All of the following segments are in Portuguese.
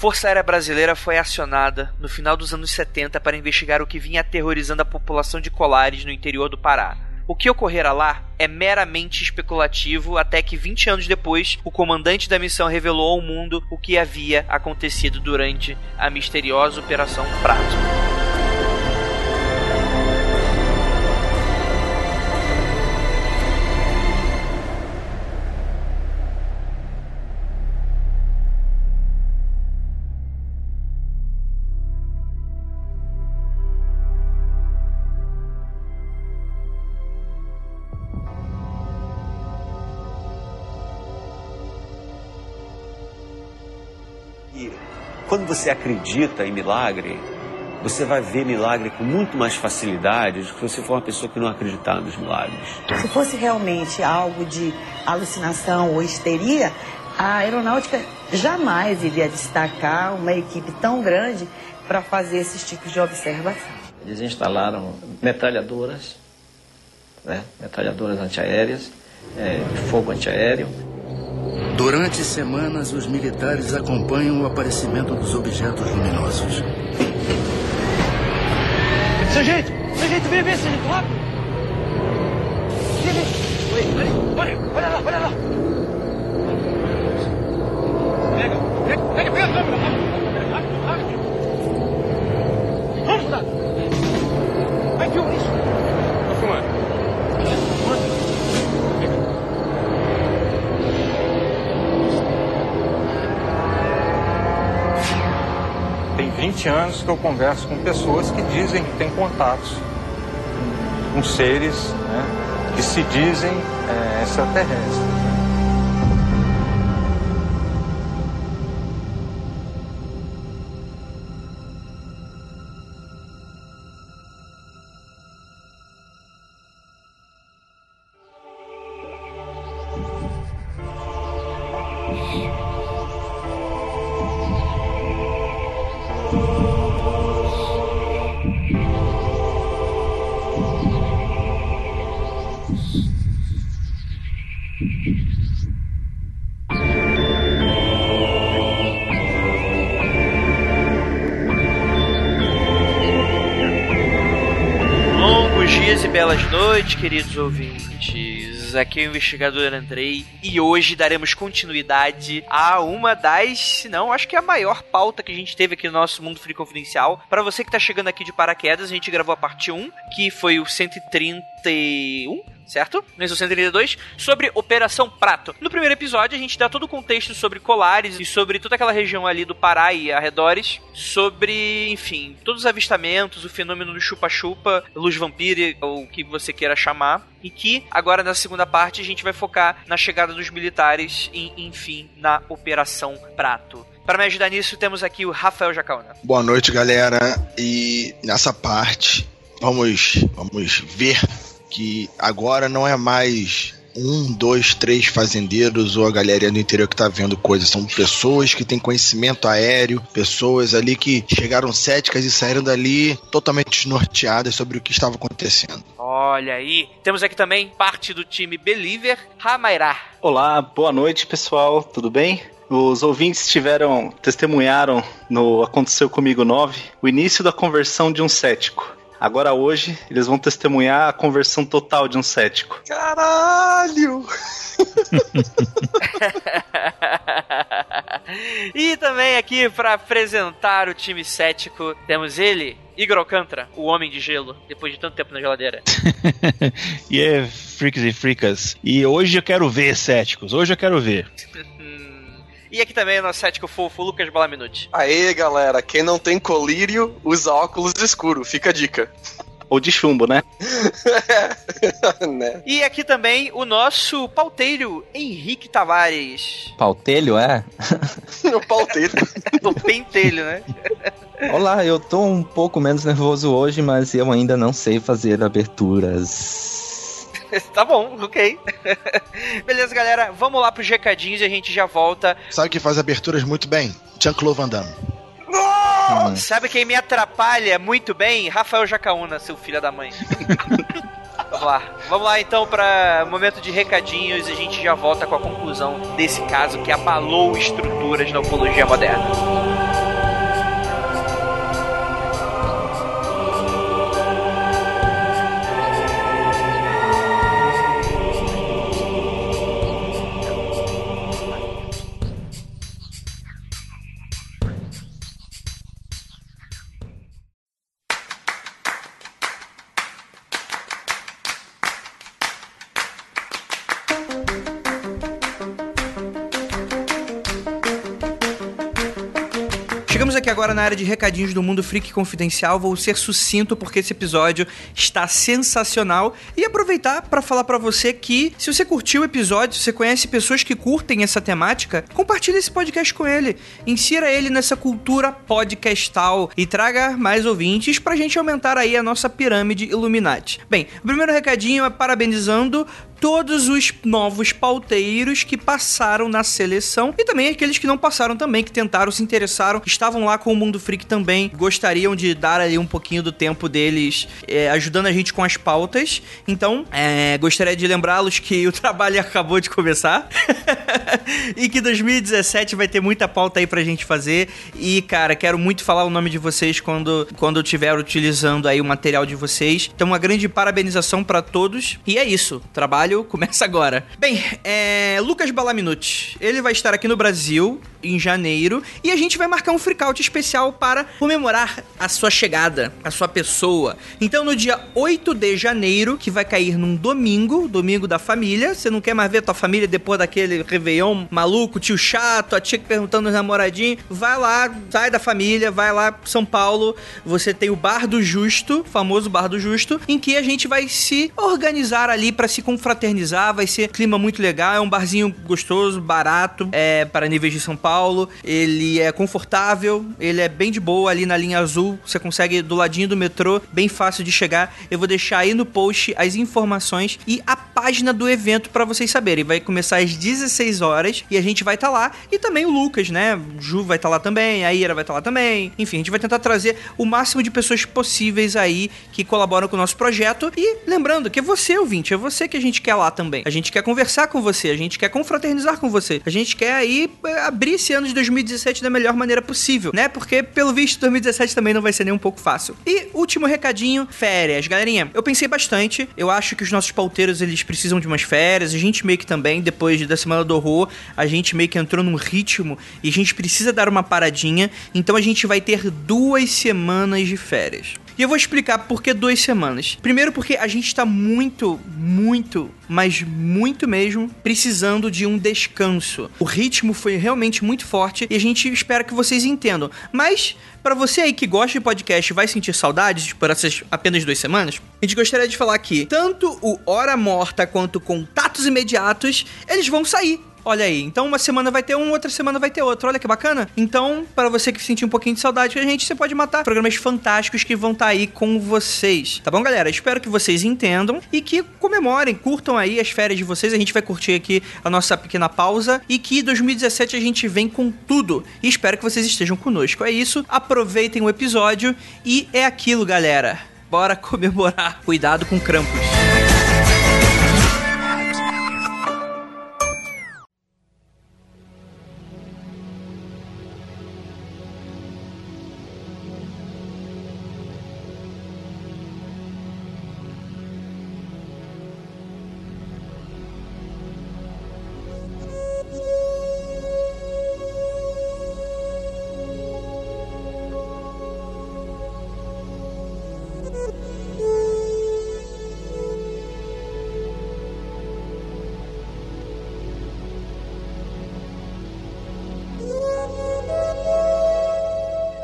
Força Aérea Brasileira foi acionada no final dos anos 70 para investigar o que vinha aterrorizando a população de Colares no interior do Pará. O que ocorrera lá é meramente especulativo, até que 20 anos depois, o comandante da missão revelou ao mundo o que havia acontecido durante a misteriosa Operação Prato. Você acredita em milagre, você vai ver milagre com muito mais facilidade do que se você for uma pessoa que não acreditar nos milagres. Se fosse realmente algo de alucinação ou histeria, a aeronáutica jamais iria destacar uma equipe tão grande para fazer esses tipos de observação. Eles instalaram metralhadoras, né? metralhadoras antiaéreas, é, fogo antiaéreo Durante semanas, os militares acompanham o aparecimento dos objetos luminosos. Sargento! Sargento, vem, vem, sargento, rápido! Vem, vem! Olha, olha lá, olha lá! 20 anos que eu converso com pessoas que dizem que têm contatos com seres né, que se dizem é, extraterrestres. Noites, queridos ouvintes. Aqui é o investigador Andrei e hoje daremos continuidade a uma das, se não, acho que é a maior pauta que a gente teve aqui no nosso Mundo Free Confidencial. Para você que tá chegando aqui de paraquedas, a gente gravou a parte 1, que foi o 131 certo? Nesse 132, sobre Operação Prato. No primeiro episódio, a gente dá todo o contexto sobre Colares e sobre toda aquela região ali do Pará e arredores, sobre, enfim, todos os avistamentos, o fenômeno do chupa-chupa, luz vampira, ou o que você queira chamar, e que agora na segunda parte a gente vai focar na chegada dos militares e, enfim, na Operação Prato. Para me ajudar nisso, temos aqui o Rafael Jacauna. Boa noite, galera. E nessa parte, vamos, vamos ver que agora não é mais um, dois, três fazendeiros ou a galera do interior que tá vendo coisas. São pessoas que têm conhecimento aéreo, pessoas ali que chegaram céticas e saíram dali totalmente desnorteadas sobre o que estava acontecendo. Olha aí. Temos aqui também parte do time Believer, Ramairá. Olá, boa noite, pessoal. Tudo bem? Os ouvintes tiveram, testemunharam no Aconteceu Comigo 9, o início da conversão de um cético. Agora hoje eles vão testemunhar a conversão total de um cético. Caralho! e também aqui para apresentar o time cético, temos ele, Igor Alcântara, o homem de gelo, depois de tanto tempo na geladeira. e é, freaks e freakas. E hoje eu quero ver céticos, hoje eu quero ver. E aqui também é o nosso cético fofo, Lucas Balaminuti. Aê, galera, quem não tem colírio, usa óculos escuro, fica a dica. Ou de chumbo, né? né? E aqui também o nosso pauteiro, Henrique Tavares. Pautelho, é? o pauteiro. o pentelho, né? Olá, eu tô um pouco menos nervoso hoje, mas eu ainda não sei fazer aberturas. tá bom, ok. Beleza, galera, vamos lá pros recadinhos e a gente já volta. Sabe que faz aberturas muito bem? Jean-Claude Van Damme. Hum. Sabe quem me atrapalha muito bem? Rafael Jacaúna, seu filho da mãe. Vamos lá. Vamos lá então para momento de recadinhos e a gente já volta com a conclusão desse caso que abalou estruturas da ufologia moderna. Agora na área de recadinhos do Mundo Freak Confidencial. Vou ser sucinto porque esse episódio está sensacional e aproveitar para falar para você que se você curtiu o episódio, se você conhece pessoas que curtem essa temática, compartilhe esse podcast com ele. Insira ele nessa cultura podcastal e traga mais ouvintes pra gente aumentar aí a nossa pirâmide Illuminati. Bem, o primeiro recadinho é parabenizando todos os novos pauteiros que passaram na seleção e também aqueles que não passaram também, que tentaram, se interessaram, estavam lá com o Mundo Freak também, gostariam de dar ali um pouquinho do tempo deles é, ajudando a gente com as pautas. Então, é, gostaria de lembrá-los que o trabalho acabou de começar e que 2017 vai ter muita pauta aí pra gente fazer. E, cara, quero muito falar o nome de vocês quando, quando eu estiver utilizando aí o material de vocês. Então, uma grande parabenização para todos. E é isso, trabalho começa agora. Bem, é, Lucas Balaminuti, ele vai estar aqui no Brasil em janeiro e a gente vai marcar um freakout especial para comemorar a sua chegada, a sua pessoa. Então no dia 8 de janeiro, que vai cair num domingo, domingo da família, você não quer mais ver tua família depois daquele Réveillon maluco, tio chato, a tia perguntando os namoradinhos, vai lá, sai da família, vai lá São Paulo, você tem o Bar do Justo, famoso Bar do Justo, em que a gente vai se organizar ali para se confraternizar, vai ser clima muito legal, é um barzinho gostoso, barato, é para níveis de São Paulo Paulo. Ele é confortável, ele é bem de boa ali na linha azul. Você consegue do ladinho do metrô, bem fácil de chegar. Eu vou deixar aí no post as informações e a página do evento para vocês saberem. Vai começar às 16 horas e a gente vai estar tá lá. E também o Lucas, né? O Ju vai estar tá lá também, a Ira vai estar tá lá também. Enfim, a gente vai tentar trazer o máximo de pessoas possíveis aí que colaboram com o nosso projeto. E lembrando que é você, ouvinte, é você que a gente quer lá também. A gente quer conversar com você, a gente quer confraternizar com você. A gente quer aí eh, abrir esse ano de 2017 da melhor maneira possível, né? Porque, pelo visto, 2017 também não vai ser nem um pouco fácil. E último recadinho, férias. Galerinha, eu pensei bastante. Eu acho que os nossos pauteiros, eles precisam de umas férias. A gente meio que também, depois da Semana do Horror, a gente meio que entrou num ritmo e a gente precisa dar uma paradinha. Então a gente vai ter duas semanas de férias. E eu vou explicar por que duas semanas. Primeiro, porque a gente tá muito, muito, mas muito mesmo precisando de um descanso. O ritmo foi realmente muito forte e a gente espera que vocês entendam. Mas para você aí que gosta de podcast e vai sentir saudades por essas apenas duas semanas, a gente gostaria de falar que tanto o Hora Morta quanto Contatos Imediatos, eles vão sair Olha aí, então uma semana vai ter um, outra semana vai ter outro. Olha que bacana. Então, para você que sentir um pouquinho de saudade a gente, você pode matar programas fantásticos que vão estar tá aí com vocês. Tá bom, galera? Espero que vocês entendam e que comemorem, curtam aí as férias de vocês. A gente vai curtir aqui a nossa pequena pausa e que 2017 a gente vem com tudo. E espero que vocês estejam conosco. É isso. Aproveitem o episódio e é aquilo, galera. Bora comemorar. Cuidado com Krampus.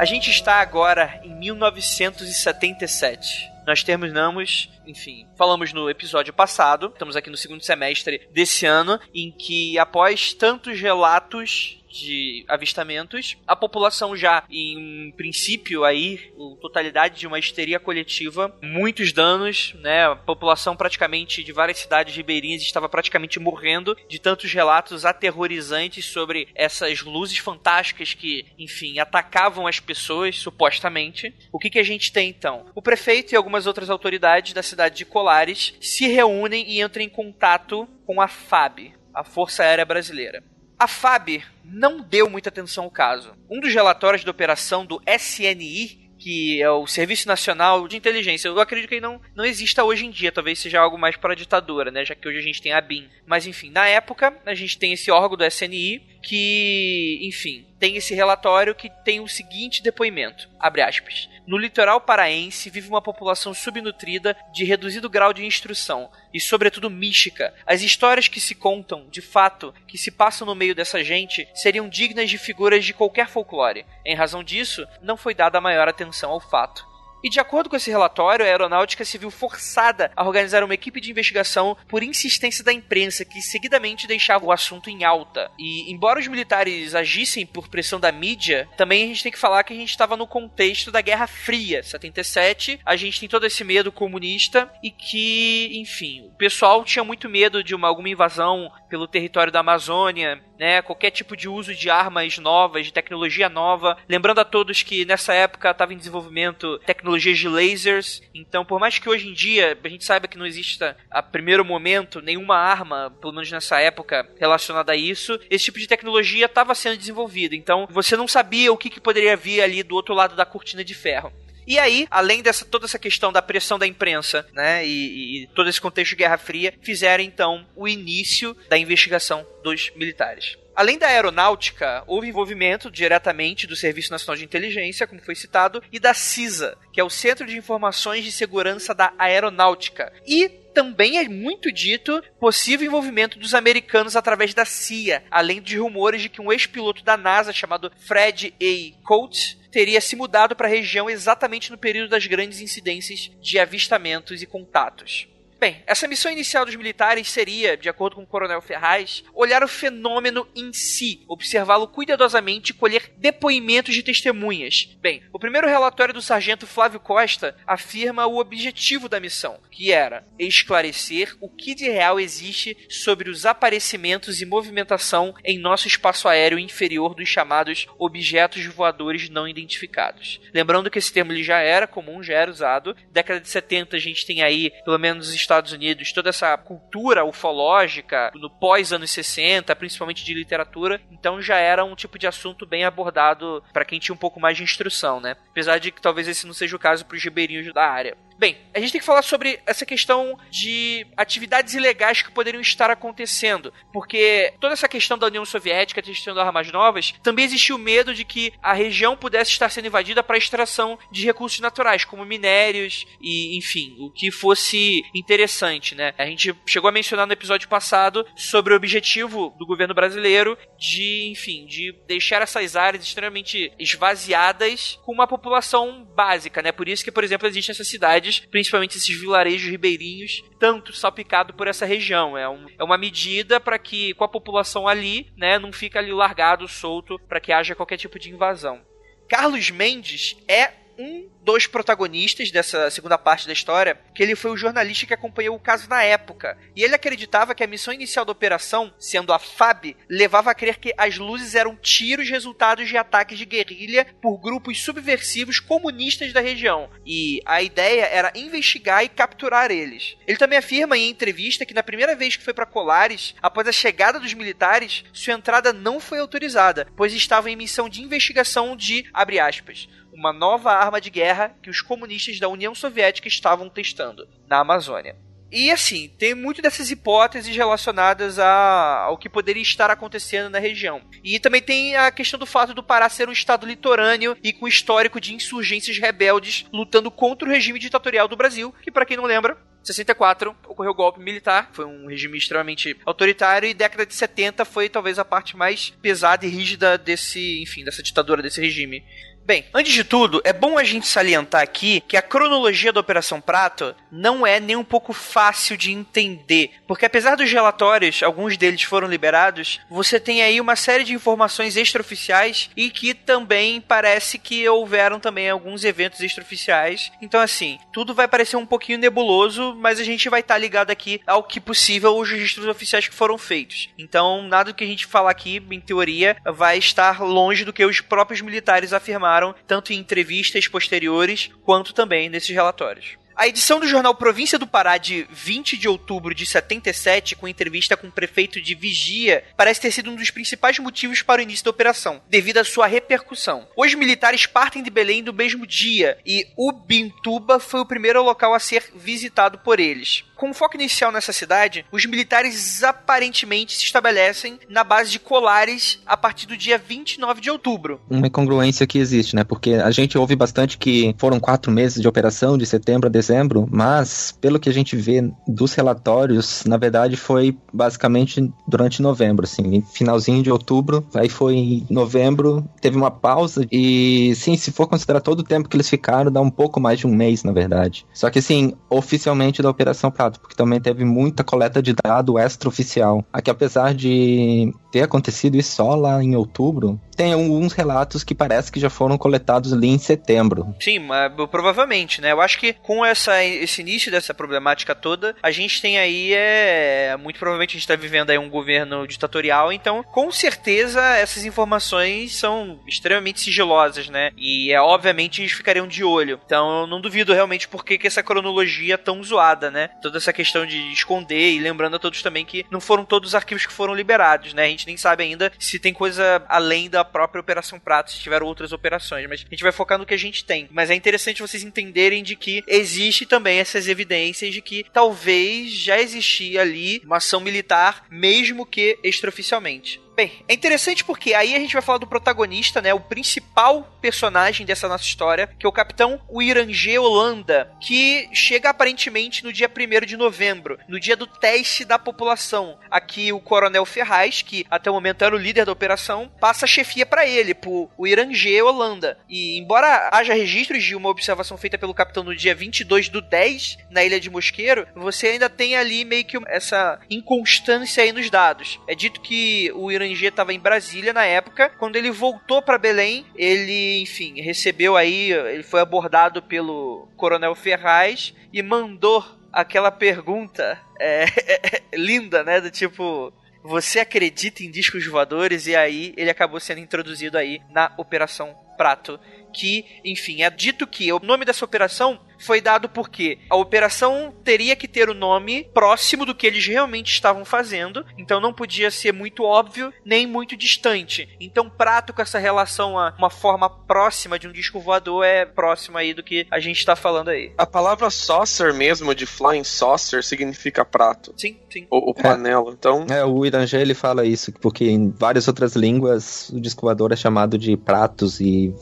Gente está agora em 1977 nós terminamos, enfim, falamos no episódio passado, estamos aqui no segundo semestre desse ano, em que após tantos relatos de avistamentos. A população já, em princípio, aí, totalidade de uma histeria coletiva, muitos danos, né? A população praticamente de várias cidades ribeirinhas estava praticamente morrendo de tantos relatos aterrorizantes sobre essas luzes fantásticas que, enfim, atacavam as pessoas, supostamente. O que, que a gente tem então? O prefeito e algumas outras autoridades da cidade de Colares se reúnem e entram em contato com a FAB, a Força Aérea Brasileira. A FAB não deu muita atenção ao caso. Um dos relatórios da operação do SNI que é o Serviço Nacional de Inteligência. Eu acredito que ele não, não exista hoje em dia, talvez seja algo mais para a ditadura, né? Já que hoje a gente tem a BIM. Mas enfim, na época, a gente tem esse órgão do SNI, que, enfim, tem esse relatório que tem o seguinte depoimento, abre aspas. No litoral paraense vive uma população subnutrida de reduzido grau de instrução e, sobretudo, mística. As histórias que se contam, de fato, que se passam no meio dessa gente, seriam dignas de figuras de qualquer folclore. Em razão disso, não foi dada maior atenção ao fato. E de acordo com esse relatório, a aeronáutica se viu forçada a organizar uma equipe de investigação por insistência da imprensa, que seguidamente deixava o assunto em alta. E embora os militares agissem por pressão da mídia, também a gente tem que falar que a gente estava no contexto da Guerra Fria, 77. A gente tem todo esse medo comunista e que, enfim, o pessoal tinha muito medo de uma alguma invasão pelo território da Amazônia, né? Qualquer tipo de uso de armas novas, de tecnologia nova. Lembrando a todos que nessa época estava em desenvolvimento tecnologias de lasers. Então, por mais que hoje em dia a gente saiba que não exista a primeiro momento nenhuma arma, pelo menos nessa época, relacionada a isso, esse tipo de tecnologia estava sendo desenvolvida. Então, você não sabia o que, que poderia vir ali do outro lado da cortina de ferro. E aí, além dessa toda essa questão da pressão da imprensa, né, e, e, todo esse contexto de Guerra Fria, fizeram então o início da investigação dos militares. Além da aeronáutica, houve envolvimento diretamente do Serviço Nacional de Inteligência, como foi citado, e da CISA, que é o Centro de Informações de Segurança da Aeronáutica. E também é muito dito possível envolvimento dos americanos através da CIA, além de rumores de que um ex-piloto da NASA chamado Fred A. Coates teria se mudado para a região exatamente no período das grandes incidências de avistamentos e contatos. Bem, essa missão inicial dos militares seria, de acordo com o coronel Ferraz, olhar o fenômeno em si, observá-lo cuidadosamente e colher depoimentos de testemunhas. Bem, o primeiro relatório do sargento Flávio Costa afirma o objetivo da missão, que era esclarecer o que de real existe sobre os aparecimentos e movimentação em nosso espaço aéreo inferior dos chamados objetos voadores não identificados. Lembrando que esse termo ele já era comum, já era usado. Década de 70 a gente tem aí, pelo menos Estados Unidos, toda essa cultura ufológica no pós anos 60, principalmente de literatura, então já era um tipo de assunto bem abordado para quem tinha um pouco mais de instrução, né? Apesar de que talvez esse não seja o caso para os ribeirinhos da área. Bem, a gente tem que falar sobre essa questão de atividades ilegais que poderiam estar acontecendo, porque toda essa questão da União Soviética testando armas novas, também existia o medo de que a região pudesse estar sendo invadida para extração de recursos naturais, como minérios e, enfim, o que fosse interessante, né? A gente chegou a mencionar no episódio passado sobre o objetivo do governo brasileiro de, enfim, de deixar essas áreas extremamente esvaziadas com uma população básica, né? Por isso que, por exemplo, existem essas cidades cidades, principalmente esses vilarejos ribeirinhos, tanto salpicado por essa região. É, um, é uma medida para que, com a população ali, né, não fica ali largado, solto, para que haja qualquer tipo de invasão. Carlos Mendes é um dos protagonistas dessa segunda parte da história, que ele foi o jornalista que acompanhou o caso na época. E ele acreditava que a missão inicial da operação, sendo a FAB, levava a crer que as luzes eram tiros resultados de ataques de guerrilha por grupos subversivos comunistas da região. E a ideia era investigar e capturar eles. Ele também afirma em entrevista que na primeira vez que foi para Colares, após a chegada dos militares, sua entrada não foi autorizada, pois estavam em missão de investigação de, abre aspas, uma nova arma de guerra que os comunistas da União Soviética estavam testando na Amazônia. E assim, tem muito dessas hipóteses relacionadas a, ao que poderia estar acontecendo na região. E também tem a questão do fato do Pará ser um estado litorâneo e com histórico de insurgências rebeldes lutando contra o regime ditatorial do Brasil, que para quem não lembra, 64 ocorreu o golpe militar, foi um regime extremamente autoritário e década de 70 foi talvez a parte mais pesada e rígida desse, enfim, dessa ditadura desse regime. Bem, antes de tudo, é bom a gente salientar aqui que a cronologia da Operação Prato não é nem um pouco fácil de entender, porque apesar dos relatórios, alguns deles foram liberados, você tem aí uma série de informações extraoficiais e que também parece que houveram também alguns eventos extraoficiais. Então, assim, tudo vai parecer um pouquinho nebuloso, mas a gente vai estar tá ligado aqui ao que possível os registros oficiais que foram feitos. Então, nada do que a gente falar aqui, em teoria, vai estar longe do que os próprios militares afirmaram tanto em entrevistas posteriores quanto também nesses relatórios. A edição do jornal Província do Pará de 20 de outubro de 77, com entrevista com o prefeito de Vigia, parece ter sido um dos principais motivos para o início da operação, devido à sua repercussão. Os militares partem de Belém no mesmo dia e Ubintuba foi o primeiro local a ser visitado por eles. Com foco inicial nessa cidade, os militares aparentemente se estabelecem na base de Colares a partir do dia 29 de outubro. Uma incongruência que existe, né? Porque a gente ouve bastante que foram quatro meses de operação, de setembro a dezembro, mas pelo que a gente vê dos relatórios, na verdade foi basicamente durante novembro, assim, finalzinho de outubro, aí foi novembro, teve uma pausa e, sim, se for considerar todo o tempo que eles ficaram, dá um pouco mais de um mês, na verdade. Só que, assim, oficialmente da Operação Prato, porque também teve muita coleta de dado extraoficial. Aqui, apesar de ter acontecido isso só lá em outubro, tem alguns relatos que parece que já foram coletados ali em setembro. Sim, mas, provavelmente, né? Eu acho que com essa, esse início dessa problemática toda, a gente tem aí, é, muito provavelmente a gente está vivendo aí um governo ditatorial, então com certeza essas informações são extremamente sigilosas, né? E é obviamente eles ficariam de olho. Então eu não duvido realmente por que, que essa cronologia é tão zoada, né? Toda essa questão de esconder e lembrando a todos também que não foram todos os arquivos que foram liberados, né? A gente nem sabe ainda se tem coisa além da própria Operação Prato, se tiveram outras operações, mas a gente vai focar no que a gente tem. Mas é interessante vocês entenderem de que existe também essas evidências de que talvez já existia ali uma ação militar, mesmo que extraoficialmente. Bem, é interessante porque aí a gente vai falar do protagonista, né? O principal personagem dessa nossa história, que é o capitão Uirangê Holanda, que chega aparentemente no dia 1 de novembro, no dia do teste da população. Aqui o coronel Ferraz, que até o momento era o líder da operação, passa a chefia para ele, pro Uirangê Holanda. E embora haja registros de uma observação feita pelo capitão no dia 22 do 10, na ilha de Mosqueiro, você ainda tem ali meio que essa inconstância aí nos dados. É dito que o Irangê estava em Brasília na época. Quando ele voltou para Belém, ele, enfim, recebeu aí, ele foi abordado pelo Coronel Ferraz e mandou aquela pergunta é, linda, né? Do tipo, você acredita em discos voadores? E aí ele acabou sendo introduzido aí na Operação Prato. Que, enfim, é dito que o nome dessa operação foi dado porque a operação teria que ter o nome próximo do que eles realmente estavam fazendo, então não podia ser muito óbvio nem muito distante. Então, prato com essa relação a uma forma próxima de um disco voador é próximo aí do que a gente está falando aí. A palavra saucer mesmo, de flying saucer, significa prato. Sim, sim. Ou, ou panela, então... É, o Irangê, ele fala isso, porque em várias outras línguas o disco voador é chamado de pratos e,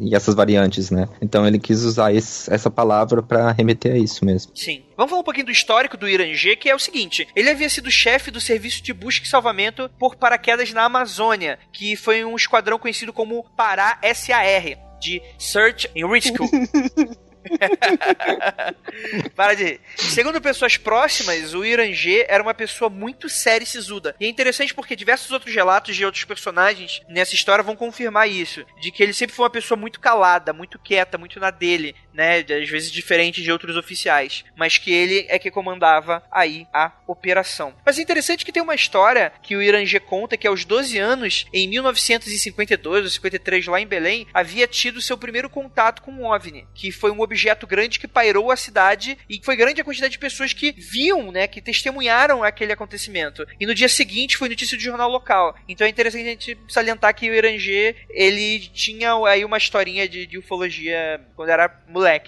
e essas variantes, né? Então ele quis usar esse, essa palavra para remeter a isso mesmo. Sim. Vamos falar um pouquinho do histórico do Irangê, que é o seguinte: ele havia sido chefe do serviço de busca e salvamento por paraquedas na Amazônia, que foi um esquadrão conhecido como Pará SAR, de Search and Rescue. Para de. Segundo pessoas próximas, o Irangê era uma pessoa muito séria e sisuda. E é interessante porque diversos outros relatos de outros personagens nessa história vão confirmar isso. De que ele sempre foi uma pessoa muito calada, muito quieta, muito na dele, né? Às vezes diferente de outros oficiais. Mas que ele é que comandava aí a operação. Mas é interessante que tem uma história que o Irangê conta que aos 12 anos, em 1952 ou 53, lá em Belém, havia tido seu primeiro contato com um OVNI. Que foi um objeto grande que pairou a cidade e foi grande a quantidade de pessoas que viam, né, que testemunharam aquele acontecimento. E no dia seguinte foi notícia do jornal local. Então é interessante a gente salientar que o Irangê, ele tinha aí uma historinha de, de ufologia quando era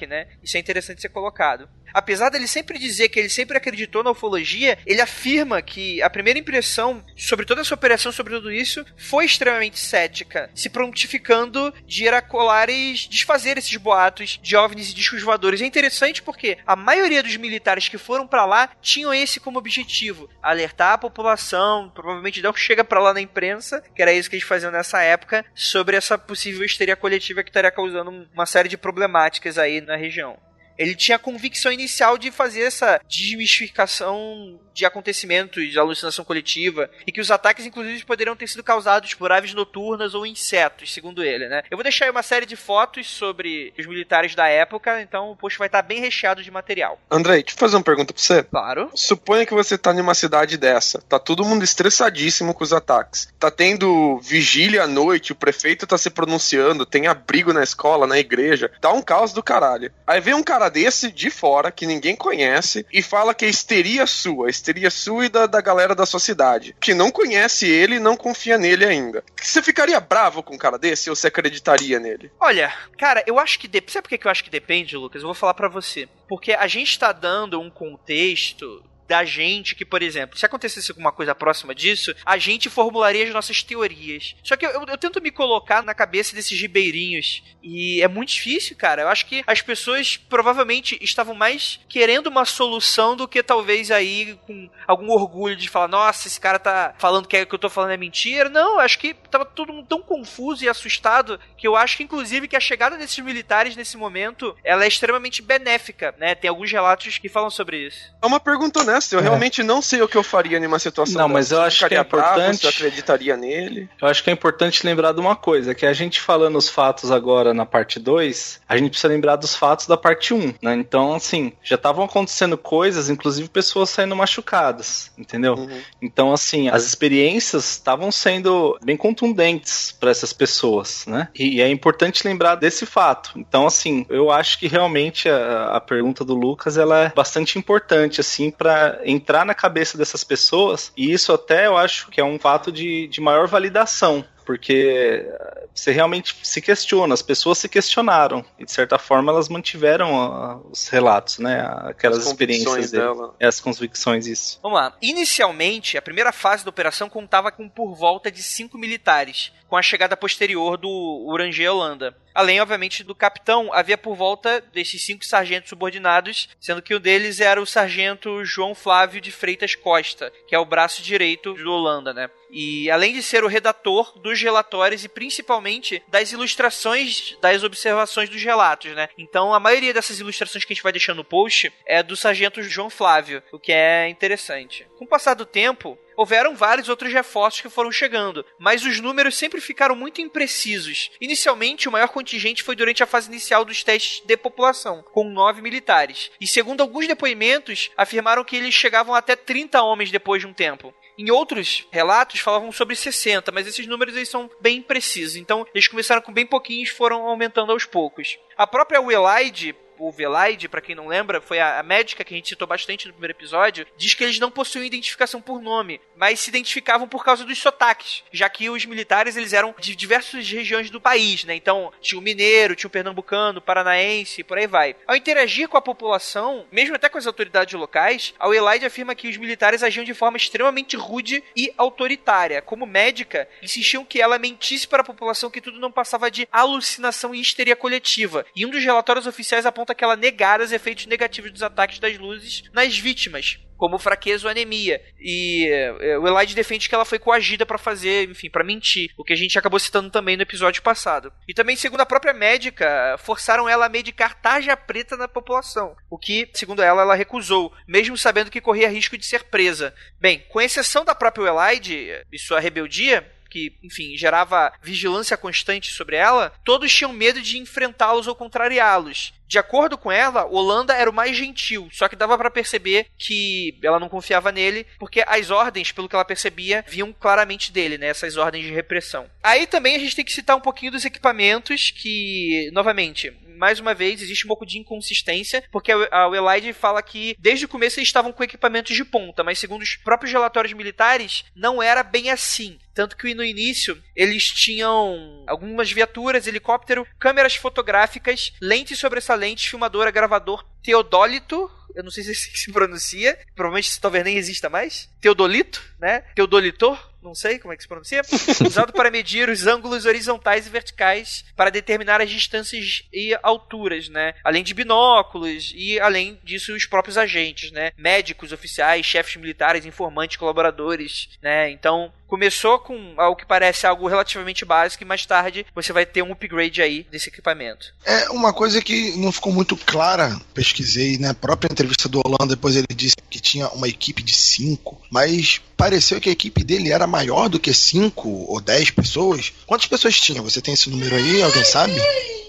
né? Isso é interessante ser colocado apesar dele sempre dizer que ele sempre acreditou na ufologia, ele afirma que a primeira impressão sobre toda essa operação, sobre tudo isso, foi extremamente cética, se prontificando de ir a Colares desfazer esses boatos de OVNIs e discos voadores. É interessante porque a maioria dos militares que foram para lá tinham esse como objetivo, alertar a população, provavelmente não chega para lá na imprensa, que era isso que eles faziam nessa época, sobre essa possível histeria coletiva que estaria causando uma série de problemáticas aí na região. Ele tinha a convicção inicial de fazer essa desmistificação de acontecimentos de alucinação coletiva e que os ataques, inclusive, poderiam ter sido causados por aves noturnas ou insetos, segundo ele, né? Eu vou deixar aí uma série de fotos sobre os militares da época, então o post vai estar bem recheado de material. Andrei, deixa eu fazer uma pergunta pra você. Claro. Suponha que você tá numa cidade dessa, tá todo mundo estressadíssimo com os ataques. Tá tendo vigília à noite, o prefeito tá se pronunciando, tem abrigo na escola, na igreja, tá um caos do caralho. Aí vem um cara cara desse de fora, que ninguém conhece, e fala que é histeria sua, histeria sua e da, da galera da sua cidade, que não conhece ele e não confia nele ainda. Você ficaria bravo com um cara desse ou você acreditaria nele? Olha, cara, eu acho que. De... Sabe por que eu acho que depende, Lucas? Eu vou falar para você. Porque a gente tá dando um contexto da gente que, por exemplo, se acontecesse alguma coisa próxima disso, a gente formularia as nossas teorias. Só que eu, eu, eu, tento me colocar na cabeça desses ribeirinhos e é muito difícil, cara. Eu acho que as pessoas provavelmente estavam mais querendo uma solução do que talvez aí com algum orgulho de falar, nossa, esse cara tá falando que, é, que eu tô falando é mentira. Não, acho que tava todo mundo tão confuso e assustado que eu acho que, inclusive, que a chegada desses militares nesse momento, ela é extremamente benéfica, né? Tem alguns relatos que falam sobre isso. É uma pergunta eu é. realmente não sei o que eu faria numa situação Não, mas eu acho que é importante. Bravo, acreditaria nele. Eu acho que é importante lembrar de uma coisa: que a gente falando os fatos agora na parte 2, a gente precisa lembrar dos fatos da parte 1, um, né? Então, assim, já estavam acontecendo coisas, inclusive pessoas saindo machucadas, entendeu? Uhum. Então, assim, as experiências estavam sendo bem contundentes para essas pessoas, né? E, e, é importante lembrar desse fato. Então, assim, eu acho que realmente a, a pergunta do Lucas ela é bastante importante, assim, para entrar na cabeça dessas pessoas, e isso até eu acho que é um fato de, de maior validação, porque você realmente se questiona, as pessoas se questionaram, e de certa forma elas mantiveram a, os relatos, né, aquelas experiências dela. as convicções, isso. Vamos lá, inicialmente, a primeira fase da operação contava com por volta de cinco militares, com a chegada posterior do Uranger Holanda. Além, obviamente, do capitão, havia por volta desses cinco sargentos subordinados, sendo que um deles era o sargento João Flávio de Freitas Costa, que é o braço direito do Holanda, né? E além de ser o redator dos relatórios e principalmente das ilustrações das observações dos relatos, né? Então a maioria dessas ilustrações que a gente vai deixando no post é do sargento João Flávio, o que é interessante. Com o passar do tempo, houveram vários outros reforços que foram chegando, mas os números sempre ficaram muito imprecisos. Inicialmente, o maior contingente foi durante a fase inicial dos testes de população, com nove militares, e segundo alguns depoimentos, afirmaram que eles chegavam até 30 homens depois de um tempo. Em outros relatos falavam sobre 60, mas esses números aí são bem precisos. Então eles começaram com bem pouquinhos foram aumentando aos poucos. A própria Willide o Velaide, para quem não lembra, foi a, a, médica que a gente citou bastante no primeiro episódio, diz que eles não possuíam identificação por nome, mas se identificavam por causa dos sotaques, já que os militares eles eram de diversas regiões do país, né? Então, tinha o mineiro, tinha o pernambucano, o paranaense, por aí vai. Ao interagir com a população, mesmo até com as autoridades locais, a Welaide afirma que os militares agiam de forma extremamente rude e autoritária. Como médica, insistiam que ela mentisse para a população que tudo não passava de alucinação e histeria coletiva. E um dos relatórios oficiais aponta que ela negara os efeitos negativos dos ataques das luzes nas vítimas, como fraqueza ou anemia. E é, o Elide defende que ela foi coagida para fazer, enfim, para mentir, o que a gente acabou citando também no episódio passado. E também, segundo a própria médica, forçaram ela a medicar tarja preta na população, o que, segundo ela, ela recusou, mesmo sabendo que corria risco de ser presa. Bem, com exceção da própria Elide e sua rebeldia, que, enfim, gerava vigilância constante sobre ela, todos tinham medo de enfrentá-los ou contrariá-los. De acordo com ela, Holanda era o mais gentil, só que dava para perceber que ela não confiava nele, porque as ordens, pelo que ela percebia, vinham claramente dele, né? Essas ordens de repressão. Aí também a gente tem que citar um pouquinho dos equipamentos que, novamente, mais uma vez, existe um pouco de inconsistência, porque a Elide fala que desde o começo eles estavam com equipamentos de ponta, mas segundo os próprios relatórios militares, não era bem assim. Tanto que no início eles tinham algumas viaturas, helicóptero, câmeras fotográficas, lentes sobressalentes, filmadora, gravador, teodólito, eu não sei se se pronuncia, provavelmente talvez nem exista mais, teodolito, né? Teodolitor, não sei como é que se pronuncia, usado para medir os ângulos horizontais e verticais para determinar as distâncias e alturas, né? Além de binóculos e além disso os próprios agentes, né? Médicos, oficiais, chefes militares, informantes, colaboradores, né? Então, começou com algo que parece algo relativamente básico e mais tarde você vai ter um upgrade aí desse equipamento. É uma coisa que não ficou muito clara, pesquisei na né? própria entrevista do Holanda, depois ele disse que tinha uma equipe de cinco, mas pareceu que a equipe dele era maior do que 5 ou 10 pessoas. Quantas pessoas tinha? Você tem esse número aí? Alguém sabe?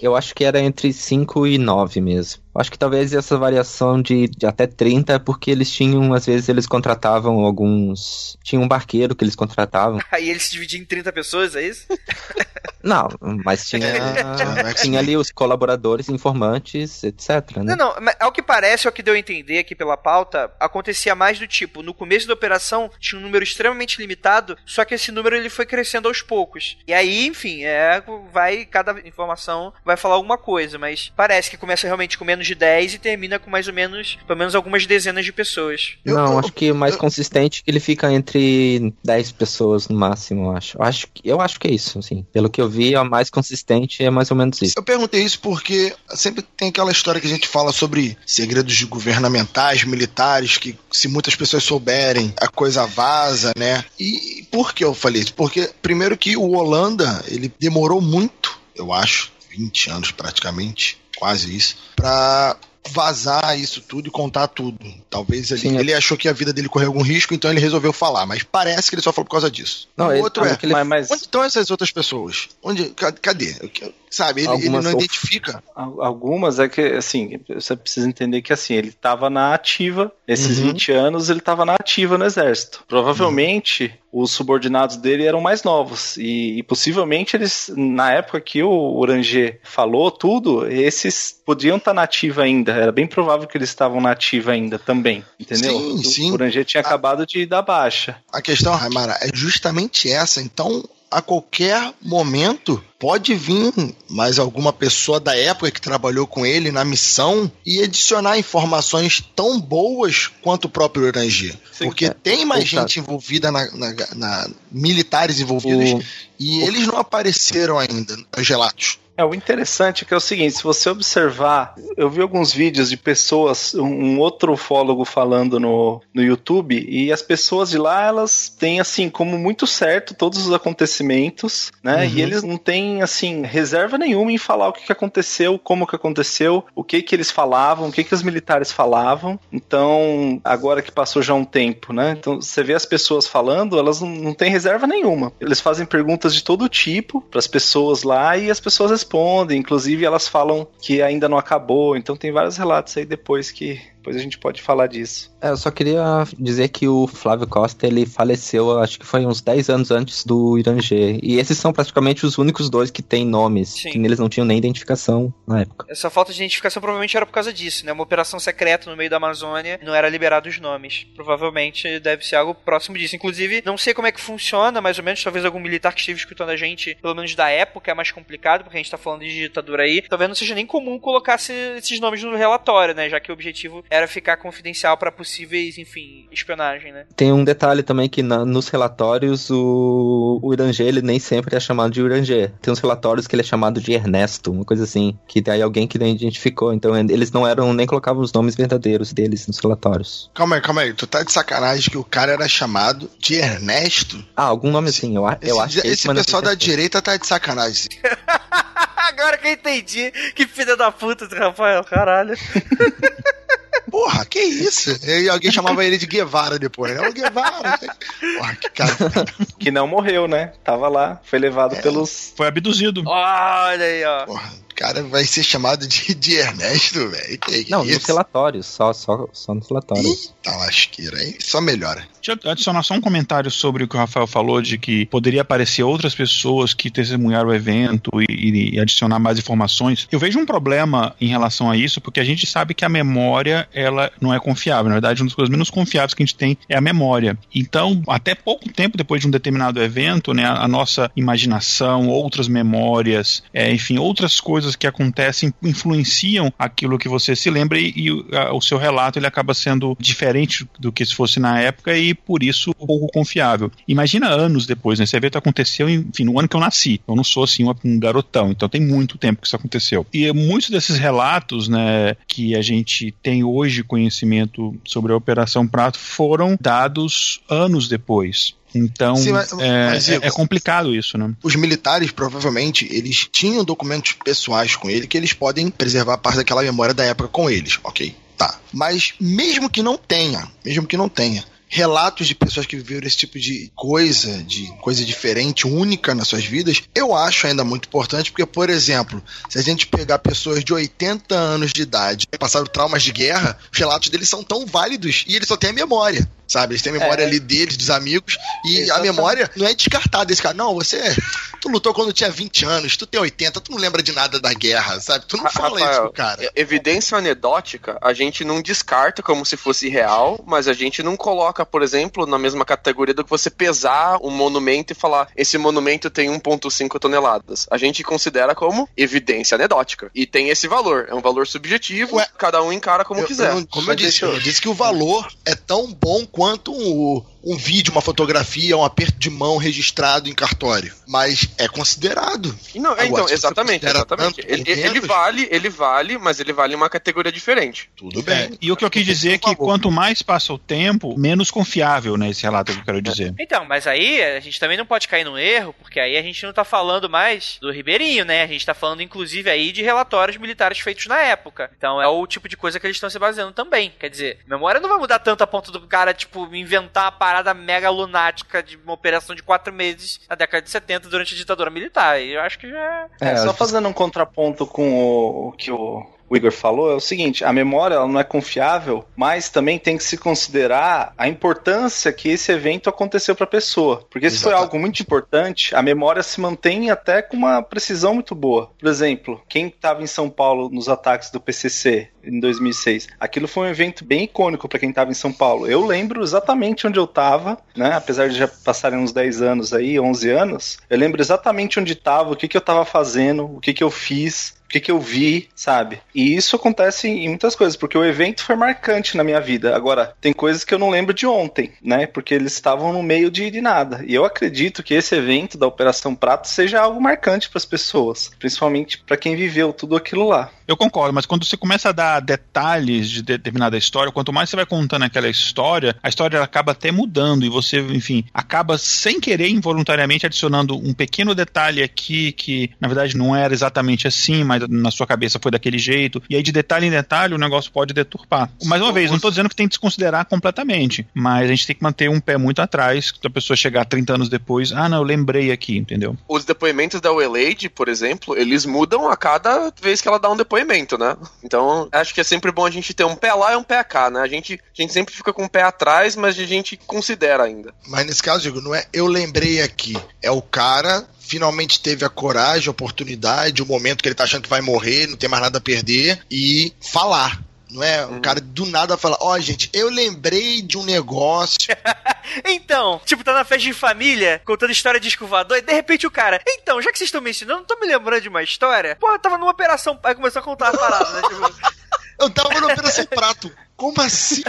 Eu acho que era entre 5 e 9 mesmo. Acho que talvez essa variação de, de, até 30 é porque eles tinham, às vezes, eles contratavam alguns. Tinha um barqueiro que eles contratavam. Aí eles se dividiam em 30 pessoas, é isso? Não, mas tinha, tinha ali os colaboradores, informantes, etc. Né? Não, não, mas ao que parece, ao que deu a entender aqui pela pauta, acontecia mais do tipo, no começo da operação tinha um número extremamente limitado, só que esse número ele foi crescendo aos poucos. E aí, enfim, é, vai, cada informação vai falar alguma coisa, mas parece que começa realmente com menos de 10 e termina com mais ou menos, pelo menos algumas dezenas de pessoas. Não, acho que o mais consistente que ele fica entre 10 pessoas no máximo, eu acho. Eu acho, eu acho que é isso, assim. Pelo que eu vi, a mais consistente é mais ou menos isso. Eu perguntei isso porque sempre tem aquela história que a gente fala sobre segredos governamentais, militares, que se muitas pessoas souberem, a coisa vaza, né? E por que eu falei isso? Porque, primeiro que o Holanda, ele demorou muito, eu acho, 20 anos praticamente, quase isso, para vazar isso tudo e contar tudo. Talvez ele, Sim, é. ele achou que a vida dele correu algum risco, então ele resolveu falar. Mas parece que ele só falou por causa disso. Não, o ele, outro é. Ele... Mas, Onde estão essas outras pessoas? Onde? Cadê? Sabe, ele, ele não identifica. Algumas é que, assim, você precisa entender que, assim, ele estava na ativa, esses uhum. 20 anos ele estava na ativa no exército. Provavelmente uhum. Os subordinados dele eram mais novos e, e, possivelmente eles, na época que o Oranger falou tudo, esses podiam estar tá na ativa ainda. Era bem provável que eles estavam na ativa ainda também, entendeu? Sim, o, sim. O Oranger tinha a, acabado de dar baixa. A questão, Raimara, é justamente essa. Então, a qualquer momento pode vir mais alguma pessoa da época que trabalhou com ele na missão e adicionar informações tão boas quanto o próprio Oranger. Porque é. tem mais gente envolvida na, na, na militares envolvidos o... e eles não apareceram ainda nos relatos. É, o interessante é que é o seguinte, se você observar, eu vi alguns vídeos de pessoas, um outro ufólogo falando no, no YouTube, e as pessoas de lá, elas têm, assim, como muito certo todos os acontecimentos, né? Uhum. E eles não têm, assim, reserva nenhuma em falar o que, que aconteceu, como que aconteceu, o que que eles falavam, o que que os militares falavam. Então, agora que passou já um tempo, né? Então, você vê as pessoas falando, elas não, não têm reserva nenhuma. Eles fazem perguntas de todo tipo para as pessoas lá e as pessoas respondem, inclusive elas falam que ainda não acabou, então tem vários relatos aí depois que depois a gente pode falar disso. É, eu só queria dizer que o Flávio Costa, ele faleceu, acho que foi uns 10 anos antes do Irangê. E esses são praticamente os únicos dois que têm nomes, Sim. que eles não tinham nem identificação na época. Essa falta de identificação provavelmente era por causa disso, né? Uma operação secreta no meio da Amazônia, não era liberado os nomes. Provavelmente deve ser algo próximo disso. Inclusive, não sei como é que funciona, mais ou menos, talvez algum militar que esteja escutando a gente, pelo menos da época, é mais complicado, porque a gente tá falando de ditadura aí. Talvez não seja nem comum colocar esses nomes no relatório, né? Já que o objetivo era ficar confidencial para possíveis, enfim, espionagem, né? Tem um detalhe também que na, nos relatórios o, o Iranger, ele nem sempre é chamado de Iranger. Tem uns relatórios que ele é chamado de Ernesto, uma coisa assim, que tem alguém que não identificou. Então eles não eram, nem colocavam os nomes verdadeiros deles nos relatórios. Calma aí, calma aí. Tu tá de sacanagem que o cara era chamado de Ernesto? Ah, algum nome assim, eu, eu acho que Esse, esse pessoal da direita tá de sacanagem. Agora que eu entendi. Que filha da puta do Rafael, caralho. Porra, que isso? E alguém chamava ele de Guevara depois. É o Guevara. Porra, que cara. Que não morreu, né? Tava lá, foi levado é. pelos. Foi abduzido. Olha aí, ó. Porra cara vai ser chamado de, de Ernesto, velho. Não, nos relatórios, só, só, só nos relatórios. Tá lasqueira, aí só melhora. Deixa eu adicionar só um comentário sobre o que o Rafael falou de que poderia aparecer outras pessoas que testemunharam o evento e, e adicionar mais informações. Eu vejo um problema em relação a isso, porque a gente sabe que a memória, ela não é confiável. Na verdade, uma das coisas menos confiáveis que a gente tem é a memória. Então, até pouco tempo depois de um determinado evento, né, a nossa imaginação, outras memórias, é, enfim, outras coisas coisas que acontecem influenciam aquilo que você se lembra e, e a, o seu relato ele acaba sendo diferente do que se fosse na época e por isso pouco confiável. Imagina anos depois, né? Esse evento aconteceu, enfim, no ano que eu nasci. Eu não sou assim um garotão, então tem muito tempo que isso aconteceu. E muitos desses relatos, né, que a gente tem hoje conhecimento sobre a Operação Prato foram dados anos depois. Então, Sim, mas, é, mas, é, é, complicado isso, né? Os militares, provavelmente, eles tinham documentos pessoais com ele que eles podem preservar parte daquela memória da época com eles, ok? Tá. Mas mesmo que não tenha, mesmo que não tenha, relatos de pessoas que viveram esse tipo de coisa, de coisa diferente, única nas suas vidas, eu acho ainda muito importante, porque, por exemplo, se a gente pegar pessoas de 80 anos de idade que passaram traumas de guerra, os relatos deles são tão válidos e eles só têm a memória. Sabe? Eles têm a memória É. ali deles, dos amigos, e Exatamente. a memória não é descartada desse cara. Não, você. Tu lutou quando tinha 20 anos, tu tem 80, tu não lembra de nada da guerra, sabe? Tu não fala isso pro cara. e- evidência anedótica a gente não descarta como se fosse real, mas a gente não coloca, por exemplo, na mesma categoria do que você pesar um monumento e falar esse monumento tem 1,5 toneladas. A gente considera como evidência anedótica. E tem esse valor. É um valor subjetivo, cada um encara como Eu- quiser. eu não- como eu disse, eu disse que o valor é tão bom quanto um, um vídeo, uma fotografia, um aperto de mão registrado em cartório. Mas é considerado. Não, é, Agora, então, exatamente, exatamente. Ele, ele vale, ele vale, mas ele vale em uma categoria diferente. Tudo É, e o que eu quis dizer é que quanto mais passa o tempo, menos confiável, né, esse relato que eu quero dizer. Então, mas aí a gente também não pode cair num erro, porque aí a gente não tá falando mais do Ribeirinho, né? A gente tá falando, inclusive, aí de relatórios militares feitos na época. Então é o tipo de coisa que eles estão se baseando também. Quer dizer, memória não vai mudar tanto a ponto do cara, tipo, inventar uma parada mega lunática de uma operação de quatro meses na década de 70 durante a ditadura militar. E eu acho que já. É, só fazendo um contraponto com o, o que o, o Igor falou, é o seguinte: a memória ela não é confiável, mas também tem que se considerar a importância que esse evento aconteceu para a pessoa. Porque se foi algo muito importante, a memória se mantém até com uma precisão muito boa. Por exemplo, quem estava em São Paulo nos ataques do PCC em 2006, aquilo foi um evento bem icônico para quem estava em São Paulo. Eu lembro exatamente onde eu estava, né? Apesar de já passarem uns 10 anos aí, 11 anos, eu lembro exatamente onde estava, o que, que eu estava fazendo, o que, que eu fiz, o que, que eu vi, sabe? E isso acontece em muitas coisas, porque o evento foi marcante na minha vida. Agora, tem coisas que eu não lembro de ontem, né? Porque eles estavam no meio de, de nada. E eu acredito que esse evento da Operação Prato seja algo marcante para as pessoas, principalmente para quem viveu tudo aquilo lá. Eu concordo, mas quando você começa a dar detalhes de determinada história, quanto mais você vai contando aquela história, a história acaba até mudando e você, enfim, acaba sem querer involuntariamente adicionando um pequeno detalhe aqui que na verdade não era exatamente assim, mas na sua cabeça foi daquele jeito. E aí de detalhe em detalhe o negócio pode deturpar. Mais uma vez, não estou dizendo que tem que desconsiderar completamente, mas a gente tem que manter um pé muito atrás, da pessoa chegar 30 anos depois, ah, não, eu lembrei aqui, entendeu? Os depoimentos da Weleide, por exemplo, eles mudam a cada vez que ela dá um depoimento, né? Então, acho que é sempre bom a gente ter um pé lá e um pé cá, né? A gente, a gente sempre fica com um pé atrás, mas a gente considera ainda. Mas nesse caso, digo, não é eu lembrei aqui. É o cara finalmente teve a coragem, a oportunidade, o momento que ele tá achando que vai morrer, não tem mais nada a perder, e falar. Não é? O cara do nada fala, ó, gente, eu lembrei de um negócio. Então, tipo, tá na festa de família, contando história de escovador, e de repente o cara, então, já que vocês estão me ensinando, não tô me lembrando de uma história? Eu tava numa operação. Aí começou a contar a parada, né? Tipo, Eu tava na Operação Prato. Como assim?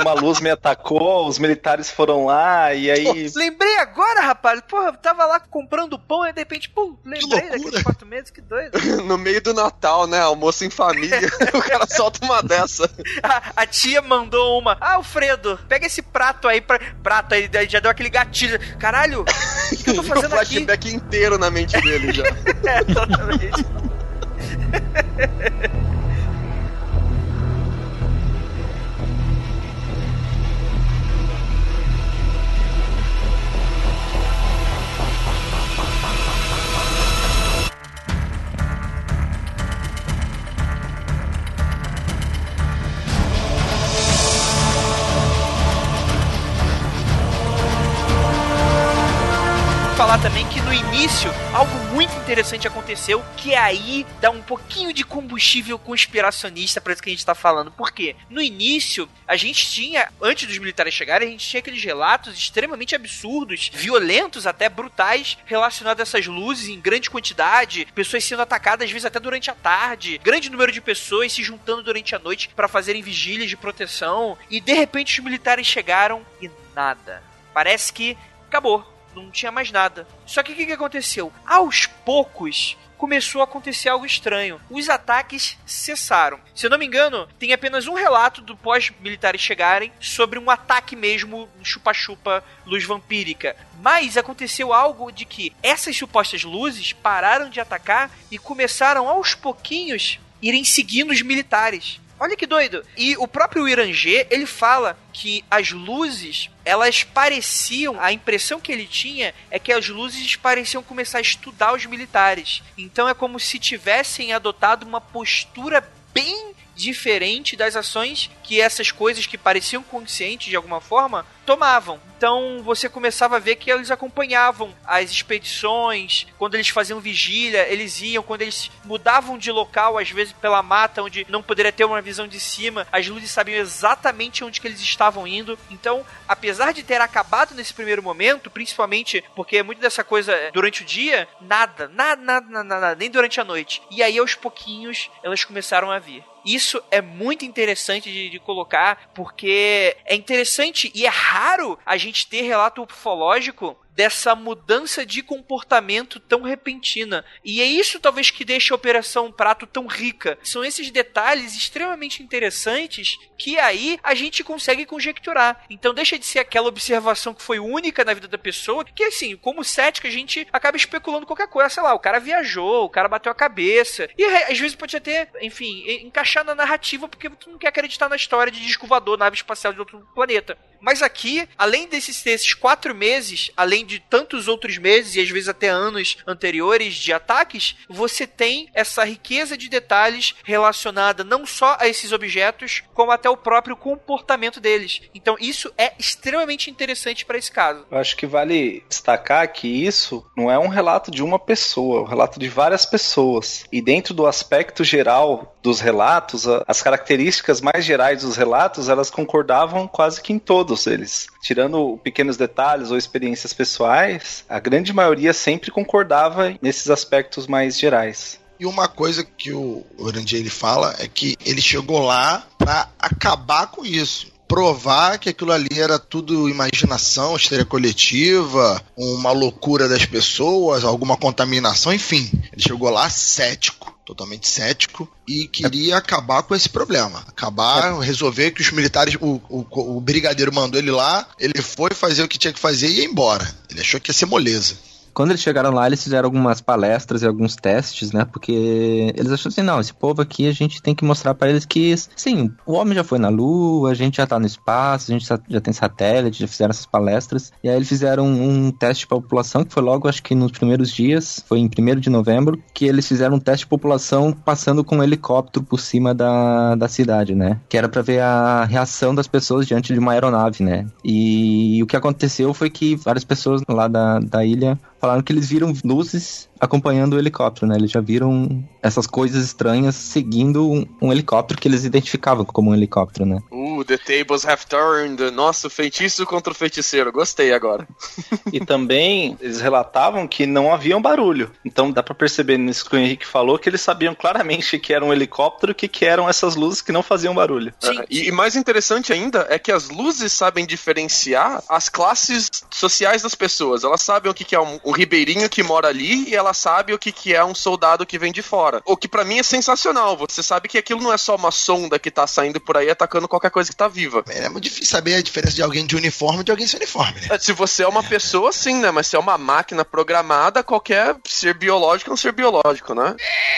Uma luz me atacou, os militares foram lá e aí. lembrei agora, rapaz. Porra, eu tava lá comprando pão e de repente, pum, lembrei daqueles quatro meses, que doido. no meio do Natal, né? Almoço em família, o cara solta uma dessa. A, a tia mandou uma. Ah, Alfredo, pega esse prato aí pra. Prato aí, já deu aquele gatilho. Caralho, o que, que eu tô o fazendo aqui? flashback inteiro na mente dele já. é, exatamente. Falar também que no início algo muito interessante aconteceu, que aí dá um pouquinho de combustível conspiracionista para isso que a gente tá falando. Por quê? No início, a gente tinha, antes dos militares chegarem, a gente tinha aqueles relatos extremamente absurdos, violentos, até brutais, relacionados a essas luzes em grande quantidade, pessoas sendo atacadas às vezes até durante a tarde, grande número de pessoas se juntando durante a noite para fazerem vigílias de proteção, e de repente os militares chegaram e nada. Parece que acabou não tinha mais nada. Só que o que, que aconteceu? Aos poucos começou a acontecer algo estranho. Os ataques cessaram. Se eu não me engano, tem apenas um relato do pós-militares chegarem sobre um ataque mesmo chupa-chupa luz vampírica. Mas aconteceu algo de que essas supostas luzes pararam de atacar e começaram aos pouquinhos irem seguindo os militares. Olha que doido. E o próprio Irangê, ele fala que as luzes, elas pareciam, a impressão que ele tinha é que as luzes pareciam começar a estudar os militares. Então é como se tivessem adotado uma postura bem diferente das ações que essas coisas que pareciam conscientes de alguma forma tomavam. Então você começava a ver que eles acompanhavam as expedições, quando eles faziam vigília, eles iam, quando eles mudavam de local, às vezes pela mata, onde não poderia ter uma visão de cima, as luzes sabiam exatamente onde que eles estavam indo. Então, apesar de ter acabado nesse primeiro momento, principalmente porque muito dessa coisa é, durante o dia, nada, nada, nada, nada, nada nem durante a noite. E aí aos pouquinhos elas começaram a vir. Isso é muito interessante de, de, colocar, porque é interessante e é raro a gente ter relato ufológico dessa mudança de comportamento tão repentina. E é isso talvez que deixa a Operação Prato tão rica. São esses detalhes extremamente interessantes que aí a gente consegue conjecturar. Então deixa de ser aquela observação que foi única na vida da pessoa, que assim, como cético a gente acaba especulando qualquer coisa, sei lá, o cara viajou, o cara bateu a cabeça. E às vezes pode até, enfim, encaixar na narrativa porque tu não quer acreditar na história de disco voador, nave espacial de outro planeta. Mas aqui, além desses, desses quatro meses, além de tantos outros meses e às vezes até anos anteriores de ataques, você tem essa riqueza de detalhes relacionada não só a esses objetos, como até o próprio comportamento deles. Então isso é extremamente interessante para esse caso. Eu acho que vale destacar que isso não é um relato de uma pessoa, é um relato de várias pessoas. E dentro do aspecto geral dos relatos, as características mais gerais dos relatos, elas concordavam quase que em todos eles. Tirando pequenos detalhes ou experiências pessoais, a grande maioria sempre concordava nesses aspectos mais gerais. E uma coisa que o Orange ele fala é que ele chegou lá para acabar com isso provar que aquilo ali era tudo imaginação, histeria coletiva, uma loucura das pessoas, alguma contaminação, enfim. Ele chegou lá cético totalmente cético e queria acabar com esse problema. Acabar, resolver que os militares, o, o, o brigadeiro mandou ele lá, ele foi fazer o que tinha que fazer e ia embora. Ele achou que ia ser moleza. Quando eles chegaram lá, eles fizeram algumas palestras e alguns testes, né? Porque eles acharam assim, não, esse povo aqui a gente tem que mostrar para eles que, sim, o homem já foi na Lua, a gente já tá no espaço, a gente já tem satélite, já fizeram essas palestras. E aí eles fizeram um, teste pra população, que foi logo, acho que nos primeiros dias, foi em 1 de novembro, que eles fizeram um teste de população passando com um helicóptero por cima da, da cidade, né? Que era para ver a reação das pessoas diante de uma aeronave, né? E o que aconteceu foi que várias pessoas lá da, da ilha falaram que eles viram luzes acompanhando o helicóptero, né? Eles já viram essas coisas estranhas seguindo um, um, helicóptero que eles identificavam como um helicóptero, né? The tables have turned. Nossa, feitiço contra o feiticeiro. Gostei agora. e também eles relatavam que não havia um barulho. Então dá para perceber nisso que o Henrique falou que eles sabiam claramente que era um helicóptero e que, que eram essas luzes que não faziam barulho. Sim, uh, e, e mais interessante ainda é que as luzes sabem diferenciar as classes sociais das pessoas. Elas sabem o que, que é um, um ribeirinho que mora ali e elas sabe o que, que é um soldado que vem de fora. O que para mim é sensacional. Você sabe que aquilo não é só uma sonda que tá saindo por aí atacando qualquer coisa que tá viva. É muito difícil saber a diferença de alguém de uniforme e de alguém sem uniforme, né? Se você é uma pessoa, sim, né? Mas se é uma máquina programada, qualquer ser biológico é um ser biológico, né?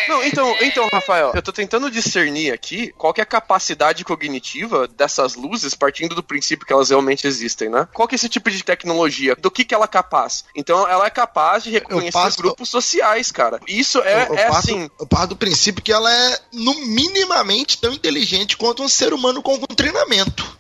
Não, então, então, Rafael, eu tô tentando discernir aqui qual que é a capacidade cognitiva dessas luzes, partindo do princípio que elas realmente existem, né? Qual que é esse tipo de tecnologia? Do que que ela é capaz? Então, ela é capaz de reconhecer passo... grupos sociais cara. Isso é, eu, eu é parto, assim. Eu parto do princípio que ela é, no minimamente, tão inteligente quanto um ser humano com treinamento.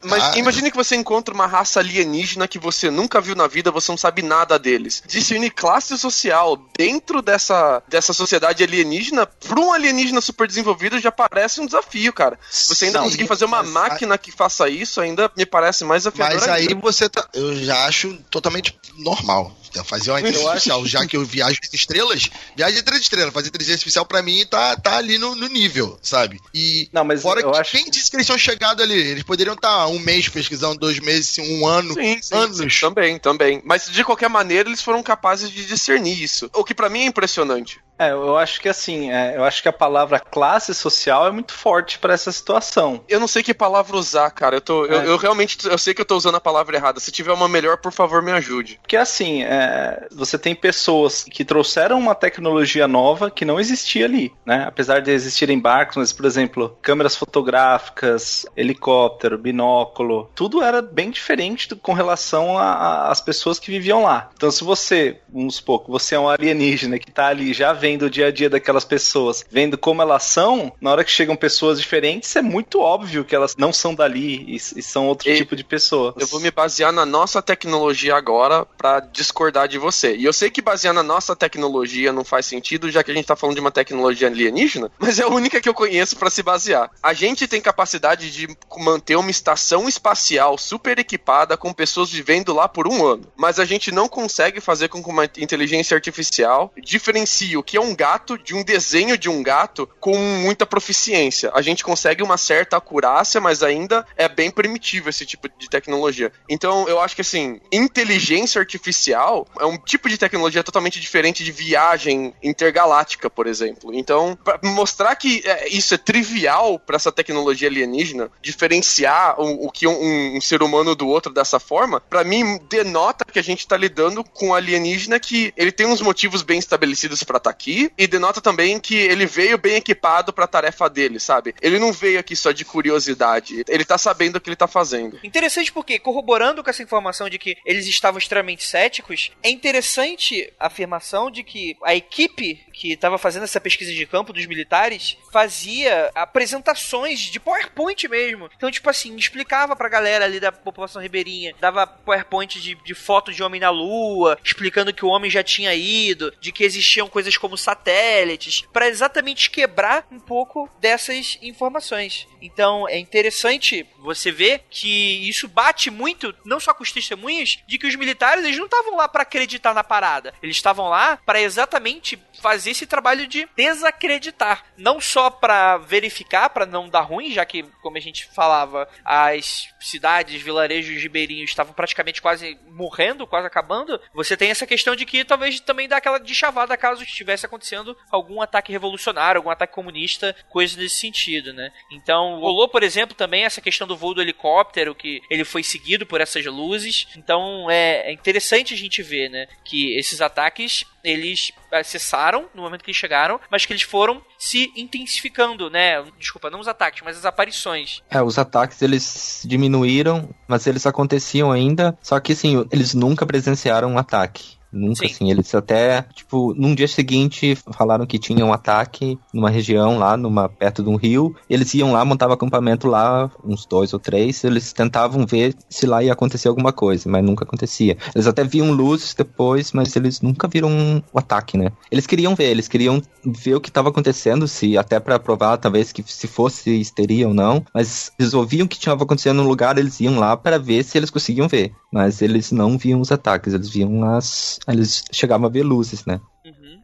Mas ah, imagine que você encontra uma raça alienígena que você nunca viu na vida, você não sabe nada deles. Discernir classe social dentro dessa, dessa sociedade alienígena, para um alienígena super desenvolvido, já parece um desafio, cara. Você ainda Sim, conseguir fazer uma máquina que faça isso, ainda me parece mais desafiador. Mas aí ainda. você tá. Eu já acho totalmente normal. Fazer uma inteligência artificial, já que eu viajo entre estrelas, viagem entre estrelas, fazer inteligência artificial pra mim tá, tá ali no, no nível, sabe? E não, mas fora que acho... quem disse que eles tinham chegado ali? Eles poderiam estar tá um mês pesquisando, dois meses, um ano, sim, sim, anos. Sim, também, também. Mas de qualquer maneira, eles foram capazes de discernir isso. O que para mim é impressionante. É, eu acho que assim, é, eu acho que a palavra classe social é muito forte para essa situação. Eu não sei que palavra usar, cara. Eu, tô, eu, É. eu realmente eu sei que eu tô usando a palavra errada. Se tiver uma melhor, por favor, me ajude. Porque assim, é, você tem pessoas que trouxeram uma tecnologia nova que não existia ali, né? Apesar de existirem barcos, mas, por exemplo, câmeras fotográficas, helicóptero, binóculo, tudo era bem diferente do- com relação às pessoas que viviam lá. Então, se você, vamos supor, que você é um alienígena que tá ali já vendo o dia a dia daquelas pessoas, vendo como elas são, na hora que chegam pessoas diferentes, é muito óbvio que elas não são dali e, e são outro E- tipo de pessoa. Eu vou me basear na nossa tecnologia agora pra discordar de você. E eu sei que basear na nossa tecnologia não faz sentido, já que a gente tá falando de uma tecnologia alienígena, mas é a única que eu conheço pra se basear. A gente tem capacidade de manter uma estação espacial super equipada com pessoas vivendo lá por um ano. Mas a gente não consegue fazer com que uma inteligência artificial diferencie o que é um gato de um desenho de um gato com muita proficiência. A gente consegue uma certa acurácia, mas ainda é bem primitivo esse tipo de tecnologia. Então, eu acho que assim, inteligência artificial é um tipo de tecnologia totalmente diferente de viagem intergaláctica, por exemplo. Então, para mostrar que é, isso é trivial para essa tecnologia alienígena, diferenciar o, o que um, um ser humano do outro dessa forma, para mim denota que a gente tá lidando com um alienígena que ele tem uns motivos bem estabelecidos para estar aqui e denota também que ele veio bem equipado para a tarefa dele, sabe? Ele não veio aqui só de curiosidade, ele tá sabendo o que ele tá fazendo. Interessante porque, corroborando com essa informação de que eles estavam extremamente céticos, é interessante a afirmação de que a equipe que estava fazendo essa pesquisa de campo dos militares fazia apresentações de PowerPoint mesmo. Então, tipo assim, explicava pra galera ali da população ribeirinha, dava PowerPoint de, de fotos de homem na lua, explicando que o homem já tinha ido, de que existiam coisas como satélites, pra exatamente quebrar um pouco dessas informações. Então, é interessante você ver que isso bate muito, não só com os testemunhos, de que os militares eles não estavam lá pra acreditar na parada. Eles estavam lá pra exatamente fazer esse trabalho de desacreditar, não só pra verificar, pra não dar ruim, já que, como a gente falava, as cidades, vilarejos ribeirinhos estavam praticamente quase morrendo, quase acabando. Você tem essa questão de que talvez também dá aquela de chavada caso estivesse acontecendo algum ataque revolucionário, algum ataque comunista, coisa nesse sentido, né? Então, rolou, por exemplo, também essa questão do voo do helicóptero, que ele foi seguido por essas luzes. Então, é, é interessante a gente ver, né, que esses ataques eles cessaram no momento que eles chegaram, mas que eles foram se intensificando, né? Desculpa, não os ataques, mas as aparições. É, os ataques eles diminuíram, mas eles aconteciam ainda, só que assim, eles nunca presenciaram um ataque. Nunca, Sim. assim, eles até, tipo, num dia seguinte falaram que tinha um ataque numa região lá, numa, perto de um rio, eles iam lá, montavam acampamento lá, uns dois ou três, eles tentavam ver se lá ia acontecer alguma coisa, mas nunca acontecia. Eles até viam luzes depois, mas eles nunca viram um ataque, né? Eles queriam ver, eles queriam ver o que estava acontecendo, se até para provar talvez que se fosse histeria ou não, mas eles ouviam que estava acontecendo no lugar, eles iam lá para ver se eles conseguiam ver, mas eles não viam os ataques, eles viam as, eles chegavam a ver luzes, né?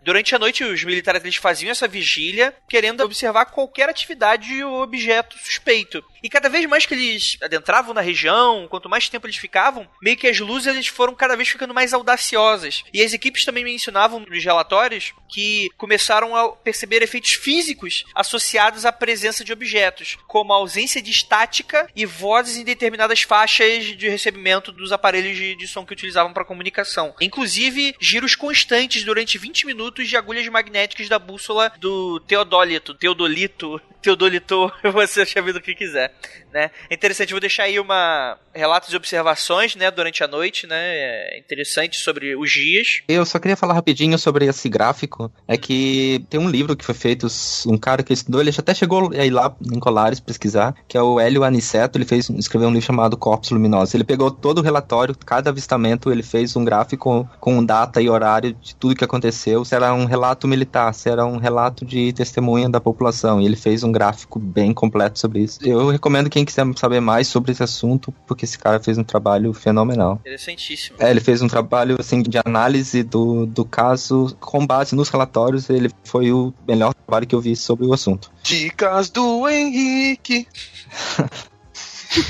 Durante a noite, os militares eles faziam essa vigília, querendo observar qualquer atividade ou objeto suspeito. E cada vez mais que eles adentravam na região, quanto mais tempo eles ficavam, meio que as luzes eles foram cada vez ficando mais audaciosas. E as equipes também mencionavam nos relatórios que começaram a perceber efeitos físicos associados à presença de objetos, como a ausência de estática e vozes em determinadas faixas de recebimento dos aparelhos de, de som que utilizavam para comunicação. Inclusive, giros constantes durante 20 minutos de agulhas magnéticas da bússola do Teodólito, Teodolito, Teodolito, você chame do que quiser, né? É interessante, vou deixar aí uma relatos e observações, né, durante a noite, né? É interessante sobre os dias. Eu só queria falar rapidinho sobre esse gráfico. É que tem um livro que foi feito, um cara que estudou, ele até chegou a ir lá em Colares pesquisar, que é o Hélio Aniceto, ele fez, escreveu um livro chamado Corpos Luminosos. Ele pegou todo o relatório, cada avistamento, ele fez um gráfico com data e horário de tudo que aconteceu, se era um relato militar, se era um relato de testemunha da população, e ele fez um gráfico bem completo sobre isso. Eu recomendo quem quiser saber mais sobre esse assunto, porque esse cara fez um trabalho fenomenal. Interessantíssimo. É, ele fez um trabalho assim de análise do, do caso com base nos relatórios. Ele foi o melhor trabalho que eu vi sobre o assunto. Dicas do Henrique.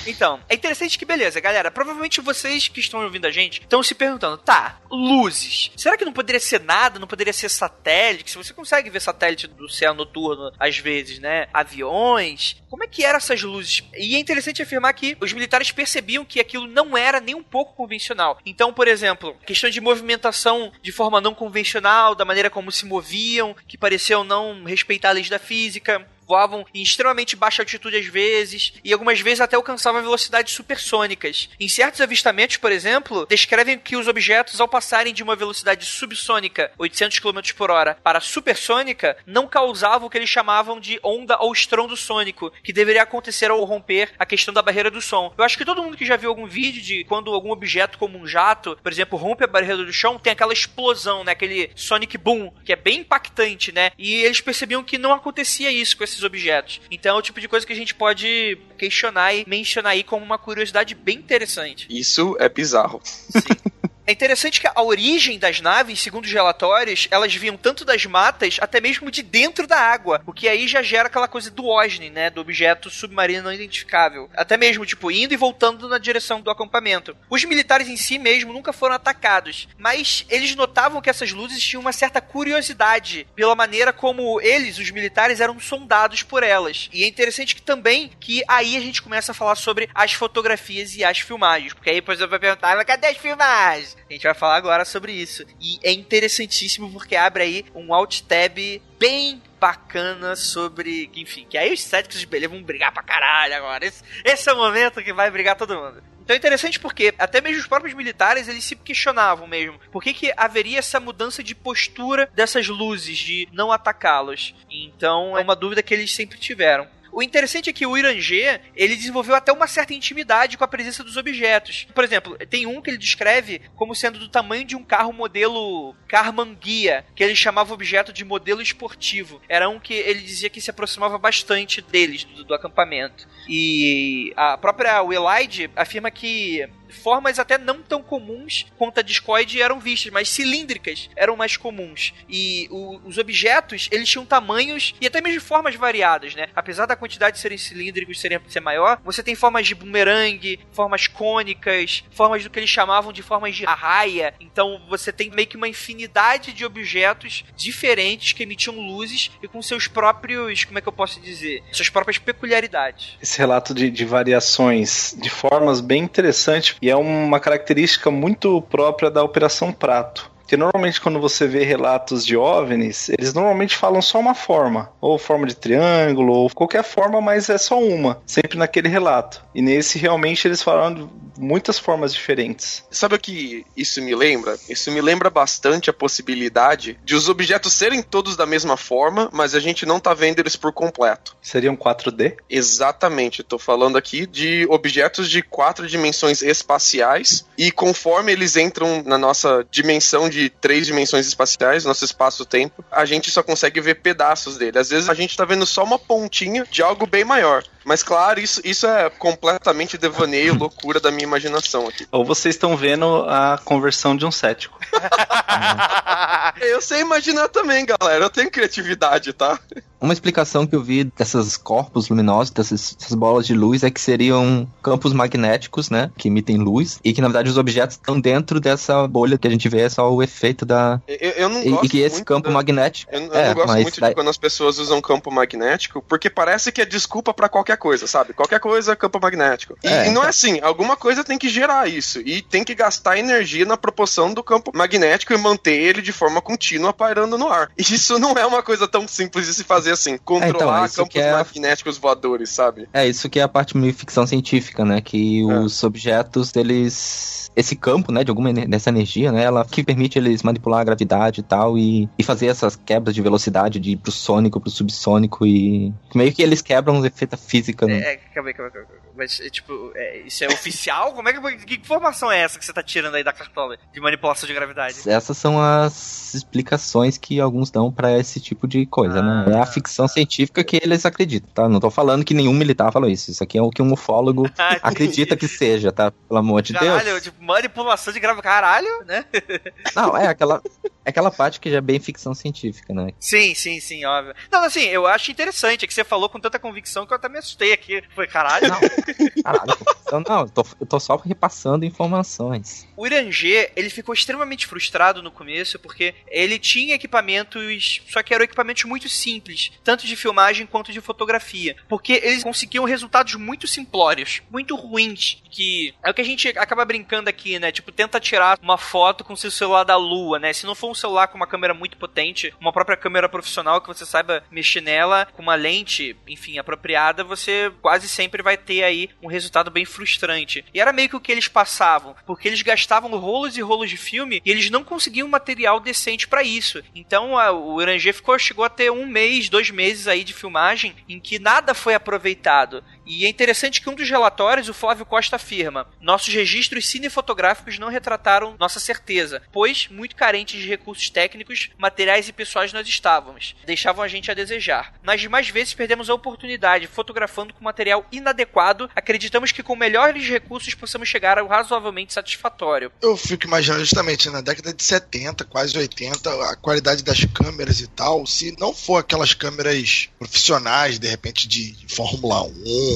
Então, é interessante que, beleza, galera, provavelmente vocês que estão ouvindo a gente estão se perguntando, tá, luzes. Será que não poderia ser nada? Não poderia ser satélite? Se você consegue ver satélite do céu noturno, às vezes, né? Aviões. Como é que eram essas luzes? E é interessante afirmar que os militares percebiam que aquilo não era nem um pouco convencional. Então, por exemplo, questão de movimentação de forma não convencional, da maneira como se moviam, que pareciam não respeitar a leis da física voavam em extremamente baixa altitude às vezes, e algumas vezes até alcançavam velocidades supersônicas. Em certos avistamentos, por exemplo, descrevem que os objetos, ao passarem de uma velocidade subsônica, 800 km por hora, para supersônica, não causavam o que eles chamavam de onda ou estrondo sônico, que deveria acontecer ao romper a questão da barreira do som. Eu acho que todo mundo que já viu algum vídeo de quando algum objeto como um jato, por exemplo, rompe a barreira do chão, tem aquela explosão, né? Aquele sonic boom, que é bem impactante, né? E eles percebiam que não acontecia isso com esses objetos. Então é o tipo de coisa que a gente pode questionar e mencionar aí como uma curiosidade bem interessante. Isso é bizarro. Sim. É interessante que a origem das naves, segundo os relatórios, elas vinham tanto das matas até mesmo de dentro da água, o que aí já gera aquela coisa do OSNI, né, do objeto submarino não identificável. Até mesmo, tipo, indo e voltando na direção do acampamento. Os militares em si mesmo nunca foram atacados, mas eles notavam que essas luzes tinham uma certa curiosidade pela maneira como eles, os militares, eram sondados por elas. E é interessante que também que aí a gente começa a falar sobre as fotografias e as filmagens, porque aí depois eu vou perguntar, mas cadê as filmagens? A gente vai falar agora sobre isso. E é interessantíssimo porque abre aí um alt tab bem bacana sobre. Enfim, que aí os céticos de beleza vão brigar pra caralho agora. Esse, esse é o momento que vai brigar todo mundo. Então é interessante porque até mesmo os próprios militares eles se questionavam mesmo por que, que haveria essa mudança de postura dessas luzes, de não atacá-los. Então é uma dúvida que eles sempre tiveram. O interessante é que o Irangê, ele desenvolveu até uma certa intimidade com a presença dos objetos. Por exemplo, tem um que ele descreve como sendo do tamanho de um carro modelo Carmanguia, que ele chamava objeto de modelo esportivo. Era um que ele dizia que se aproximava bastante deles, do, do acampamento. E a própria Welaide afirma que formas até não tão comuns quanto a discoide eram vistas, mas cilíndricas eram mais comuns. E o, os objetos, eles tinham tamanhos e até mesmo formas variadas, né? Apesar da quantidade de serem cilíndricos serem, ser maior, você tem formas de bumerangue, formas cônicas, formas do que eles chamavam de formas de arraia. Então você tem meio que uma infinidade de objetos diferentes que emitiam luzes e com seus próprios, como é que eu posso dizer? Suas próprias peculiaridades. Esse relato de, de variações de formas bem interessante e é uma característica muito própria da Operação Prato. Porque normalmente quando você vê relatos de OVNIs, eles normalmente falam só uma forma, ou forma de triângulo, ou qualquer forma, mas é só uma, sempre naquele relato. E nesse realmente eles falaram de muitas formas diferentes. Sabe o que isso me lembra? Isso me lembra bastante a possibilidade de os objetos serem todos da mesma forma, mas a gente não tá vendo eles por completo. Seriam 4D? Exatamente, tô falando aqui de objetos de quatro dimensões espaciais e conforme eles entram na nossa dimensão de três dimensões espaciais, nosso espaço-tempo, a gente só consegue ver pedaços dele. Às vezes a gente tá vendo só uma pontinha de algo bem maior. Mas claro, isso, isso é completamente devaneio, loucura da minha imaginação aqui. Ou vocês estão vendo a conversão de um cético. Eu sei imaginar também, galera. Eu tenho criatividade, tá? Uma explicação que eu vi dessas corpos luminosos, dessas, dessas bolas de luz, é que seriam campos magnéticos, né? Que emitem luz. E que, na verdade, os objetos estão dentro dessa bolha que a gente vê, é só o efeito da. Eu, eu não gosto e que esse muito campo da- magnético. Eu, eu é, não gosto muito daí- de quando as pessoas usam campo magnético, porque parece que é desculpa pra qualquer coisa, sabe? Qualquer coisa é campo magnético. E, É, e não é então. assim, alguma coisa tem que gerar isso. E tem que gastar energia na proporção do campo magnético e manter ele de forma contínua pairando no ar. E isso não é uma coisa tão simples de se fazer assim. Controlar então, isso campos é magnéticos voadores, sabe? É, isso que é a parte meio ficção científica, né? Que É. os objetos, eles. Esse campo, né, de alguma dessa energia, né, ela que permite eles manipular a gravidade e tal, e, e fazer essas quebras de velocidade de ir pro sônico, pro subsônico, e meio que eles quebram os efeitos física, né? É, calma aí, calma aí, calma aí. Mas, é, tipo, é, isso é oficial? Como é que. Que informação é essa que você tá tirando aí da cartola de manipulação de gravidade? Essas são as explicações que alguns dão pra esse tipo de coisa, né? É a ficção científica que eles acreditam, tá? Não tô falando que nenhum militar falou isso. Isso aqui é o que um ufólogo Ah, acredita que seja, tá? Pelo amor de Caralho, Deus. tipo, manipulação de gravidade. Caralho, né? Não, é aquela. aquela parte que já é bem ficção científica, né? Sim, sim, sim, óbvio. Não, assim, eu acho interessante, é que você falou com tanta convicção que eu até me assustei aqui. Foi, caralho. Não, caralho, então, não, eu tô, eu tô só repassando informações. O Irangê, ele ficou extremamente frustrado no começo, porque ele tinha equipamentos, só que eram equipamentos muito simples, tanto de filmagem quanto de fotografia. Porque eles conseguiam resultados muito simplórios, muito ruins, que é o que a gente acaba brincando aqui, né? Tipo, tenta tirar uma foto com seu celular da lua, né? Se não for um celular com uma câmera muito potente, uma própria câmera profissional que você saiba mexer nela, com uma lente, enfim, apropriada, você quase sempre vai ter aí um resultado bem frustrante. E era meio que o que eles passavam, porque eles gastavam rolos e rolos de filme e eles não conseguiam material decente para isso. Então a, o Irangê ficou, chegou a ter um mês, dois meses aí de filmagem em que nada foi aproveitado. E é interessante que um dos relatórios, o Flávio Costa afirma: nossos registros cinefotográficos não retrataram nossa certeza, pois, muito carentes de recursos técnicos, materiais e pessoais nós estávamos. Deixavam a gente a desejar. Nas demais vezes perdemos a oportunidade, fotografando com material inadequado, acreditamos que com melhores recursos possamos chegar ao razoavelmente satisfatório. Eu fico imaginando justamente na década de 70, quase 80, a qualidade das câmeras e tal, se não for aquelas câmeras profissionais, de repente de Fórmula 1,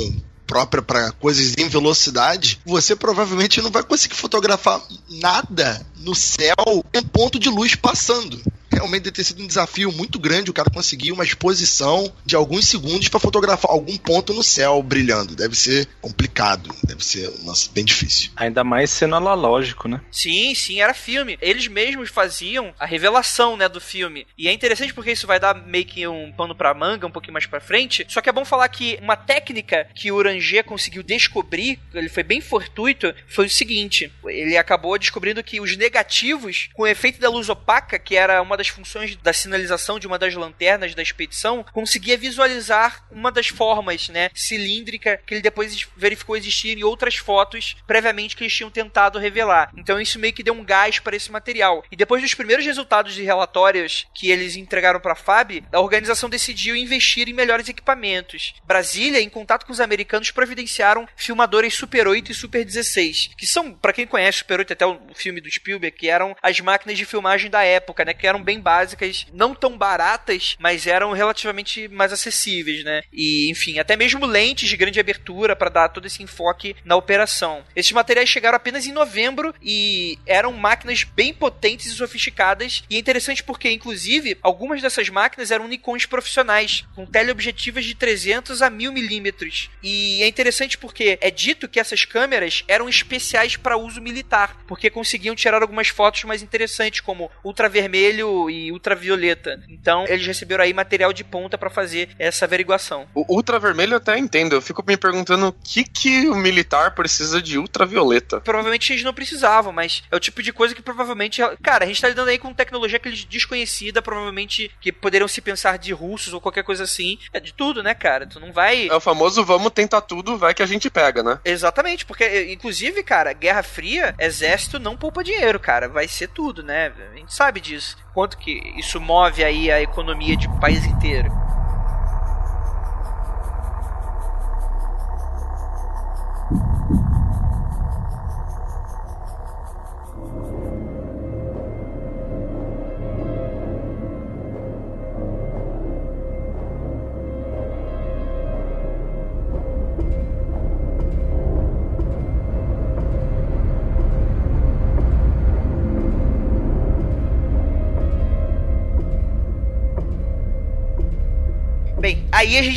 própria para coisas em velocidade, você provavelmente não vai conseguir fotografar nada no céu com ponto de luz passando realmente deve ter sido um desafio muito grande o cara conseguir uma exposição de alguns segundos para fotografar algum ponto no céu brilhando. Deve ser complicado, deve ser nossa, bem difícil. Ainda mais sendo analógico, né? Sim, sim, era filme. Eles mesmos faziam a revelação, né, do filme. E é interessante porque isso vai dar meio que um pano pra manga um pouquinho mais pra frente. Só que é bom falar que uma técnica que o Oranger conseguiu descobrir, ele foi bem fortuito, foi o seguinte: ele acabou descobrindo que os negativos, com o efeito da luz opaca, que era uma das das funções da sinalização de uma das lanternas da expedição, conseguia visualizar uma das formas, né, cilíndrica que ele depois verificou existir em outras fotos previamente que eles tinham tentado revelar. Então isso meio que deu um gás para esse material. E depois dos primeiros resultados de relatórios que eles entregaram para a FAB, a organização decidiu investir em melhores equipamentos. Brasília, em contato com os americanos, providenciaram filmadores Super 8 e Super 16, que são, para quem conhece Super 8 até o filme do Spielberg, que eram as máquinas de filmagem da época, né, que eram bem bem básicas, não tão baratas, mas eram relativamente mais acessíveis, né? E, enfim, até mesmo lentes de grande abertura para dar todo esse enfoque na operação. Esses materiais chegaram apenas em novembro e eram máquinas bem potentes e sofisticadas. E é interessante porque, inclusive, algumas dessas máquinas eram Nikons profissionais, com teleobjetivas de 300 a 1000 milímetros. E é interessante porque é dito que essas câmeras eram especiais para uso militar, porque conseguiam tirar algumas fotos mais interessantes, como ultravermelho e ultravioleta. Então, eles receberam aí material de ponta para fazer essa averiguação. O ultravermelho eu até entendo. Eu fico me perguntando o que, que o militar precisa de ultravioleta. Provavelmente eles não precisavam, mas é o tipo de coisa que provavelmente. Cara, a gente tá lidando aí com tecnologia que eles desconhecida, provavelmente que poderiam se pensar de russos ou qualquer coisa assim. É de tudo, né, cara? Tu não vai. É o famoso vamos tentar tudo, vai que a gente pega, né? Exatamente, porque, inclusive, cara, Guerra Fria, exército não poupa dinheiro, cara. Vai ser tudo, né? A gente sabe disso quanto que isso move aí a economia de um país inteiro.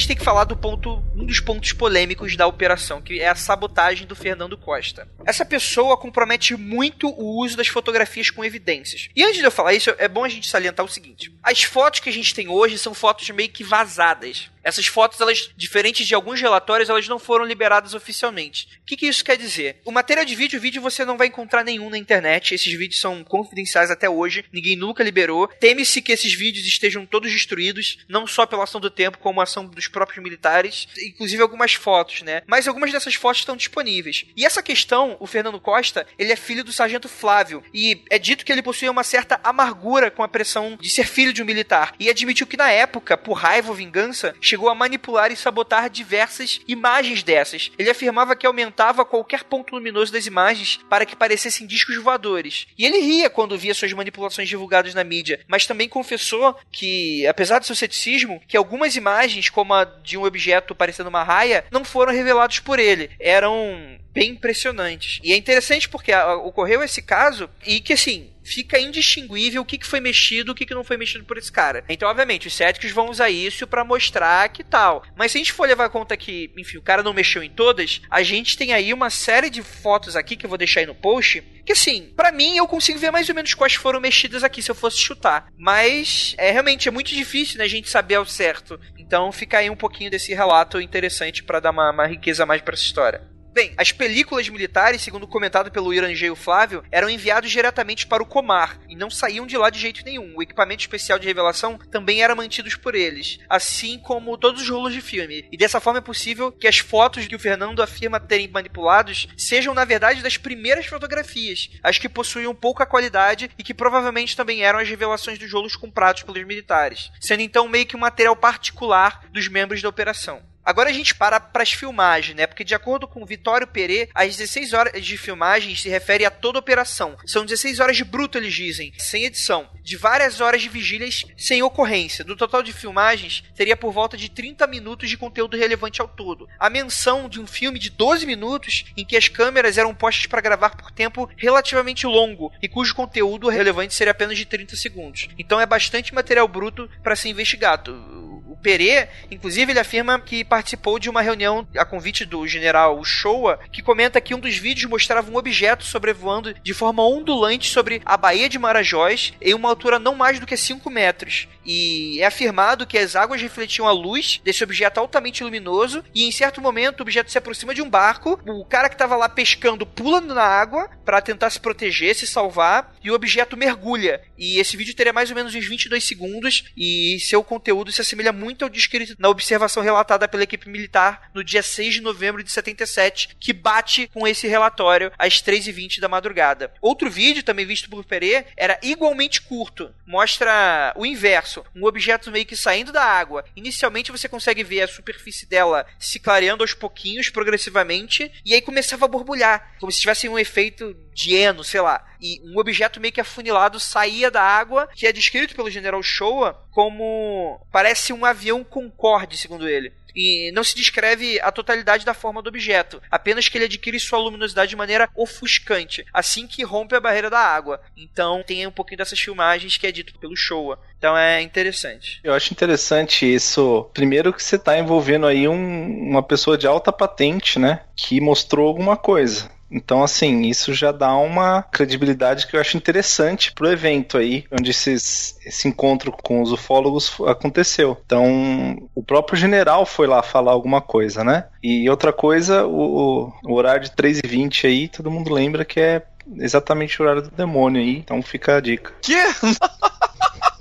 Tem que falar do ponto, um dos pontos polêmicos da operação, que é a sabotagem do Fernando Costa. Essa pessoa compromete muito o uso das fotografias com evidências. E antes de eu falar isso, é bom a gente salientar o seguinte: as fotos que a gente tem hoje são fotos meio que vazadas. Essas fotos, elas, diferentes de alguns relatórios, elas não foram liberadas oficialmente. O que, que isso quer dizer? O material de vídeo, vídeo você não vai encontrar nenhum na internet. Esses vídeos são confidenciais até hoje. Ninguém nunca liberou. Teme-se que esses vídeos estejam todos destruídos, não só pela ação do tempo, como a ação dos próprios militares. Inclusive algumas fotos, né? Mas algumas dessas fotos estão disponíveis. E essa questão, o Fernando Costa, ele é filho do sargento Flávio. E é dito que ele possuía uma certa amargura com a pressão de ser filho de um militar. E admitiu que na época, por raiva ou vingança, chegou a manipular e sabotar diversas imagens dessas. Ele afirmava que aumentava qualquer ponto luminoso das imagens para que parecessem discos voadores. E ele ria quando via suas manipulações divulgadas na mídia, mas também confessou que, apesar do seu ceticismo, que algumas imagens, como a de um objeto parecendo uma raia, não foram revelados por ele. Eram bem impressionantes. E é interessante porque a, ocorreu esse caso e que assim, fica indistinguível o que, que foi mexido, o que, que não foi mexido por esse cara. Então, obviamente, os céticos vão usar isso para mostrar que tal. Mas se a gente for levar conta que, enfim, o cara não mexeu em todas, a gente tem aí uma série de fotos aqui que eu vou deixar aí no post. Que assim, para mim eu consigo ver mais ou menos quais foram mexidas aqui se eu fosse chutar. Mas é realmente é muito difícil né, a gente saber ao certo. Então fica aí um pouquinho desse relato interessante para dar uma, uma riqueza mais para essa história. Bem, as películas militares, segundo comentado pelo Irangeio Flávio, eram enviados diretamente para o Comar e não saíam de lá de jeito nenhum. O equipamento especial de revelação também era mantido por eles, assim como todos os rolos de filme. E dessa forma é possível que as fotos que o Fernando afirma terem manipulados sejam, na verdade, das primeiras fotografias, as que possuíam pouca qualidade e que provavelmente também eram as revelações dos rolos comprados pelos militares, sendo então meio que um material particular dos membros da operação. Agora a gente para para as filmagens, né? Porque de acordo com Vitório Perê, as 16 horas de filmagem se refere a toda a operação. São 16 horas de bruto, eles dizem, sem edição. De várias horas de vigílias sem ocorrência. Do total de filmagens, teria por volta de 30 minutos de conteúdo relevante ao todo. A menção de um filme de 12 minutos em que as câmeras eram postas para gravar por tempo relativamente longo e cujo conteúdo relevante seria apenas de 30 segundos. Então é bastante material bruto para ser investigado Perê, inclusive, ele afirma que participou de uma reunião a convite do general Showa, que comenta que um dos vídeos mostrava um objeto sobrevoando de forma ondulante sobre a Baía de Marajós em uma altura não mais do que 5 metros. E é afirmado que as águas refletiam a luz desse objeto altamente luminoso e em certo momento o objeto se aproxima de um barco, o cara que estava lá pescando pula na água para tentar se proteger, se salvar, e o objeto mergulha. E esse vídeo teria mais ou menos uns 22 segundos e seu conteúdo se assemelha muito ao descrito na observação relatada pela equipe militar no dia 6 de novembro de 77, que bate com esse relatório às 3h20 da madrugada. Outro vídeo, também visto por Perê, era igualmente curto. Mostra o inverso, um objeto meio que saindo da água. Inicialmente você consegue ver a superfície dela se clareando aos pouquinhos, progressivamente, e aí começava a borbulhar, como se tivesse um efeito de eno, sei lá. E um objeto meio que afunilado saía da água, que é descrito pelo General Showa como parece um avião Concorde, segundo ele. E não se descreve a totalidade da forma do objeto, apenas que ele adquire sua luminosidade de maneira ofuscante, assim que rompe a barreira da água. Então tem um pouquinho dessas filmagens que é dito pelo Showa. Então é interessante. Eu acho interessante isso. Primeiro que você está envolvendo aí um, uma pessoa de alta patente, né? Que mostrou alguma coisa. Então, assim, isso já dá uma credibilidade que eu acho interessante pro evento aí, onde esses, esse encontro com os ufólogos aconteceu. Então, o próprio general foi lá falar alguma coisa, né? E outra coisa, o, o horário de 3h20 aí, todo mundo lembra que é exatamente o horário do demônio aí, então fica a dica. Que?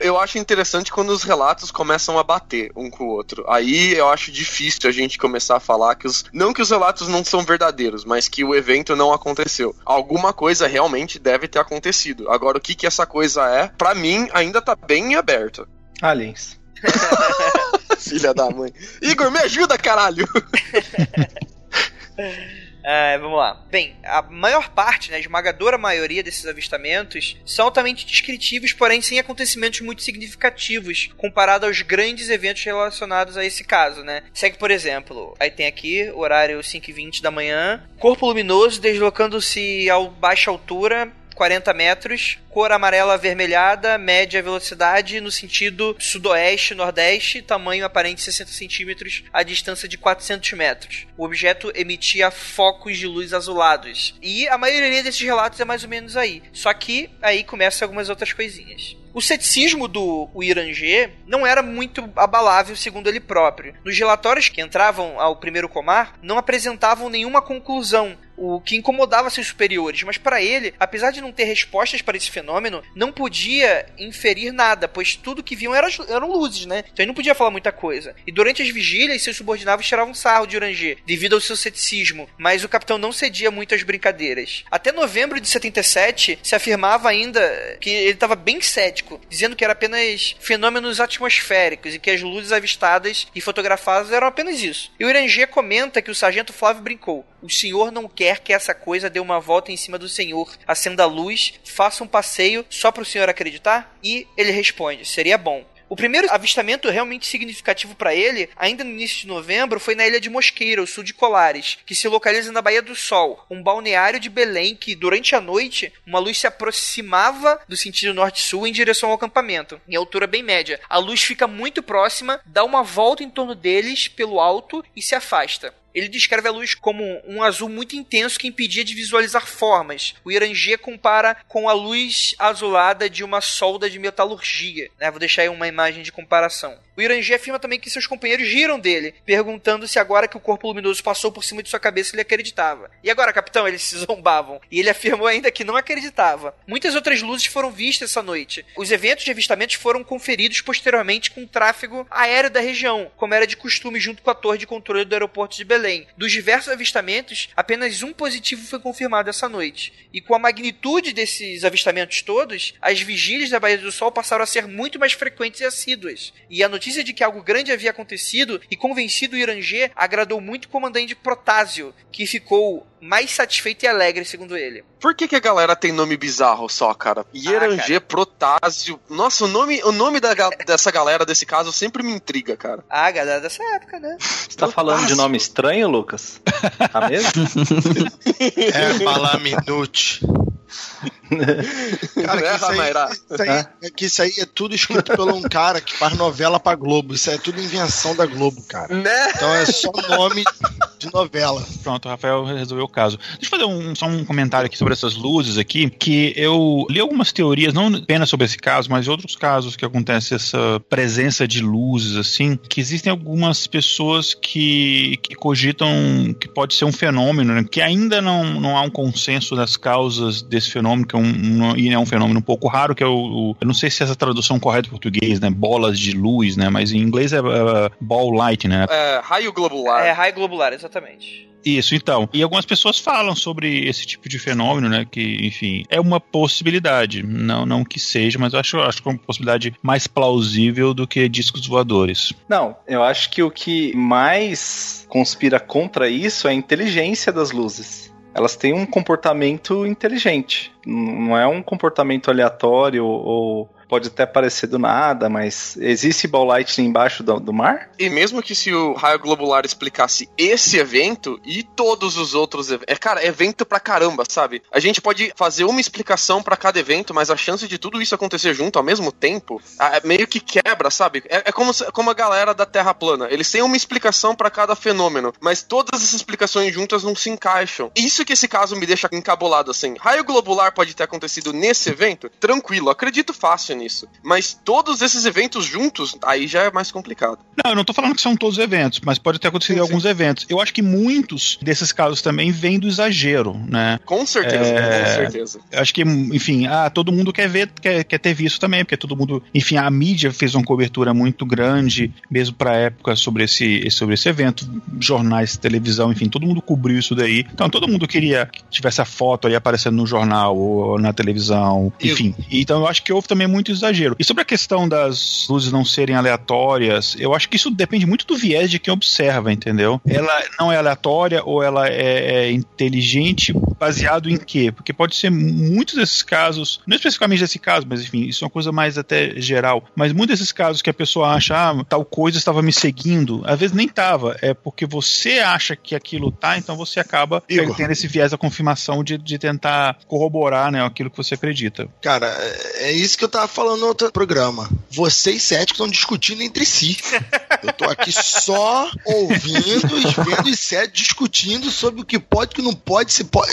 eu acho interessante quando os relatos começam a bater um com o outro. Aí eu acho difícil a gente começar a falar que os. Não que os relatos não são verdadeiros, mas que o evento não aconteceu. Alguma coisa realmente deve ter acontecido. Agora, o que, que essa coisa é, para mim, ainda tá bem aberto. Aliens. Filha da mãe. Igor, me ajuda, caralho! Uh, vamos lá. Bem, a maior parte, né, a esmagadora maioria desses avistamentos são altamente descritivos, porém sem acontecimentos muito significativos comparado aos grandes eventos relacionados a esse caso, né? Segue, por exemplo, aí tem aqui horário 5h20 da manhã, corpo luminoso deslocando-se a baixa altura 40 metros, cor amarela avermelhada, média velocidade no sentido sudoeste-nordeste, tamanho aparente 60 centímetros, a distância de 400 metros. O objeto emitia focos de luz azulados. E a maioria desses relatos é mais ou menos aí. Só que aí começam algumas outras coisinhas. O ceticismo do Irangê não era muito abalável, segundo ele próprio. Nos relatórios que entravam ao primeiro comar, não apresentavam nenhuma conclusão o que incomodava seus superiores, mas para ele, apesar de não ter respostas para esse fenômeno, não podia inferir nada, pois tudo que viam era, eram luzes, né? Então ele não podia falar muita coisa. E durante as vigílias, seus subordinados tiravam sarro de Uranger, devido ao seu ceticismo, mas o capitão não cedia muito às brincadeiras. Até novembro de 77, se afirmava ainda que ele estava bem cético, dizendo que era apenas fenômenos atmosféricos e que as luzes avistadas e fotografadas eram apenas isso. E o Uranger comenta que o sargento Flávio brincou: O senhor não quer que essa coisa dê uma volta em cima do senhor, acenda a luz, faça um passeio só para o senhor acreditar? E ele responde: Seria bom. O primeiro avistamento realmente significativo para ele, ainda no início de novembro, foi na ilha de Mosqueira, ao sul de Colares, que se localiza na Baía do Sol, um balneário de Belém que, durante a noite, uma luz se aproximava do sentido norte-sul em direção ao acampamento, em altura bem média. A luz fica muito próxima, dá uma volta em torno deles pelo alto e se afasta. Ele descreve a luz como um azul muito intenso que impedia de visualizar formas. O Irangê compara com a luz azulada de uma solda de metalurgia. Né? Vou deixar aí uma imagem de comparação. O Irangê afirma também que seus companheiros riram dele, perguntando se agora que o corpo luminoso passou por cima de sua cabeça ele acreditava. E agora, capitão? Eles se zombavam. E ele afirmou ainda que não acreditava. Muitas outras luzes foram vistas essa noite. Os eventos de avistamentos foram conferidos posteriormente com o tráfego aéreo da região, como era de costume junto com a torre de controle do aeroporto de Belém. Dos diversos avistamentos, apenas um positivo foi confirmado essa noite. E com a magnitude desses avistamentos todos, as vigílias da Baía do Sol passaram a ser muito mais frequentes e assíduas. E a notícia de que algo grande havia acontecido e convencido o Irangê agradou muito o comandante Protásio, que ficou mais satisfeito e alegre, segundo ele. Por que, que a galera tem nome bizarro só, cara? Ierangê, ah, Protásio. Nossa, o nome, o nome da, dessa galera desse caso sempre me intriga, cara. Ah, galera dessa época, né? Você tá falando de nome estranho, Lucas? Tá mesmo? é, Malaminute. Cara, que isso, aí, isso, aí, é que isso aí é tudo escrito por um cara que faz novela pra Globo. Isso é tudo invenção da Globo, cara. Né? Então é só nome de novela. Pronto, o Rafael resolveu o caso. Deixa eu fazer um, só um comentário aqui sobre essas luzes aqui, que eu li algumas teorias, não apenas sobre esse caso, mas outros casos que acontece essa presença de luzes, assim, que existem algumas pessoas que, que cogitam que pode ser um fenômeno, né, que ainda não, não há um consenso das causas desse fenômeno, que é um, um, e é um fenômeno um pouco raro, que é o, o, Eu não sei se essa tradução correta em português, né? Bolas de luz, né? Mas em inglês é, é ball light, né? É, raio globular. É, raio globular, exatamente. Isso, então. E algumas pessoas falam sobre esse tipo de fenômeno, né? Que, enfim, é uma possibilidade. Não, não que seja, mas eu acho, acho que é uma possibilidade mais plausível do que discos voadores. Não, eu acho que o que mais conspira contra isso é a inteligência das luzes elas têm um comportamento inteligente. Não é um comportamento aleatório ou pode até parecer do nada, mas existe ball lightning embaixo do, do, mar? E mesmo que se o raio globular explicasse esse evento e todos os outros. É, cara, evento pra caramba, sabe? A gente pode fazer uma explicação para cada evento, mas a chance de tudo isso acontecer junto ao mesmo tempo é meio que quebra, sabe? É, é como, como a galera da Terra plana. Eles têm uma explicação para cada fenômeno, mas todas essas explicações juntas não se encaixam. Isso que esse caso me deixa encabulado assim. Raio globular pode ter acontecido nesse evento? Tranquilo, acredito fácil nisso. Mas todos esses eventos juntos, aí já é mais complicado. Não, eu não tô falando que são todos eventos, mas pode ter acontecido sim, alguns sim. eventos. Eu acho que muitos desses casos também vêm do exagero, né? Com certeza, é, com certeza. Eu acho que, enfim, ah, todo mundo quer ver, quer, quer ter visto também, porque todo mundo, enfim, a mídia fez uma cobertura muito grande, mesmo pra época, sobre esse, sobre esse evento, jornais, televisão, enfim, todo mundo cobriu isso daí. Então todo mundo queria que tivesse a foto ali aparecendo no jornal ou na televisão, enfim. Eu... Então eu acho que houve também muito muito exagero. E sobre a questão das luzes não serem aleatórias, eu acho que isso depende muito do viés de quem observa, entendeu? Ela não é aleatória ou ela é, é inteligente baseado em quê? Porque pode ser muitos desses casos, não especificamente desse caso, mas enfim, isso é uma coisa mais até geral, mas muitos desses casos que a pessoa acha, ah, tal coisa estava me seguindo, às vezes nem estava, é porque você acha que aquilo tá, então você acaba Igor. tendo esse viés da confirmação de, de tentar corroborar, né, aquilo que você acredita. Cara, é, é isso que eu tava falando no outro programa. Vocês céticos estão discutindo entre si. Eu tô aqui só ouvindo e vendo os céticos discutindo sobre o que pode e o que não pode. Se pode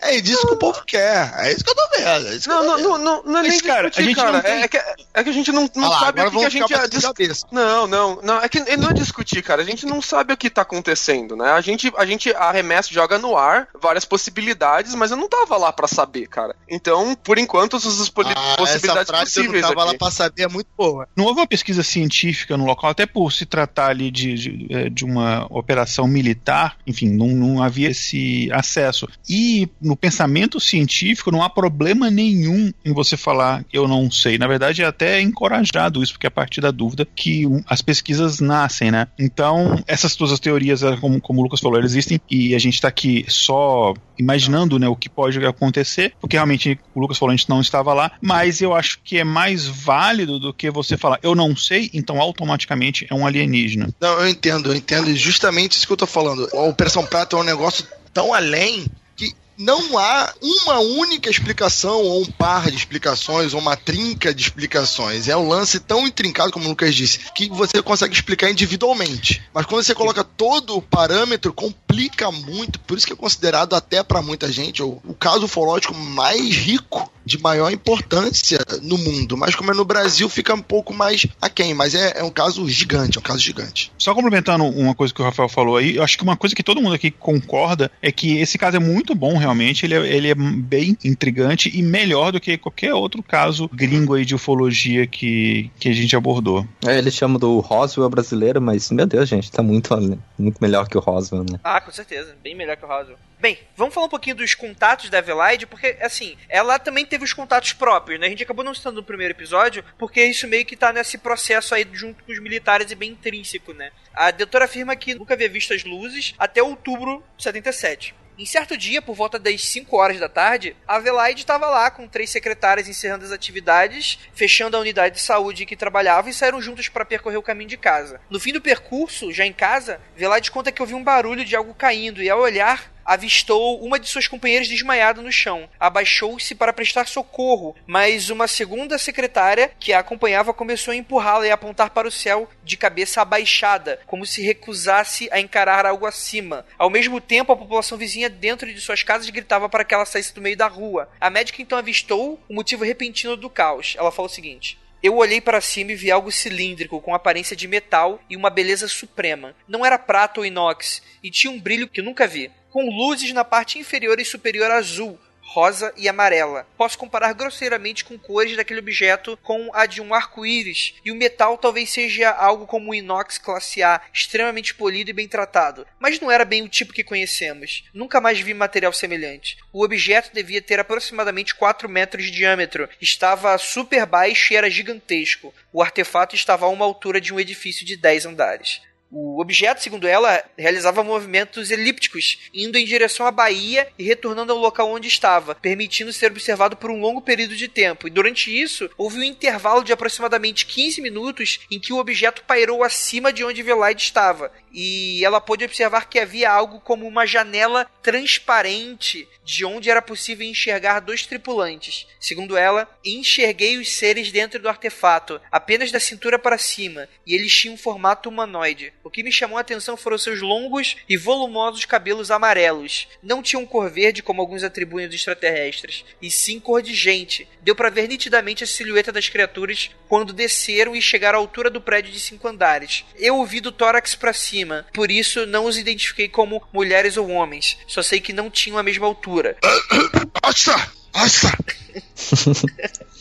É disso que o povo quer. É isso que eu tô vendo. É isso que Não, eu tô não, vendo. não, não, não é nem cara, discutir, a gente cara. não tem- É, que, é que a gente não, não lá, sabe o que, que a gente ia batendo dis-. Não, não, não. É que não é discutir, cara. A gente não sabe o que tá acontecendo, né? A gente, a gente arremessa, joga no ar várias possibilidades, mas eu não tava lá pra saber, cara. Então, por enquanto, as Ah, essa possibilidades frase tava lá aqui. é muito boa. Não houve uma pesquisa científica no local, até por se tratar ali de, de, eh, de uma operação militar, enfim, não, não havia esse acesso. E no pensamento científico não há problema nenhum em você falar eu não sei. Na verdade, é até encorajado isso, porque é a partir da dúvida que as pesquisas nascem, né? Então, essas duas teorias, eh, como, como o Lucas falou, elas existem e a gente está aqui só imaginando né, o que pode acontecer, porque realmente o Lucas falou, a gente não estava lá, mas eu acho que é mais válido do que você falar eu não sei, então automaticamente é um alienígena. Não, eu entendo, eu entendo. E justamente isso que eu tô falando. A Operação Prato é um negócio tão além que não há uma única explicação, ou um par de explicações, ou uma trinca de explicações. É um lance tão intrincado, como o Lucas disse, que você consegue explicar individualmente. Mas quando você coloca todo o parâmetro, complica muito. Por isso que é considerado até para muita gente o, o caso ufológico mais rico de maior importância no mundo. Mas como é no Brasil, fica um pouco mais aquém. Mas é, é um caso gigante, é um caso gigante. Só complementando uma coisa que o Rafael falou aí, eu acho que uma coisa que todo mundo aqui concorda é que esse caso é muito bom, realmente. Ele é, ele é bem intrigante e melhor do que qualquer outro caso gringo aí de ufologia que, que a gente abordou. É, eles chamam do Roswell brasileiro, mas, meu Deus, gente, tá muito, muito melhor que o Roswell, né? Ah, com certeza. Bem melhor que o Roswell. Bem, vamos falar um pouquinho dos contatos da Adelaide, porque, assim, ela também teve os contatos próprios, né? A gente acabou não citando no primeiro episódio, porque isso meio que tá nesse processo aí junto com os militares e bem intrínseco, né? A doutora afirma que nunca havia visto as luzes até outubro de 77. Em certo dia, por volta das 5 horas da tarde, a Adelaide estava lá com três secretárias encerrando as atividades, fechando a unidade de saúde que trabalhava e saíram juntas para percorrer o caminho de casa. No fim do percurso, já em casa, Adelaide conta que ouviu um barulho de algo caindo e ao olhar avistou uma de suas companheiras desmaiada no chão. Abaixou-se para prestar socorro, mas uma segunda secretária que a acompanhava começou a empurrá-la e a apontar para o céu de cabeça abaixada, como se recusasse a encarar algo acima. Ao mesmo tempo, a população vizinha dentro de suas casas gritava para que ela saísse do meio da rua. A médica então avistou o motivo repentino do caos. Ela falou o seguinte: eu olhei para cima e vi algo cilíndrico, com aparência de metal e uma beleza suprema. Não era prata ou inox, e tinha um brilho que nunca vi. Com luzes na parte inferior e superior azul, rosa e amarela. Posso comparar grosseiramente com cores daquele objeto com a de um arco-íris, e o metal talvez seja algo como um inox classe A, extremamente polido e bem tratado, mas não era bem o tipo que conhecemos. Nunca mais vi material semelhante. O objeto devia ter aproximadamente 4 metros de diâmetro, estava super baixo e era gigantesco. O artefato estava a uma altura de um edifício de 10 andares. O objeto, segundo ela, realizava movimentos elípticos, indo em direção à Bahia e retornando ao local onde estava, permitindo ser observado por um longo período de tempo. E durante isso, houve um intervalo de aproximadamente 15 minutos em que o objeto pairou acima de onde Velaide estava. E ela pôde observar que havia algo como uma janela transparente de onde era possível enxergar dois tripulantes. Segundo ela, enxerguei os seres dentro do artefato, apenas da cintura para cima, e eles tinham um formato humanoide. O que me chamou a atenção foram seus longos e volumosos cabelos amarelos. Não tinham cor verde como alguns atribuem dos extraterrestres, e sim cor de gente. Deu para ver nitidamente a silhueta das criaturas quando desceram e chegaram à altura do prédio de cinco andares. Eu ouvi do tórax para cima, por isso não os identifiquei como mulheres ou homens. Só sei que não tinham a mesma altura. Nossa! Nossa!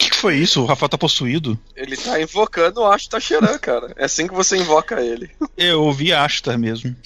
O que, que foi isso? O Rafael tá possuído? Ele tá invocando o Ashtar Sheran, cara. É assim que você invoca ele. Eu ouvi Ashtar mesmo.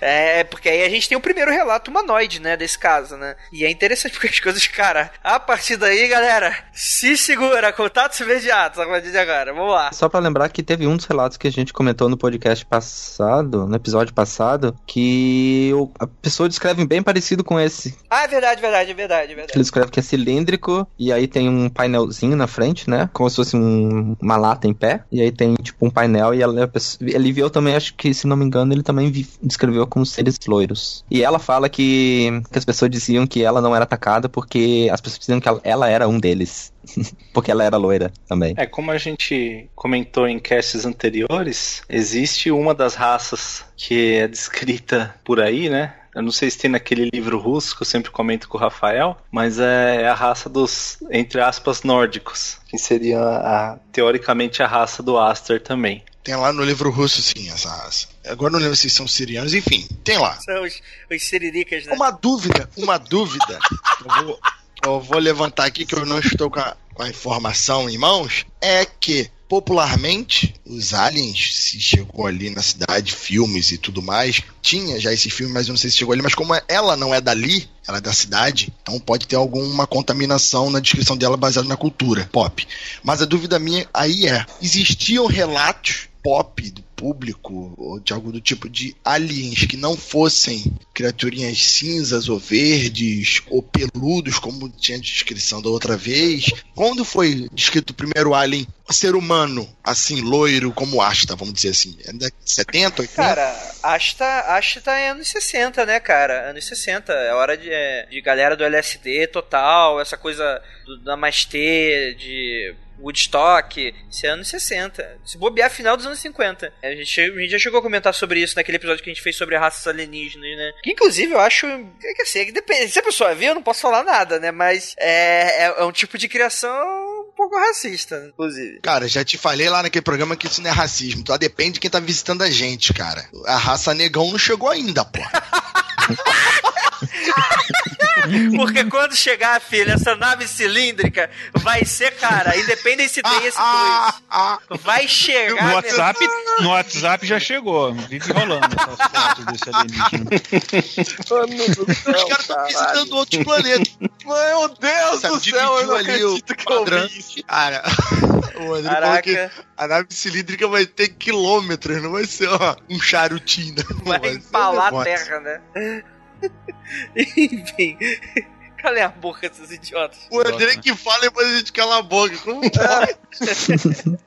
É, porque aí a gente tem o primeiro relato humanoide, né, desse caso, né? E é interessante porque as coisas, cara, a partir daí, galera, se segura, contatos imediatos a partir de agora, vamos lá. Só pra lembrar que teve um dos relatos que a gente comentou no podcast passado, no episódio passado, que o- a pessoa descreve bem parecido com esse. Ah, é verdade, verdade, é verdade, é verdade. Ele escreve que é cilíndrico, e aí tem um painelzinho na frente, né? Como se fosse um- uma lata em pé. E aí tem, tipo, um painel, e ela, pessoa- ele viu também, acho que, se não me engano, ele também descreveu como seres loiros. E ela fala que, que as pessoas diziam que ela não era atacada porque as pessoas diziam que ela, ela era um deles. porque ela era loira também. É, como a gente comentou em casts anteriores, existe uma das raças que é descrita por aí, né? Eu não sei se tem naquele livro russo que eu sempre comento com o Rafael, mas é a raça dos, entre aspas, nórdicos, que seria a, teoricamente a raça do Aster também. Tem lá no livro russo, sim, essa raça. Agora não lembro se são sirianos, enfim, tem lá. São os, os siriricas, né? Uma dúvida, uma dúvida. eu, vou, eu vou levantar aqui que eu não estou com a, com a informação em mãos. É que popularmente, os aliens, se chegou ali na cidade, filmes e tudo mais, tinha já esses filmes, mas eu não sei se chegou ali, mas como ela não é dali, ela é da cidade, então pode ter alguma contaminação na descrição dela baseada na cultura pop. Mas a dúvida minha aí é: existiam relatos pop do público ou de algo do tipo de aliens que não fossem criaturinhas cinzas ou verdes ou peludos, como tinha descrição da outra vez. Quando foi descrito o primeiro alien ser humano, assim, loiro, como Asta, vamos dizer assim? É da 70, 80? Cara, Asta, Asta é anos 60, né, cara? Anos 60. É hora de, é, de galera do LSD total, essa coisa do Namastê, de Woodstock, isso é anos 60. Se bobear, final dos anos 50. A gente, a gente já chegou a comentar sobre isso naquele episódio que a gente fez sobre raças alienígenas, né? Que inclusive eu acho. É que assim, é que depende. Se a pessoa viu, eu não posso falar nada, né? Mas é, é, é um tipo de criação um pouco racista, inclusive. Cara, já te falei lá naquele programa que isso não é racismo. Só depende de quem tá visitando a gente, cara. A raça negão não chegou ainda, pô. Porque quando chegar, filho, essa nave cilíndrica vai ser, cara, Independence Day esse 2. Vai chegar. No WhatsApp, no WhatsApp já chegou. Vive rolando essas fotos desse alienígena. Os caras estão visitando outros planetas. Meu Deus Sabe, do céu, eu não acredito que eu vi isso. Cara, o André falou que a nave cilíndrica vai ter quilômetros, não vai ser ó, um charutinho. não, Vai um empalar a terra, né? Enfim. Calem a boca, seus idiotas. O André que fala e depois a gente cala a boca. Como pode?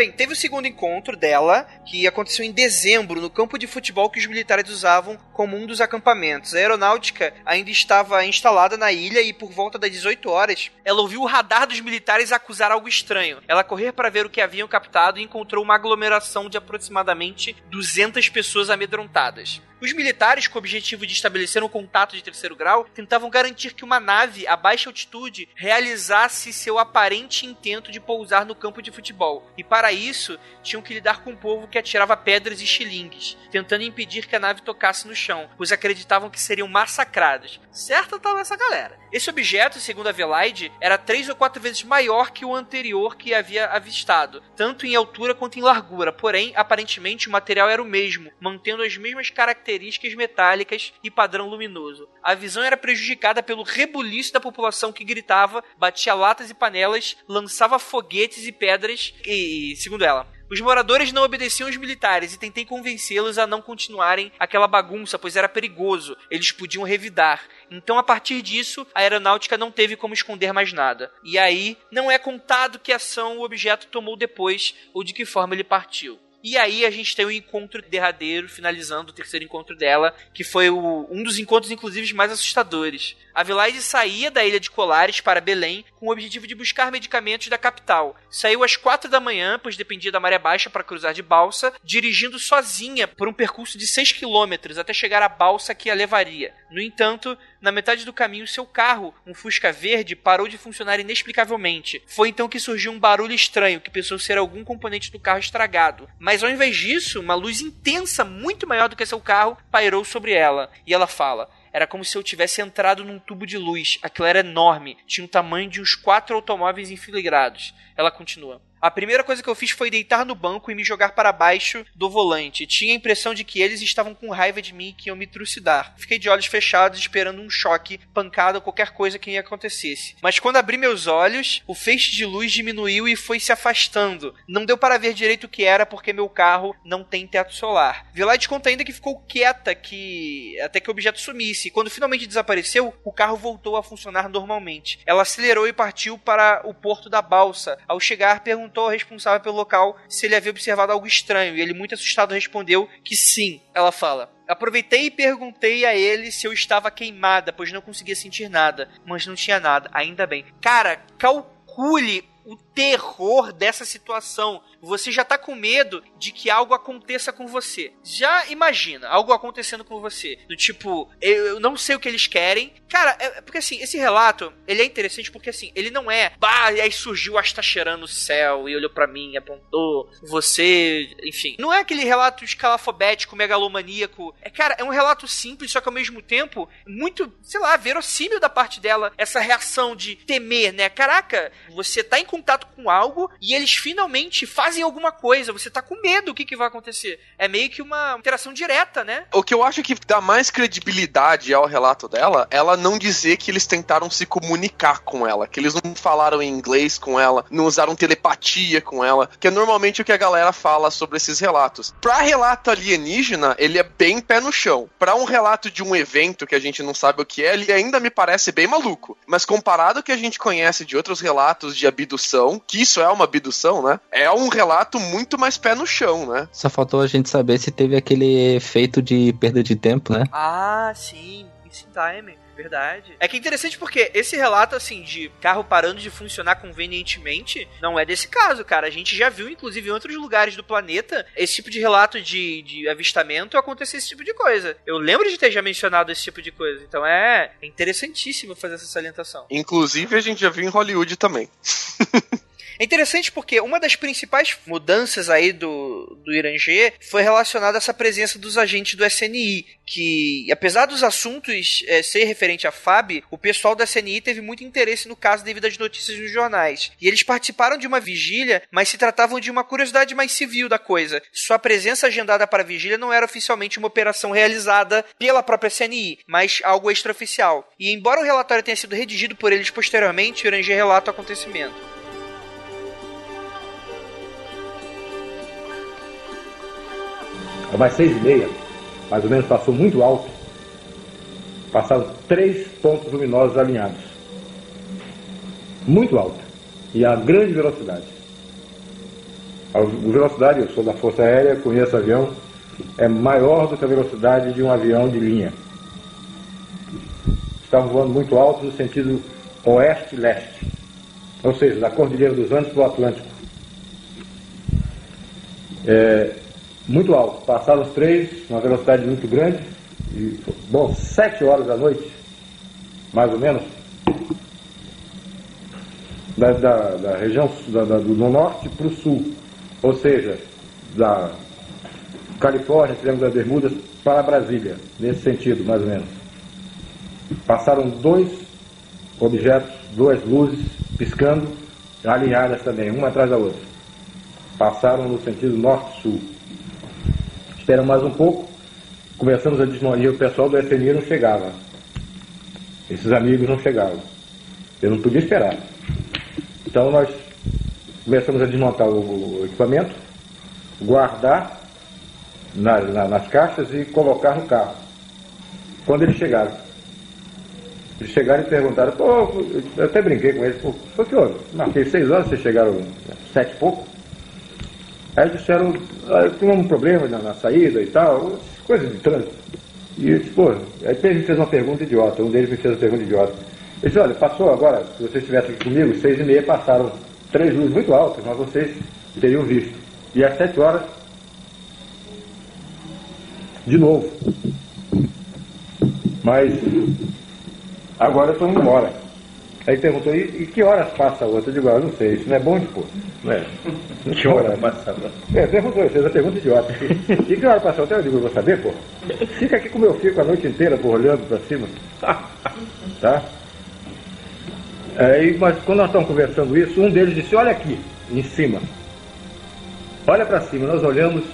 Bem, teve o segundo encontro dela, que aconteceu em dezembro, no campo de futebol que os militares usavam como um dos acampamentos. A aeronáutica ainda estava instalada na ilha e, por volta das 18 horas, ela ouviu o radar dos militares acusar algo estranho. Ela correu para ver o que haviam captado e encontrou uma aglomeração de aproximadamente 200 pessoas amedrontadas. Os militares, com o objetivo de estabelecer um contato de terceiro grau, tentavam garantir que uma nave a baixa altitude realizasse seu aparente intento de pousar no campo de futebol. E para isso, tinham que lidar com um povo que atirava pedras e xilingues, tentando impedir que a nave tocasse no chão, pois acreditavam que seriam massacrados. Certo estava essa galera. Esse objeto, segundo a Velaide, era três ou quatro vezes maior que o anterior que havia avistado, tanto em altura quanto em largura. Porém, aparentemente o material era o mesmo, mantendo as mesmas características metálicas e padrão luminoso. A visão era prejudicada pelo rebuliço da população que gritava, batia latas e panelas, lançava foguetes e pedras e, segundo ela, os moradores não obedeciam os militares e tentei convencê-los a não continuarem aquela bagunça, pois era perigoso. Eles podiam revidar. Então, a partir disso, a aeronáutica não teve como esconder mais nada. E aí, não é contado que ação o objeto tomou depois ou de que forma ele partiu. E aí a gente tem o encontro derradeiro, finalizando o terceiro encontro dela, que foi o- um dos encontros, inclusive, mais assustadores. A Vilaide saía da ilha de Colares para Belém com o objetivo de buscar medicamentos da capital. Saiu às quatro da manhã, pois dependia da maré baixa para cruzar de balsa, dirigindo sozinha por um percurso de 6 quilômetros até chegar à balsa que a levaria. No entanto, na metade do caminho, seu carro, um Fusca verde, parou de funcionar inexplicavelmente. Foi então que surgiu um barulho estranho, que pensou ser algum componente do carro estragado. Mas ao invés disso, uma luz intensa, muito maior do que seu carro, pairou sobre ela. E ela fala: era como se eu tivesse entrado num tubo de luz. Aquilo era enorme, tinha o tamanho de uns quatro automóveis enfileirados. Ela continua. A primeira coisa que eu fiz foi deitar no banco e me jogar para baixo do volante. Tinha a impressão de que eles estavam com raiva de mim e que iam me trucidar. Fiquei de olhos fechados, esperando um choque, pancada ou qualquer coisa que acontecesse. Mas quando abri meus olhos, o feixe de luz diminuiu e foi se afastando. Não deu para ver direito o que era porque meu carro não tem teto solar. Vilaide conta ainda que ficou quieta que até que o objeto sumisse. Quando finalmente desapareceu, o carro voltou a funcionar normalmente. Ela acelerou e partiu para o porto da balsa. Ao chegar, perguntou ao responsável pelo local se ele havia observado algo estranho. E ele, muito assustado, respondeu que sim. Ela fala. Aproveitei e perguntei a ele se eu estava queimada, pois não conseguia sentir nada. Mas não tinha nada, ainda bem. Cara, calcule o terror dessa situação. Você já tá com medo de que algo aconteça com você. Já imagina algo acontecendo com você. Do tipo, eu, eu não sei o que eles querem. Cara, é, porque assim, esse relato, ele é interessante porque assim, ele não é, bah, e aí surgiu Astacheran no céu e olhou para mim, apontou, você, enfim. Não é aquele relato escalafobético, megalomaníaco. É, cara, é um relato simples, só que ao mesmo tempo, muito, sei lá, verossímil da parte dela, essa reação de temer, né? Caraca, você tá em contato com algo e eles finalmente fazem alguma coisa, você tá com medo do que, que vai acontecer. É meio que uma interação direta, né? O que eu acho que dá mais credibilidade ao relato dela, ela não dizer que eles tentaram se comunicar com ela, que eles não falaram em inglês com ela, não usaram telepatia com ela, que é normalmente o que a galera fala sobre esses relatos. Pra relato alienígena, ele é bem pé no chão. Pra um relato de um evento que a gente não sabe o que é, ele ainda me parece bem maluco. Mas comparado ao que a gente conhece de outros relatos de abdução, que isso é uma abdução, né? É um relato muito mais pé no chão, né? Só faltou a gente saber se teve aquele efeito de perda de tempo, né? Ah, sim, missing time. Verdade. É que é interessante porque esse relato, assim, de carro parando de funcionar convenientemente, não é desse caso, cara. A gente já viu, inclusive, em outros lugares do planeta, esse tipo de relato de, de avistamento acontecer esse tipo de coisa. Eu lembro de ter já mencionado esse tipo de coisa. Então é interessantíssimo fazer essa salientação. Inclusive, a gente já viu em Hollywood também. É interessante porque uma das principais mudanças aí do, do Irangê foi relacionada a essa presença dos agentes do SNI, que apesar dos assuntos é, ser referente à FAB, o pessoal do SNI teve muito interesse no caso devido às notícias nos jornais. E eles participaram de uma vigília, mas se tratavam de uma curiosidade mais civil da coisa. Sua presença agendada para a vigília não era oficialmente uma operação realizada pela própria SNI, mas algo extraoficial. E embora o relatório tenha sido redigido por eles posteriormente, Irangê relata o acontecimento. Umas seis e meia, mais ou menos, passou muito alto. Passaram três pontos luminosos alinhados. Muito alto. E a grande velocidade. A velocidade, eu sou da Força Aérea, conheço avião, é maior do que a velocidade de um avião de linha. Estavam voando muito alto no sentido oeste-leste. Ou seja, da Cordilheira dos Andes para o Atlântico. É, muito alto. Passaram os três, uma velocidade muito grande. E, bom, sete horas da noite, mais ou menos, da, da, da região da, do norte para o sul. Ou seja, da Califórnia, Triângulo das Bermudas, para Brasília, nesse sentido, mais ou menos. Passaram dois objetos, duas luzes piscando, alinhadas também, uma atrás da outra. Passaram no sentido norte-sul. Esperamos mais um pouco, começamos a desmontar, e o pessoal do FMI não chegava. Esses amigos não chegavam. Eu não podia esperar. Então nós começamos a desmontar o, equipamento, guardar na, na, nas caixas e colocar no carro. Quando eles chegaram, eles chegaram e perguntaram, pô, eu até brinquei com eles, pô, o que houve? Marquei seis horas, vocês chegaram sete e pouco. Aí disseram, ah, um problema na, na, saída e tal, coisas de trânsito. E eu disse, pô, aí ele fez uma pergunta idiota, um deles me fez uma pergunta idiota. Ele disse, olha, passou agora, se vocês estivessem aqui comigo, seis e meia passaram três luzes muito altas, mas vocês teriam visto. E às sete horas, de novo. Mas agora eu estou indo embora. Aí perguntou, e, e, que horas passa a outra? Eu digo, ah, não sei, isso não é bom de pôr. Não é? Que horas passa a É, perguntou, fez a pergunta idiota. e que hora passa a outra? Eu digo, eu vou saber, pô. Fica aqui como eu fico a noite inteira, pô, olhando pra cima. Tá? Aí, mas quando nós estamos conversando isso, um deles disse, olha aqui, em cima. Olha para cima, nós olhamos.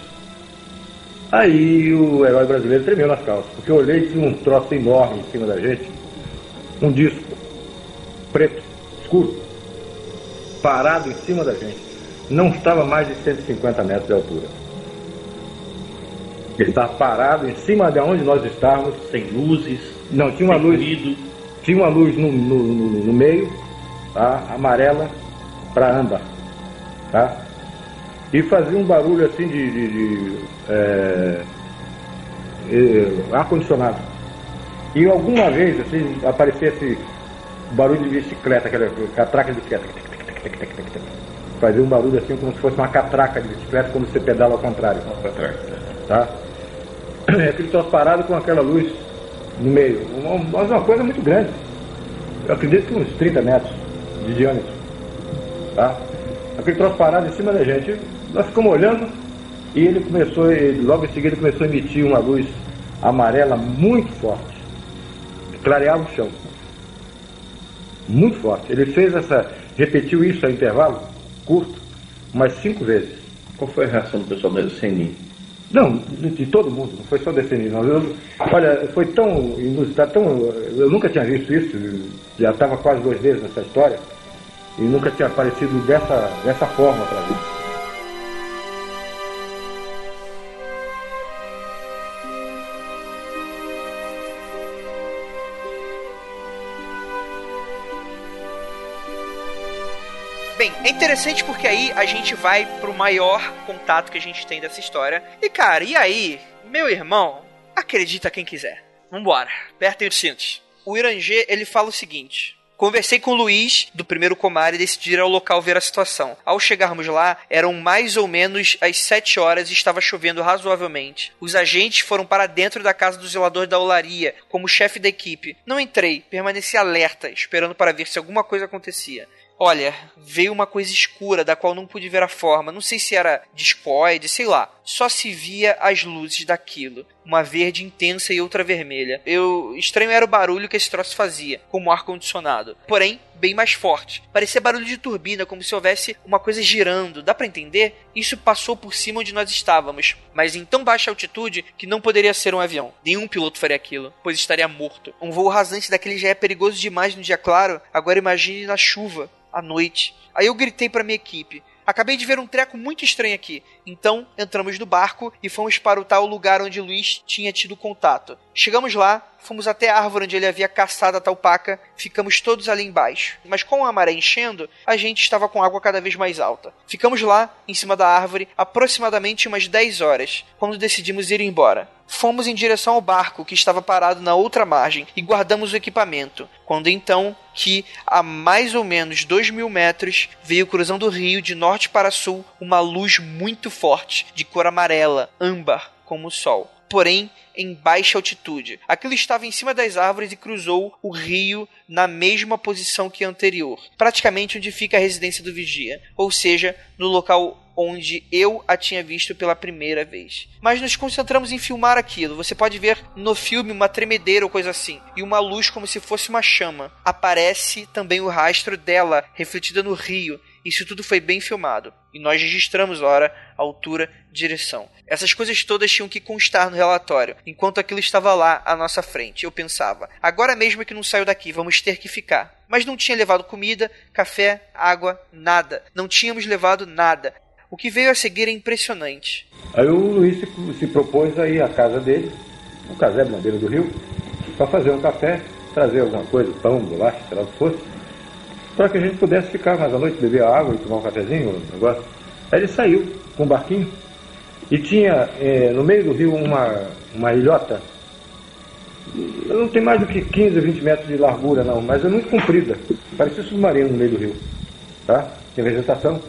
Aí o herói brasileiro tremeu nas calças, porque eu olhei e tinha um troço enorme em cima da gente, um disco preto, escuro, parado em cima da gente. Não estava mais de 150 metros de altura. Ele estava parado em cima de onde nós estávamos. Sem luzes. Não, tinha uma luz. Ruído. Tinha uma luz no, no, no, no meio, tá? amarela para âmbar. Tá? E fazia um barulho assim de, de, de é, é, ar-condicionado. E alguma vez assim, aparecia esse barulho de bicicleta, aquela catraca de bicicleta. Fazia um barulho assim como se fosse uma catraca de bicicleta, quando você pedala ao contrário. Tá? Aquele troço parado com aquela luz no meio. Uma, mas uma coisa muito grande. Eu acredito que uns 30 metros de diâmetro. Tá? Aquele troço parado em cima da gente. Nós ficamos olhando e ele começou, ele, logo em seguida começou a emitir uma luz amarela muito forte. Clareava o chão. Muito forte. Ele fez essa. repetiu isso a intervalo curto, umas cinco vezes. Qual foi a reação do pessoal da CNI? Não, de, todo mundo, não foi só da CNI, não. Eu, olha, foi tão inusitado, tão. Eu nunca tinha visto isso, já estava quase dois vezes nessa história, e nunca tinha aparecido dessa, dessa forma para mim. Interessante porque aí a gente vai pro maior contato que a gente tem dessa história. E cara, e aí, meu irmão, acredita quem quiser. Vambora, apertem os cintos. O Irangê, ele fala o seguinte: Conversei com o Luiz, do primeiro Comar, e decidi ir ao local ver a situação. Ao chegarmos lá, eram mais ou menos às 7 horas e estava chovendo razoavelmente. Os agentes foram para dentro da casa do zelador da olaria, como chefe da equipe. Não entrei, permaneci alerta, esperando para ver se alguma coisa acontecia. Olha, veio uma coisa escura da qual não pude ver a forma. Não sei se era discoide, sei lá. Só se via as luzes daquilo. Uma verde intensa e outra vermelha. Eu estranho era o barulho que esse troço fazia, como ar condicionado. Porém, bem mais forte. Parecia barulho de turbina, como se houvesse uma coisa girando. Dá para entender? Isso passou por cima onde nós estávamos, mas em tão baixa altitude que não poderia ser um avião. Nenhum piloto faria aquilo, pois estaria morto. Um voo rasante daquele já é perigoso demais no dia claro. Agora imagine na chuva à noite. Aí eu gritei para minha equipe: Acabei de ver um treco muito estranho aqui. Então, entramos no barco e fomos para o tal lugar onde Luiz tinha tido contato. Chegamos lá, fomos até a árvore onde ele havia caçado a tal paca, ficamos todos ali embaixo. Mas com a maré enchendo, a gente estava com água cada vez mais alta. Ficamos lá, em cima da árvore, aproximadamente umas 10 horas, quando decidimos ir embora. Fomos em direção ao barco que estava parado na outra margem e guardamos o equipamento. Quando então que, a mais ou menos dois mil metros, veio cruzando o rio de norte para sul uma luz muito forte, de cor amarela, âmbar, como o sol. Porém, em baixa altitude. Aquilo estava em cima das árvores e cruzou o rio na mesma posição que anterior, praticamente onde fica a residência do vigia, ou seja, no local onde eu a tinha visto pela primeira vez. Mas nos concentramos em filmar aquilo. Você pode ver no filme uma tremedeira ou coisa assim, e uma luz como se fosse uma chama. Aparece também o rastro dela refletida no rio. Isso tudo foi bem filmado. E nós registramos hora, altura, direção. Essas coisas todas tinham que constar no relatório, enquanto aquilo estava lá à nossa frente. Eu pensava, agora mesmo que não saio daqui, vamos ter que ficar. Mas não tinha levado comida, café, água, nada. Não tínhamos levado nada. O que veio a seguir é impressionante. Aí o Luiz se, se propôs a ir à casa dele, no casebre na beira do rio, para fazer um café, trazer alguma coisa, pão, bolacha, sei lá o que fosse, para que a gente pudesse ficar mais à noite, beber água e tomar um cafezinho, um negócio. Aí ele saiu com um barquinho e tinha eh, no meio do rio uma, uma ilhota, não tem mais do que 15 ou 20 metros de largura não, mas é muito comprida, parecia submarino no meio do rio, tá? Tem vegetação.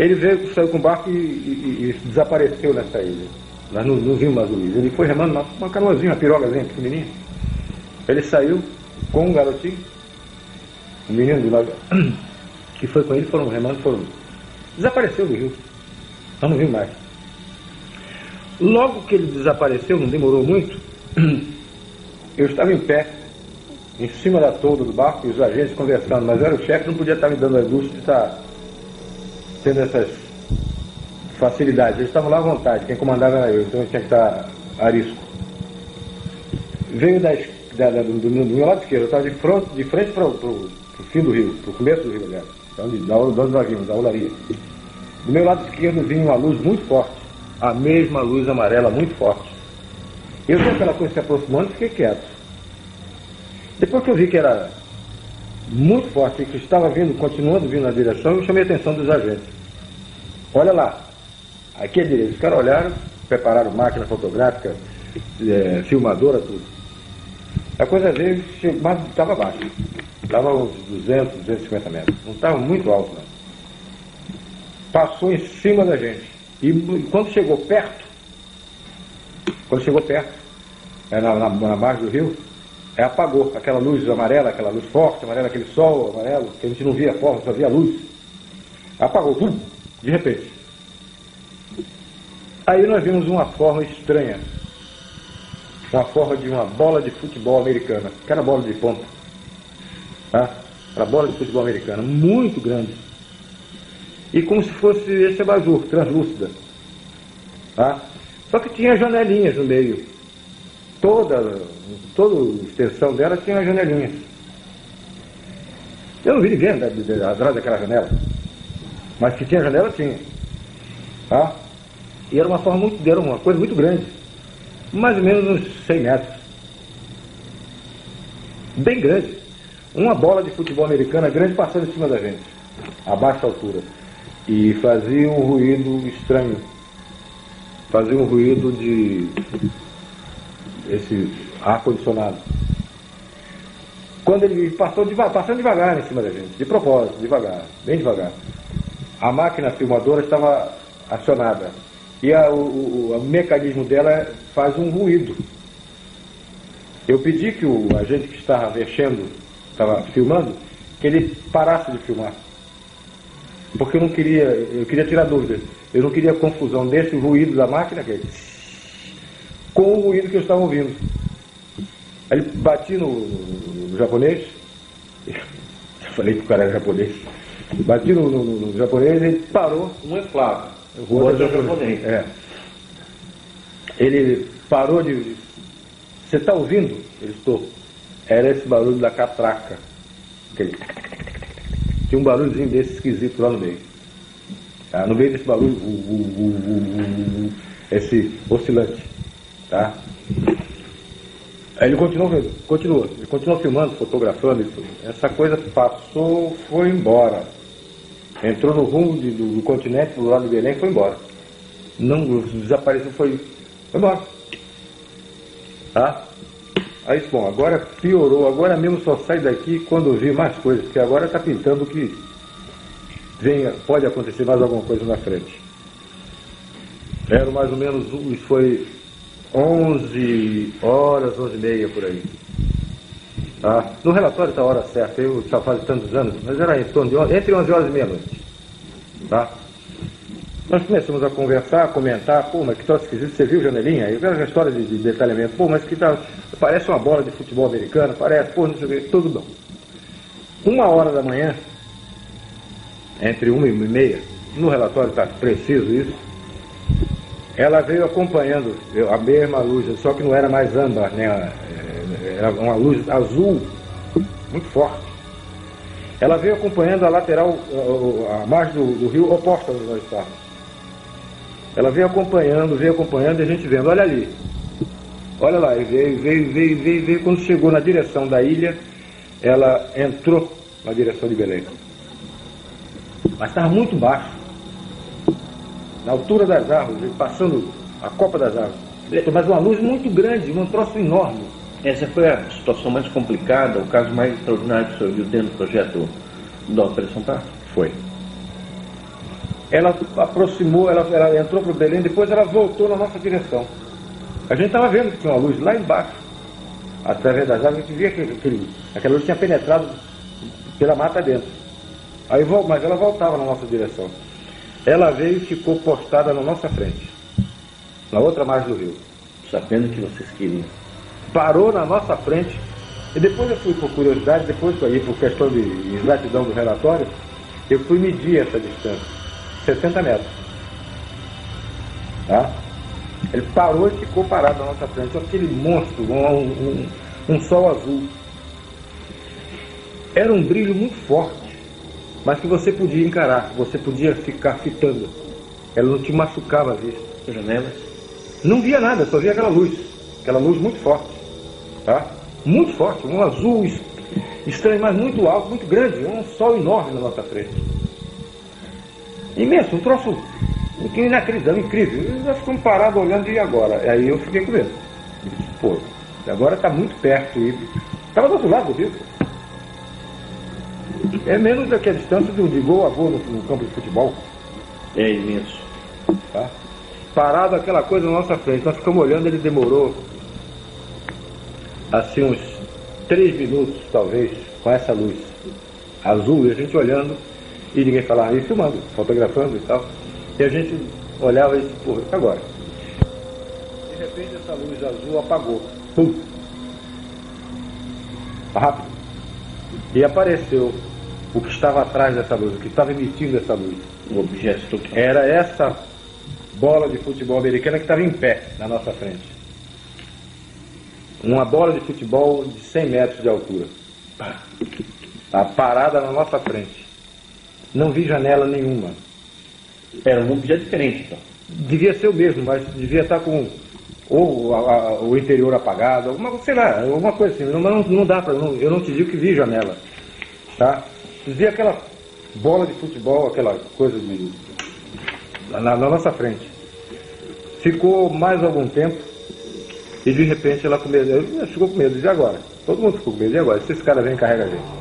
Ele veio, saiu com o barco e, e, e desapareceu nessa ilha. Nós não, não vimos mais o Luiz. Ele foi remando uma, uma canoazinha, uma pirogazinha pequenininha. Ele saiu com um garotinho, um menino de lá, que foi com ele, foram remando, foram. Desapareceu do rio. Nós não vimos mais. Logo que ele desapareceu, não demorou muito, eu estava em pé, em cima da tolda do barco, e os agentes conversando, mas era o chefe, não podia estar me dando a luz de estar tendo essas facilidades. Eles estavam lá à vontade, quem comandava era eu, então eu tinha que estar a risco. Veio da, da, da do, do, meu lado esquerdo, eu estava de, de frente para o fim do rio, para o começo do rio, aliás, então, de, da, onde nós vimos, da olaria. Do meu lado esquerdo vinha uma luz muito forte, a mesma luz amarela muito forte. Eu vi aquela coisa se aproximando e fiquei quieto. Depois que eu vi que era muito forte, que estava vindo, continuando vindo na direção, eu chamei a atenção dos agentes. Olha lá, aqui é direito. Os caras olharam, prepararam máquina fotográfica, é, filmadora, tudo. A coisa veio, mas estava baixo. Estava uns 200, 250 metros. Não estava muito alto, não. passou em cima da gente. E quando chegou perto, quando chegou perto, é, na, na, na margem do rio, é, apagou aquela luz amarela, aquela luz forte, amarela, aquele sol amarelo, que a gente não via forma, só via luz. Apagou, pum, de repente. Aí nós vimos uma forma estranha. Uma forma de uma bola de futebol americana. Aquela bola de ponta. Tá? Era bola de futebol americana, muito grande. E como se fosse esse abajur, translúcida. Tá? Só que tinha janelinhas no meio. Toda, toda a extensão dela tinha uma janelinha. Eu não vi ninguém atrás daquela janela. Mas que tinha janela, tinha. Tá? E era uma forma muito, era uma coisa muito grande. Mais ou menos uns 100 metros. Bem grande. Uma bola de futebol americana grande passando em cima da gente, a baixa altura. E fazia um ruído estranho. Fazia um ruído de esse ar condicionado. Quando ele passou devagar, passando devagar em cima da gente, de propósito, devagar, bem devagar. A máquina filmadora estava acionada e a, o, o, mecanismo dela faz um ruído. Eu pedi que o agente que estava mexendo, estava filmando, que ele parasse de filmar. Porque eu não queria, eu queria tirar dúvidas. Eu não queria confusão desse ruído da máquina, que é com o ruído que eu estava ouvindo. Aí ele bati no, no, no japonês, eu falei que o cara era japonês, bati no, no, japonês e ele parou. Um é Flávio, o outro é japonês. É. Ele parou de. Você está ouvindo? Ele estou. Era esse barulho da catraca. Aquele... Tinha um barulhozinho desse esquisito lá no meio. Ah, no meio desse barulho, esse oscilante. Tá? Aí ele continuou, continua, ele continuou filmando, fotografando, essa coisa passou, foi embora. Entrou no rumo de, do, do, continente, do lado de Belém, foi embora. Não desapareceu, foi, foi embora. Tá? Aí, bom, agora piorou, agora mesmo só sai daqui quando vi mais coisas, porque agora está pintando que venha, pode acontecer mais alguma coisa na frente. Era mais ou menos, isso foi 11 horas, 11 e meia por aí. Tá? No relatório está a hora certa, eu já faz tantos anos, mas era em torno de 11, entre 11 horas e meia-noite. Tá? Nós começamos a conversar, a comentar, pô, mas que troço esquisito, você viu janelinha? Aí veio a história de, de, detalhamento, pô, mas que tal, parece uma bola de futebol americano, parece, pô, não sei o que, tudo bom. Uma hora da manhã, entre uma e meia, no relatório está preciso isso, ela veio acompanhando a mesma luz, só que não era mais âmbar, né? É, era uma luz azul, muito forte. Ela veio acompanhando a lateral, a margem do, do rio oposta onde nós estávamos. Ela veio acompanhando, veio acompanhando e a gente vendo, olha ali. Olha lá, e veio, veio, veio, veio, veio. Quando chegou na direção da ilha, ela entrou na direção de Belém. Mas estava muito baixo na altura das árvores, passando a copa das árvores. Mas uma luz muito grande, um troço enorme. Essa foi a situação mais complicada, o caso mais extraordinário que o senhor viu dentro do projeto da Operação Prato? Foi. Ela aproximou, ela, ela entrou para o Belém, depois ela voltou na nossa direção. A gente estava vendo que tinha uma luz lá embaixo, através das árvores, a gente via que aquele, aquela luz tinha penetrado pela mata dentro. Aí, mas ela voltava na nossa direção. Ela veio e ficou postada na nossa frente, na outra margem do rio. Sabendo que vocês queriam. Parou na nossa frente. E depois eu fui, por curiosidade, depois aí por questão de exatidão do relatório, eu fui medir essa distância. 60 metros. Tá? Ele parou e ficou parado na nossa frente. Aquele monstro, um, um, um sol azul. Era um brilho muito forte mas que você podia encarar, você podia ficar fitando. Ela não te machucava a vista. Janelas? Não via nada, só via aquela luz. Aquela luz muito forte. Tá? Muito forte, um azul estranho, mas muito alto, muito grande, um sol enorme na nossa frente. Imenso, um troço inacreditável, incrível. Nós ficamos parados olhando e agora? Aí eu fiquei com medo. Pô, agora está muito perto estava do outro lado do rio. É menos do que a distância de, de gol a gol no, no campo de futebol. É imenso. Tá? Parado aquela coisa na nossa frente. Nós ficamos olhando, ele demorou assim uns três minutos, talvez, com essa luz azul, e a gente olhando, e ninguém falava, e filmando, fotografando e tal. E a gente olhava e disse, porra, agora? De repente essa luz azul apagou. Pum! Rápido. E apareceu o que estava atrás dessa luz, o que estava emitindo essa luz. O objeto Era essa bola de futebol americana que estava em pé na nossa frente. Uma bola de futebol de 100 metros de altura. A parada na nossa frente. Não vi janela nenhuma. Era um objeto diferente, então. Devia ser o mesmo, mas devia estar com ou a- a- o interior apagado, alguma, sei lá, alguma coisa assim. Não, não, não dá para, eu não te digo que vi janela, tá? Vi aquela bola de futebol, aquela coisa de na, na nossa frente. Ficou mais algum tempo e de repente ela com medo, ela ficou com medo. E agora? Todo mundo ficou com medo. E agora? Se esse cara vem carrega a gente?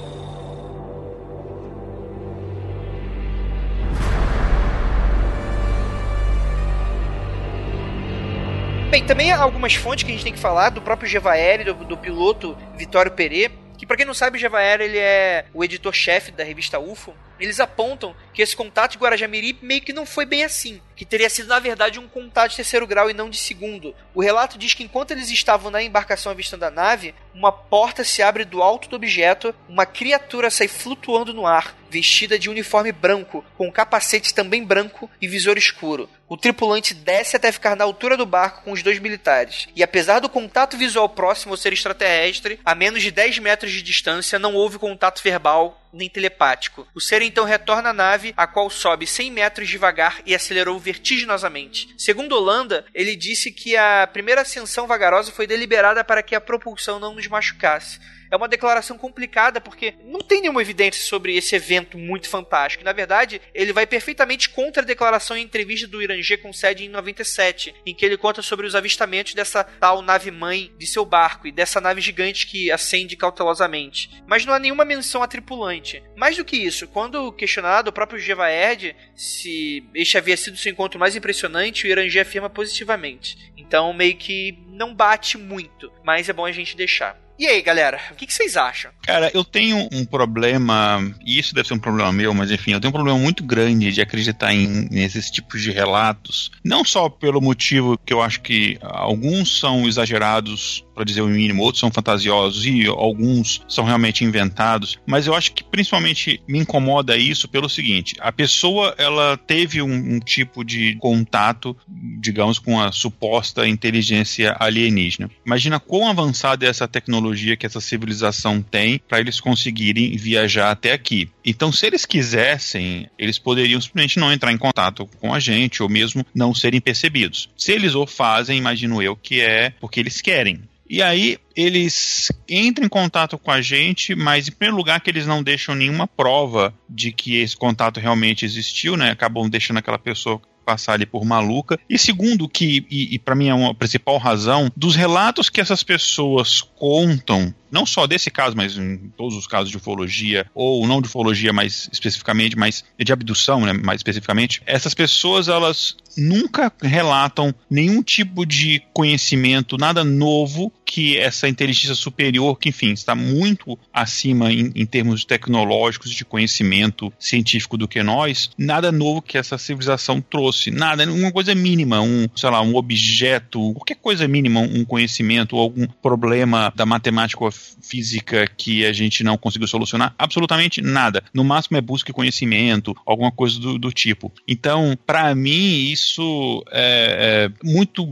Bem, também há algumas fontes que a gente tem que falar do próprio Gevaeri, do, do piloto Vitório Perê, pra quem não sabe, o Gevaeri ele é o editor-chefe da revista UFO. Eles apontam que esse contato de Guarajamiri meio que não foi bem assim, que teria sido na verdade um contato de terceiro grau e não de segundo. O relato diz que enquanto eles estavam na embarcação avistando a nave, uma porta se abre do alto do objeto, uma criatura sai flutuando no ar, vestida de uniforme branco, com um capacete também branco e visor escuro. O tripulante desce até ficar na altura do barco com os dois militares. E apesar do contato visual próximo ao ser extraterrestre, a menos de 10 metros de distância não houve contato verbal nem telepático. O ser então retorna à nave, a qual sobe 100 metros devagar e acelerou vertiginosamente. Segundo Holanda, ele disse que a primeira ascensão vagarosa foi deliberada para que a propulsão não nos machucasse. É uma declaração complicada porque não tem nenhuma evidência sobre esse evento muito fantástico. Na verdade, ele vai perfeitamente contra a declaração em entrevista do Irangê com sede em 97, em que ele conta sobre os avistamentos dessa tal nave-mãe de seu barco e dessa nave gigante que acende cautelosamente. Mas não há nenhuma menção a tripulante. Mais do que isso, quando questionado o próprio Gevaerd se este havia sido seu encontro mais impressionante, o Irangê afirma positivamente. Então, meio que não bate muito, mas é bom a gente deixar. E aí, galera, o que, que vocês acham? Cara, eu tenho um problema, e isso deve ser um problema meu, mas enfim, eu tenho um problema muito grande de acreditar em nesses tipos de relatos. Não só pelo motivo que eu acho que alguns são exagerados, para dizer o mínimo, outros são fantasiosos e alguns são realmente inventados, mas eu acho que principalmente me incomoda isso pelo seguinte: a pessoa ela teve um, um tipo de contato, digamos, com a suposta inteligência alienígena. Imagina quão avançada é essa tecnologia que essa civilização tem para eles conseguirem viajar até aqui. Então, se eles quisessem, eles poderiam simplesmente não entrar em contato com a gente ou mesmo não serem percebidos. Se eles o fazem, imagino eu que é porque eles querem. E aí eles entram em contato com a gente, mas em primeiro lugar que eles não deixam nenhuma prova de que esse contato realmente existiu, né? Acabam deixando aquela pessoa passar ali por maluca. E segundo, que, e, e para mim é uma principal razão, dos relatos que essas pessoas contam, não só desse caso, mas em todos os casos de ufologia, ou não de ufologia mais especificamente, mas de abdução, né, mais especificamente, essas pessoas, elas nunca relatam nenhum tipo de conhecimento, nada novo que essa inteligência superior, que enfim, está muito acima em, em termos tecnológicos de conhecimento científico do que nós, nada novo que essa civilização trouxe, nada, uma coisa mínima, um, sei lá, um objeto, qualquer coisa mínima, um conhecimento algum problema da matemática ou física que a gente não conseguiu solucionar, absolutamente nada. No máximo é busca de conhecimento, alguma coisa do, do tipo. Então, para mim, isso é, é muito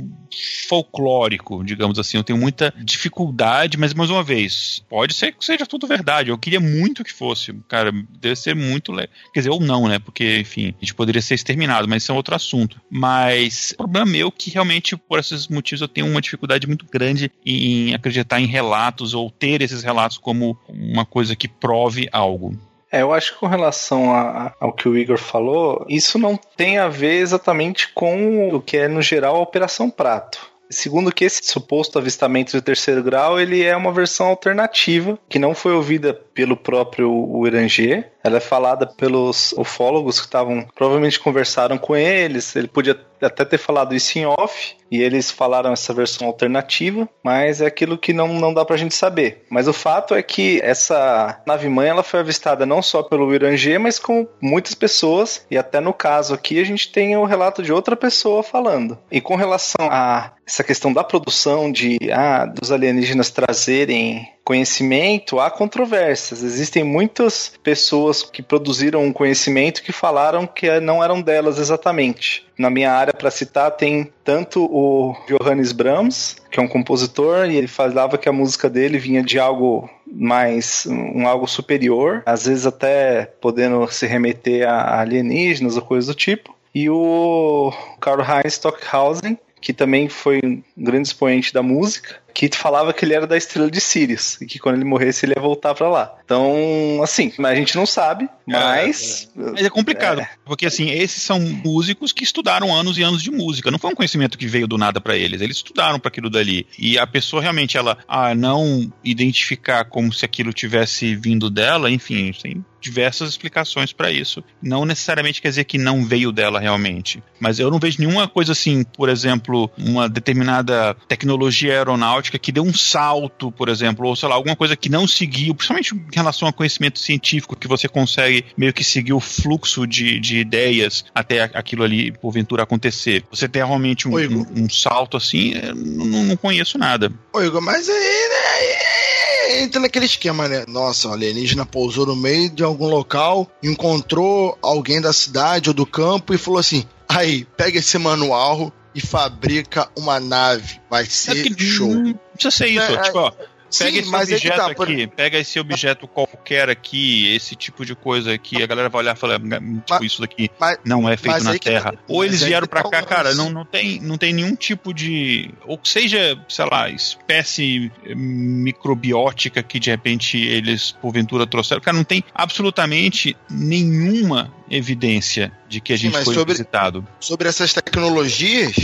folclórico, digamos assim. Eu tenho muita dificuldade, mas mais uma vez, pode ser que seja tudo verdade. Eu queria muito que fosse. Cara, deve ser muito legal. Quer dizer, ou não, né? Porque, enfim, a gente poderia ser exterminado, mas isso é outro assunto. Mas o problema meu é que realmente, por esses motivos, eu tenho uma dificuldade muito grande em acreditar em relatos ou ter esses relatos como uma coisa que prove algo. É, eu acho que com relação a, ao que o Igor falou, isso não tem a ver exatamente com o que é, no geral, a Operação Prato. Segundo que esse suposto avistamento de terceiro grau, ele é uma versão alternativa, que não foi ouvida pelo próprio Irangê. Ela é falada pelos ufólogos que estavam, provavelmente conversaram com eles. Ele podia até ter falado isso em off, e eles falaram essa versão alternativa, mas é aquilo que não, não dá pra gente saber. Mas o fato é que essa nave-mãe ela foi avistada não só pelo Irangê, mas com muitas pessoas, e até no caso aqui a gente tem o relato de outra pessoa falando. E com relação a essa questão da produção de ah, dos alienígenas trazerem conhecimento, há controvérsias. Existem muitas pessoas que produziram um conhecimento que falaram que não eram delas exatamente. Na minha área, para citar, tem tanto o Johannes Brahms, que é um compositor, e ele falava que a música dele vinha de algo mais um algo superior, às vezes até podendo se remeter a alienígenas ou coisa do tipo. E o Karl Heinz Stockhausen, que também foi um grande expoente da música, que falava que ele era da estrela de Sirius e que quando ele morresse ele ia voltar para lá. Então, assim, a gente não sabe, mas. É, é. Mas é complicado, é. porque assim, esses são músicos que estudaram anos e anos de música. Não foi um conhecimento que veio do nada para eles. Eles estudaram para aquilo dali. E a pessoa realmente, ela, a não identificar como se aquilo tivesse vindo dela, enfim, tem diversas explicações para isso. Não necessariamente quer dizer que não veio dela realmente. Mas eu não vejo nenhuma coisa assim, por exemplo, uma determinada tecnologia aeronáutica que deu um salto, por exemplo, ou sei lá, alguma coisa que não seguiu, principalmente relação a conhecimento científico, que você consegue meio que seguir o fluxo de, de ideias até aquilo ali, porventura, acontecer. Você tem realmente um, um, um salto assim, não, não conheço nada. Ô Igor, mas aí, né, entra naquele esquema, né? Nossa, o alienígena pousou no meio de algum local, encontrou alguém da cidade ou do campo e falou assim: aí, pega esse manual e fabrica uma nave. Vai ser é show. Não precisa ser isso, é, tipo, ó. Pega Sim, esse objeto tá, aqui, por... pega esse objeto qualquer aqui, esse tipo de coisa aqui, a galera vai olhar e falar, hum, tipo, mas, isso daqui mas, não é feito na Terra. Tá, ou eles vieram para cá, cara, não, não, tem, não tem nenhum tipo de. Ou seja, sei lá, espécie microbiótica que de repente eles, porventura, trouxeram. Cara, não tem absolutamente nenhuma evidência de que a gente Sim, foi sobre, visitado. Sobre essas tecnologias,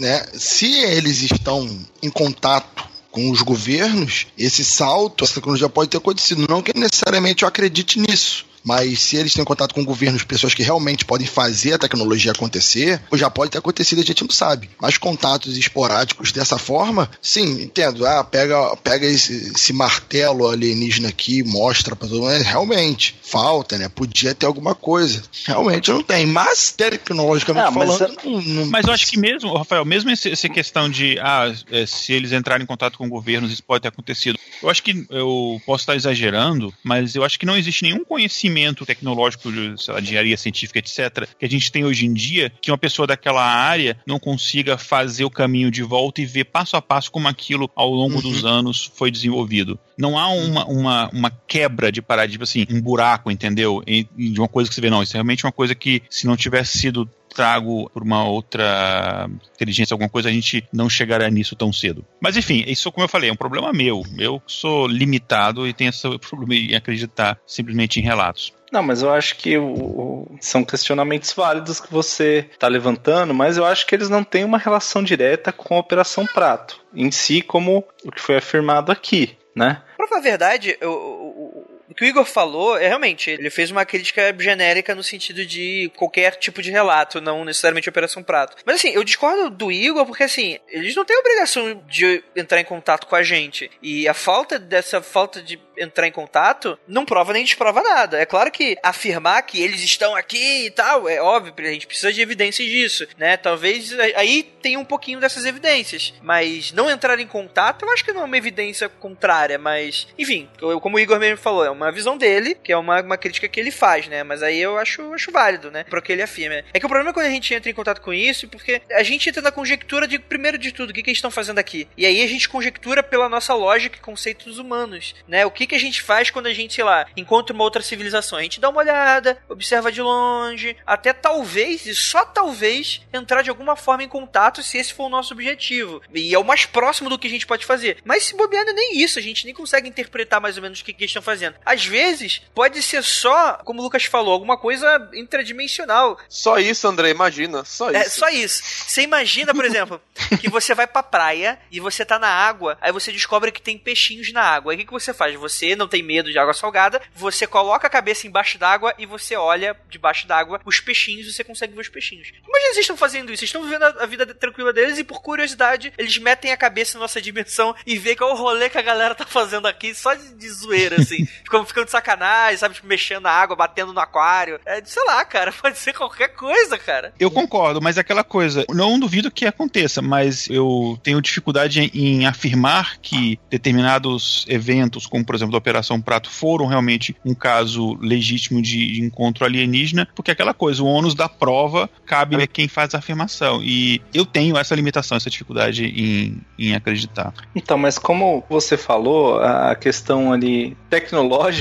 né? Se eles estão em contato com os governos, esse salto, essa tecnologia pode ter acontecido. Não que necessariamente eu acredite nisso, mas se eles têm contato com governos, pessoas que realmente podem fazer a tecnologia acontecer, já pode ter acontecido, a gente não sabe. Mas contatos esporádicos dessa forma, sim, entendo. Ah, pega, pega esse, esse martelo alienígena aqui, mostra para todo mundo. Realmente, falta, né? Podia ter alguma coisa. Realmente não tem. Mas, tecnologicamente ah, falando. Mas, não, não... mas eu acho que mesmo, Rafael, mesmo essa questão de ah, é, se eles entrarem em contato com governos, isso pode ter acontecido. Eu acho que eu posso estar exagerando, mas eu acho que não existe nenhum conhecimento conhecimento tecnológico, sei lá, de engenharia científica, etc., que a gente tem hoje em dia, que uma pessoa daquela área não consiga fazer o caminho de volta e ver passo a passo como aquilo, ao longo uhum. dos anos, foi desenvolvido. Não há uma, uma, uma quebra de paradigma, assim, um buraco, entendeu? E, de uma coisa que você vê, não, isso é realmente uma coisa que, se não tivesse sido trago por uma outra inteligência, alguma coisa, a gente não chegará nisso tão cedo. Mas enfim, isso, como eu falei, é um problema meu. Eu sou limitado e tenho esse problema em acreditar simplesmente em relatos. Não, mas eu acho que o, são questionamentos válidos que você está levantando, mas eu acho que eles não têm uma relação direta com a Operação Prato, em si, como o que foi afirmado aqui, né? Pra falar a verdade, eu, o que o Igor falou é realmente, ele fez uma crítica genérica no sentido de qualquer tipo de relato, não necessariamente Operação Prato. Mas assim, eu discordo do Igor porque assim, eles não têm obrigação de entrar em contato com a gente. E a falta dessa falta de entrar em contato não prova nem desprova nada. É claro que afirmar que eles estão aqui e tal, é óbvio, a gente precisa de evidências disso, né? Talvez aí tenha um pouquinho dessas evidências. Mas não entrar em contato, eu acho que não é uma evidência contrária, mas enfim, como o Igor mesmo falou, é uma uma visão dele, que é uma, uma crítica que ele faz, né? Mas aí eu acho, acho válido, né? Pro que ele afirma. É que o problema é quando a gente entra em contato com isso, porque a gente entra na conjectura de, primeiro de tudo, o que, que eles estão fazendo aqui. E aí a gente conjectura pela nossa lógica e conceitos humanos, né? O que, que a gente faz quando a gente, sei lá, encontra uma outra civilização? A gente dá uma olhada, observa de longe, até talvez, e só talvez, entrar de alguma forma em contato se esse for o nosso objetivo. E é o mais próximo do que a gente pode fazer. Mas se bobear, é nem isso, a gente nem consegue interpretar mais ou menos o que, que eles estão fazendo. Às vezes pode ser só, como o Lucas falou, alguma coisa intradimensional. Só isso, André, imagina. Só isso. É, só isso. Você imagina, por exemplo, que você vai pra praia e você tá na água, aí você descobre que tem peixinhos na água. Aí o que, que você faz? Você não tem medo de água salgada, você coloca a cabeça embaixo d'água e você olha debaixo d'água os peixinhos e você consegue ver os peixinhos. Imagina vocês estão fazendo isso, vocês estão vivendo a vida tranquila deles e por curiosidade eles metem a cabeça na nossa dimensão e vê qual é o rolê que a galera tá fazendo aqui só de, de zoeira, assim. Ficam ficando de sacanagem, sabe? Tipo, mexendo na água, batendo no aquário. É, sei lá, cara, pode ser qualquer coisa, cara. Eu concordo, mas é aquela coisa, não duvido que aconteça, mas eu tenho dificuldade em, em afirmar que determinados eventos, como por exemplo a Operação Prato, foram realmente um caso legítimo de, de encontro alienígena, porque é aquela coisa, o ônus da prova cabe a quem faz a afirmação. E eu tenho essa limitação, essa dificuldade em, em acreditar. Então, mas como você falou, a questão ali tecnológica,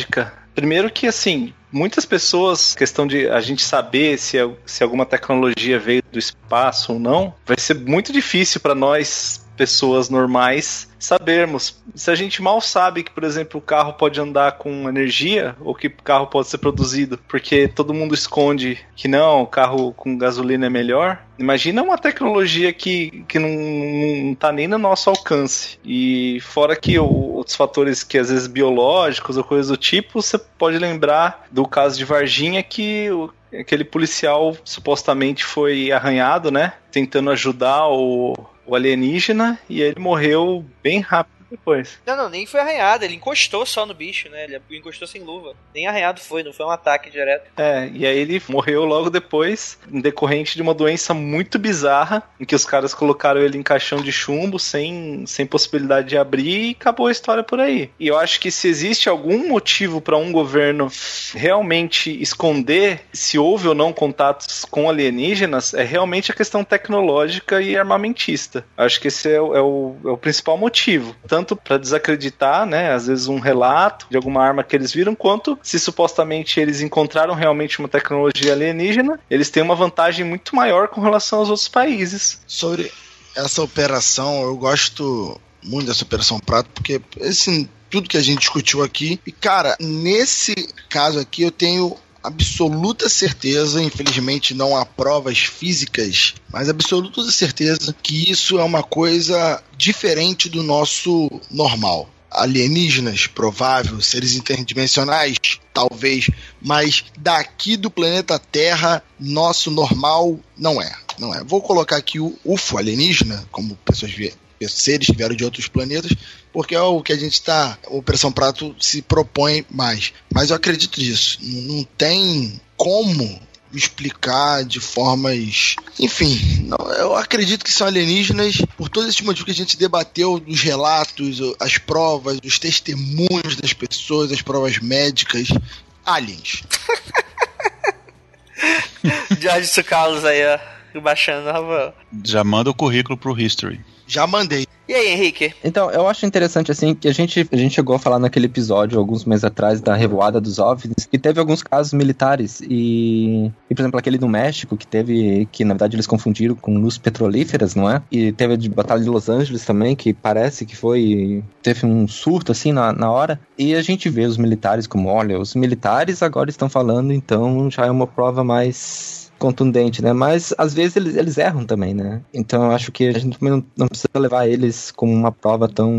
primeiro que assim, muitas pessoas, questão de a gente saber se, se alguma tecnologia veio do espaço ou não, vai ser muito difícil para nós, pessoas normais, sabermos. Se a gente mal sabe que, por exemplo, o carro pode andar com energia ou que o carro pode ser produzido, porque todo mundo esconde que não, o carro com gasolina é melhor. Imagina uma tecnologia que, que não, não tá nem no nosso alcance. E fora que outros fatores que às vezes biológicos ou coisas do tipo, você pode lembrar do caso de Varginha que aquele policial supostamente foi arranhado, né? Tentando ajudar o, o alienígena e ele morreu bem rápido depois. Não, não, nem foi arranhado, ele encostou só no bicho, né? Ele encostou sem luva. Nem arranhado foi, não foi um ataque direto. É, e aí ele morreu logo depois, em decorrente de uma doença muito bizarra, em que os caras colocaram ele em caixão de chumbo, sem, sem possibilidade de abrir, e acabou a história por aí. E eu acho que se existe algum motivo para um governo realmente esconder se houve ou não contatos com alienígenas, é realmente a questão tecnológica e armamentista. Acho que esse é o, é o, é o principal motivo. Tanto tanto para desacreditar, né, às vezes um relato de alguma arma que eles viram, quanto se supostamente eles encontraram realmente uma tecnologia alienígena, eles têm uma vantagem muito maior com relação aos outros países. Sobre essa operação, eu gosto muito dessa operação Prato, porque esse tudo que a gente discutiu aqui. E, cara, nesse caso aqui eu tenho absoluta certeza, infelizmente não há provas físicas, mas absoluta certeza que isso é uma coisa diferente do nosso normal. Alienígenas, provável, seres interdimensionais, talvez, mas daqui do planeta Terra, nosso normal não é. Não é. Vou colocar aqui o UFO alienígena, como pessoas seres que vieram de outros planetas, porque é o que a gente está, Operação Prato se propõe mais. Mas eu acredito nisso. Não tem como explicar de formas. Enfim, não, eu acredito que são alienígenas por todos esses motivos que a gente debateu, os relatos, as provas, os testemunhos das pessoas, as provas médicas. Aliens. Jorge Carlos aí, ó, baixando, Rafael. Já manda o currículo pro History. Já mandei. E aí, Henrique? Então, eu acho interessante, assim, que a gente, a gente chegou a falar naquele episódio, alguns meses atrás, da revoada dos OVNIs, que teve alguns casos militares, e, e, por exemplo, aquele do México, que teve, que na verdade eles confundiram com luz petrolíferas, não é? E teve a de Batalha de Los Angeles também, que parece que foi, teve um surto, assim, na, na hora, e a gente vê os militares como, olha, os militares agora estão falando, então já é uma prova mais contundente, né? Mas às vezes eles, eles erram também, né? Então eu acho que a gente não, não precisa levar eles como uma prova tão.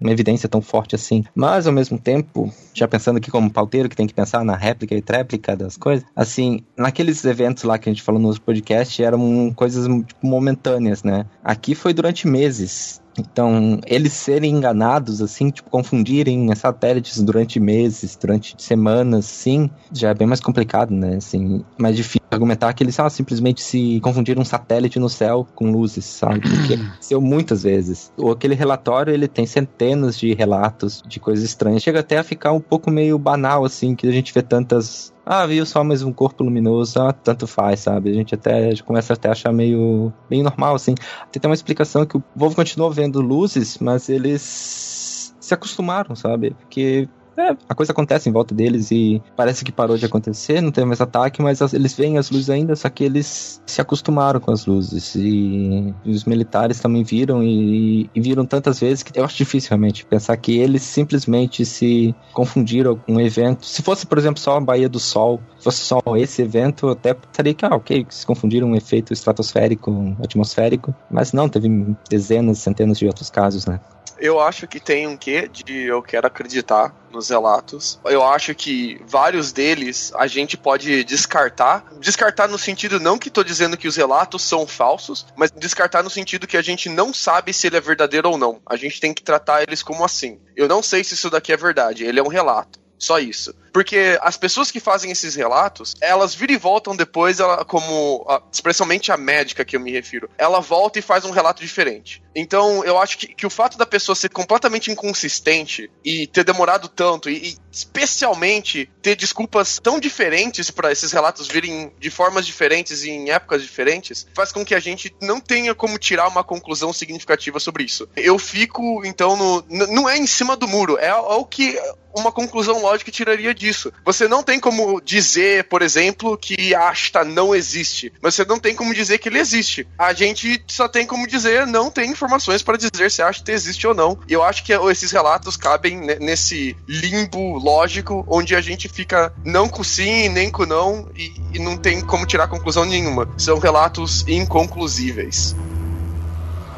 uma evidência tão forte assim. Mas ao mesmo tempo, já pensando aqui como pauteiro, que tem que pensar na réplica e tréplica das coisas, assim, naqueles eventos lá que a gente falou no podcast eram coisas tipo, momentâneas, né? Aqui foi durante meses. Então, eles serem enganados, assim, tipo, confundirem satélites durante meses, durante semanas, sim, já é bem mais complicado, né? Assim, mais difícil argumentar que eles ah, simplesmente se confundiram um satélite no céu com luzes, sabe? Porque aconteceu muitas vezes. Ou aquele relatório, ele tem centenas de relatos de coisas estranhas. Chega até a ficar um pouco meio banal, assim, que a gente vê tantas ah, viu só mais um corpo luminoso, ah, tanto faz, sabe? A gente até começa até a achar meio bem normal, assim. Tem uma explicação que o povo continuou vendo luzes, mas eles se acostumaram, sabe? Porque É, a coisa acontece em volta deles e parece que parou de acontecer, não tem mais ataque, mas as, eles veem as luzes ainda, só que eles se acostumaram com as luzes. E, e os militares também viram e, e, viram tantas vezes que eu acho difícil realmente pensar que eles simplesmente se confundiram com um evento. Se fosse, por exemplo, só a Baía do Sol, fosse só esse evento, até estaria que, ah, ok, se confundiram um efeito estratosférico, atmosférico, mas não, teve dezenas, centenas de outros casos, né? Eu acho que tem um quê de eu quero acreditar nos relatos. Eu acho que vários deles a gente pode descartar. Descartar no sentido não que tô dizendo que os relatos são falsos, mas descartar no sentido que a gente não sabe se ele é verdadeiro ou não. A gente tem que tratar eles como assim. Eu não sei se isso daqui é verdade, ele é um relato. Só isso. Porque as pessoas que fazem esses relatos, elas viram e voltam depois, ela, como especialmente a médica que eu me refiro, ela volta e faz um relato diferente. Então, eu acho que, que o fato da pessoa ser completamente inconsistente e ter demorado tanto, e, e especialmente ter desculpas tão diferentes para esses relatos virem de formas diferentes e em épocas diferentes, faz com que a gente não tenha como tirar uma conclusão significativa sobre isso. Eu fico, então, no. Não é em cima do muro, é, é o que uma conclusão lógica tiraria disso. Você não tem como dizer, por exemplo, que Asta não existe, você não tem como dizer que ele existe. A gente só tem como dizer, não tem informações para dizer se Asta existe ou não. E eu acho que esses relatos cabem nesse limbo lógico onde a gente fica não com sim, nem com não e, e não tem como tirar conclusão nenhuma. São relatos inconclusíveis.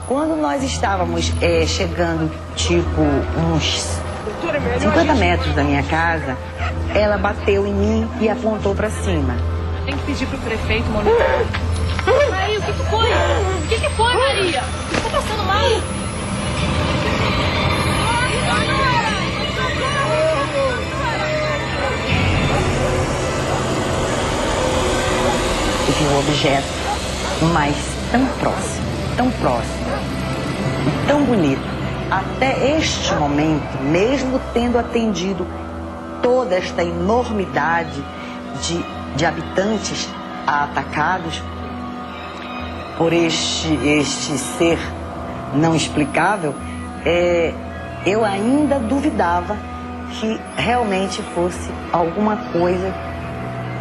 Quando nós estávamos é, chegando, tipo, uns 50 metros da minha casa, ela bateu em mim e apontou para cima. Tem que pedir pro prefeito monitorar. Maria, o que, que foi? O que, que foi, Maria? Você tá passando mal? Eu vi um objeto, mas tão próximo, tão próximo, tão bonito até este momento, mesmo tendo atendido toda esta enormidade de, de habitantes atacados por este, este ser não explicável, é, eu ainda duvidava que realmente fosse alguma coisa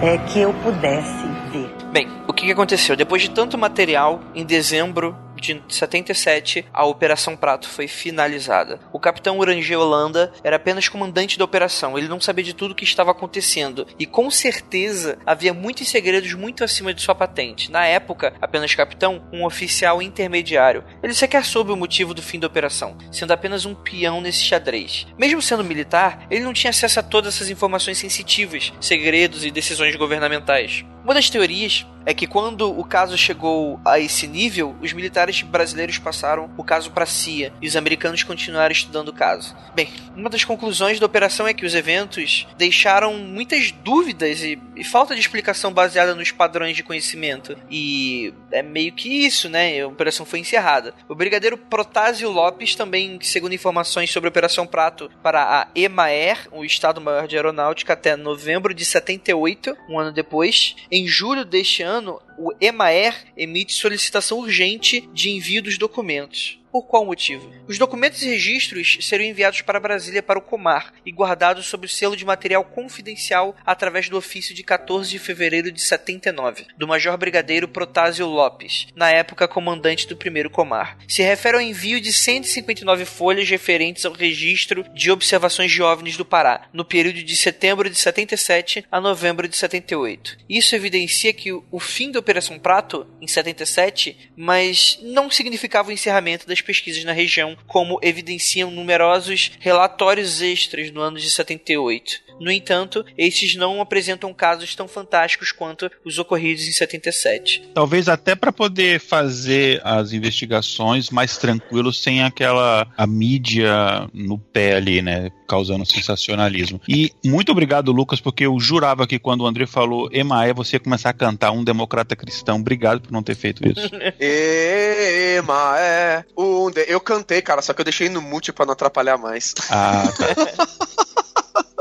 é, que eu pudesse ver. Bem, o que aconteceu? Depois de tanto material, em dezembro de 77, a Operação Prato foi finalizada. O capitão Uranger Holanda era apenas comandante da operação, ele não sabia de tudo o que estava acontecendo e com certeza havia muitos segredos muito acima de sua patente. Na época, apenas capitão, um oficial intermediário. Ele sequer soube o motivo do fim da operação, sendo apenas um peão nesse xadrez. Mesmo sendo militar, ele não tinha acesso a todas essas informações sensitivas, segredos e decisões governamentais. Uma das teorias é que quando o caso chegou a esse nível, os militares brasileiros passaram o caso para a CIA e os americanos continuaram estudando o caso. Bem, uma das conclusões da operação é que os eventos deixaram muitas dúvidas e, e falta de explicação baseada nos padrões de conhecimento. E é meio que isso, né? A operação foi encerrada. O brigadeiro Protásio Lopes também, segundo informações sobre a Operação Prato para a EMAER, o Estado-Maior de Aeronáutica, até novembro de 78, um ano depois, em julho deste ano, o EMAER emite solicitação urgente de envio dos documentos. Por qual motivo? Os documentos e registros serão enviados para Brasília para o Comar e guardados sob o selo de material confidencial através do ofício de 14 de fevereiro de 79, do Major Brigadeiro Protásio Lopes, na época comandante do primeiro Comar. Se refere ao envio de 159 folhas referentes ao registro de observações de OVNIs do Pará, no período de setembro de 77 a novembro de 78. Isso evidencia que o fim da Operação Prato, em 77, mas não significava o encerramento pesquisas na região, como evidenciam numerosos relatórios extras no ano de 78. No entanto, estes não apresentam casos tão fantásticos quanto os ocorridos em 77. Talvez até para poder fazer as investigações mais tranquilos sem aquela a mídia no pé ali, né, causando sensacionalismo. E muito obrigado, Lucas, porque eu jurava que quando o André falou Emaé, você ia começar a cantar um democrata cristão. Obrigado por não ter feito isso. Emaé, um de... eu cantei, cara, só que eu deixei no mute para não atrapalhar mais. Ah, tá.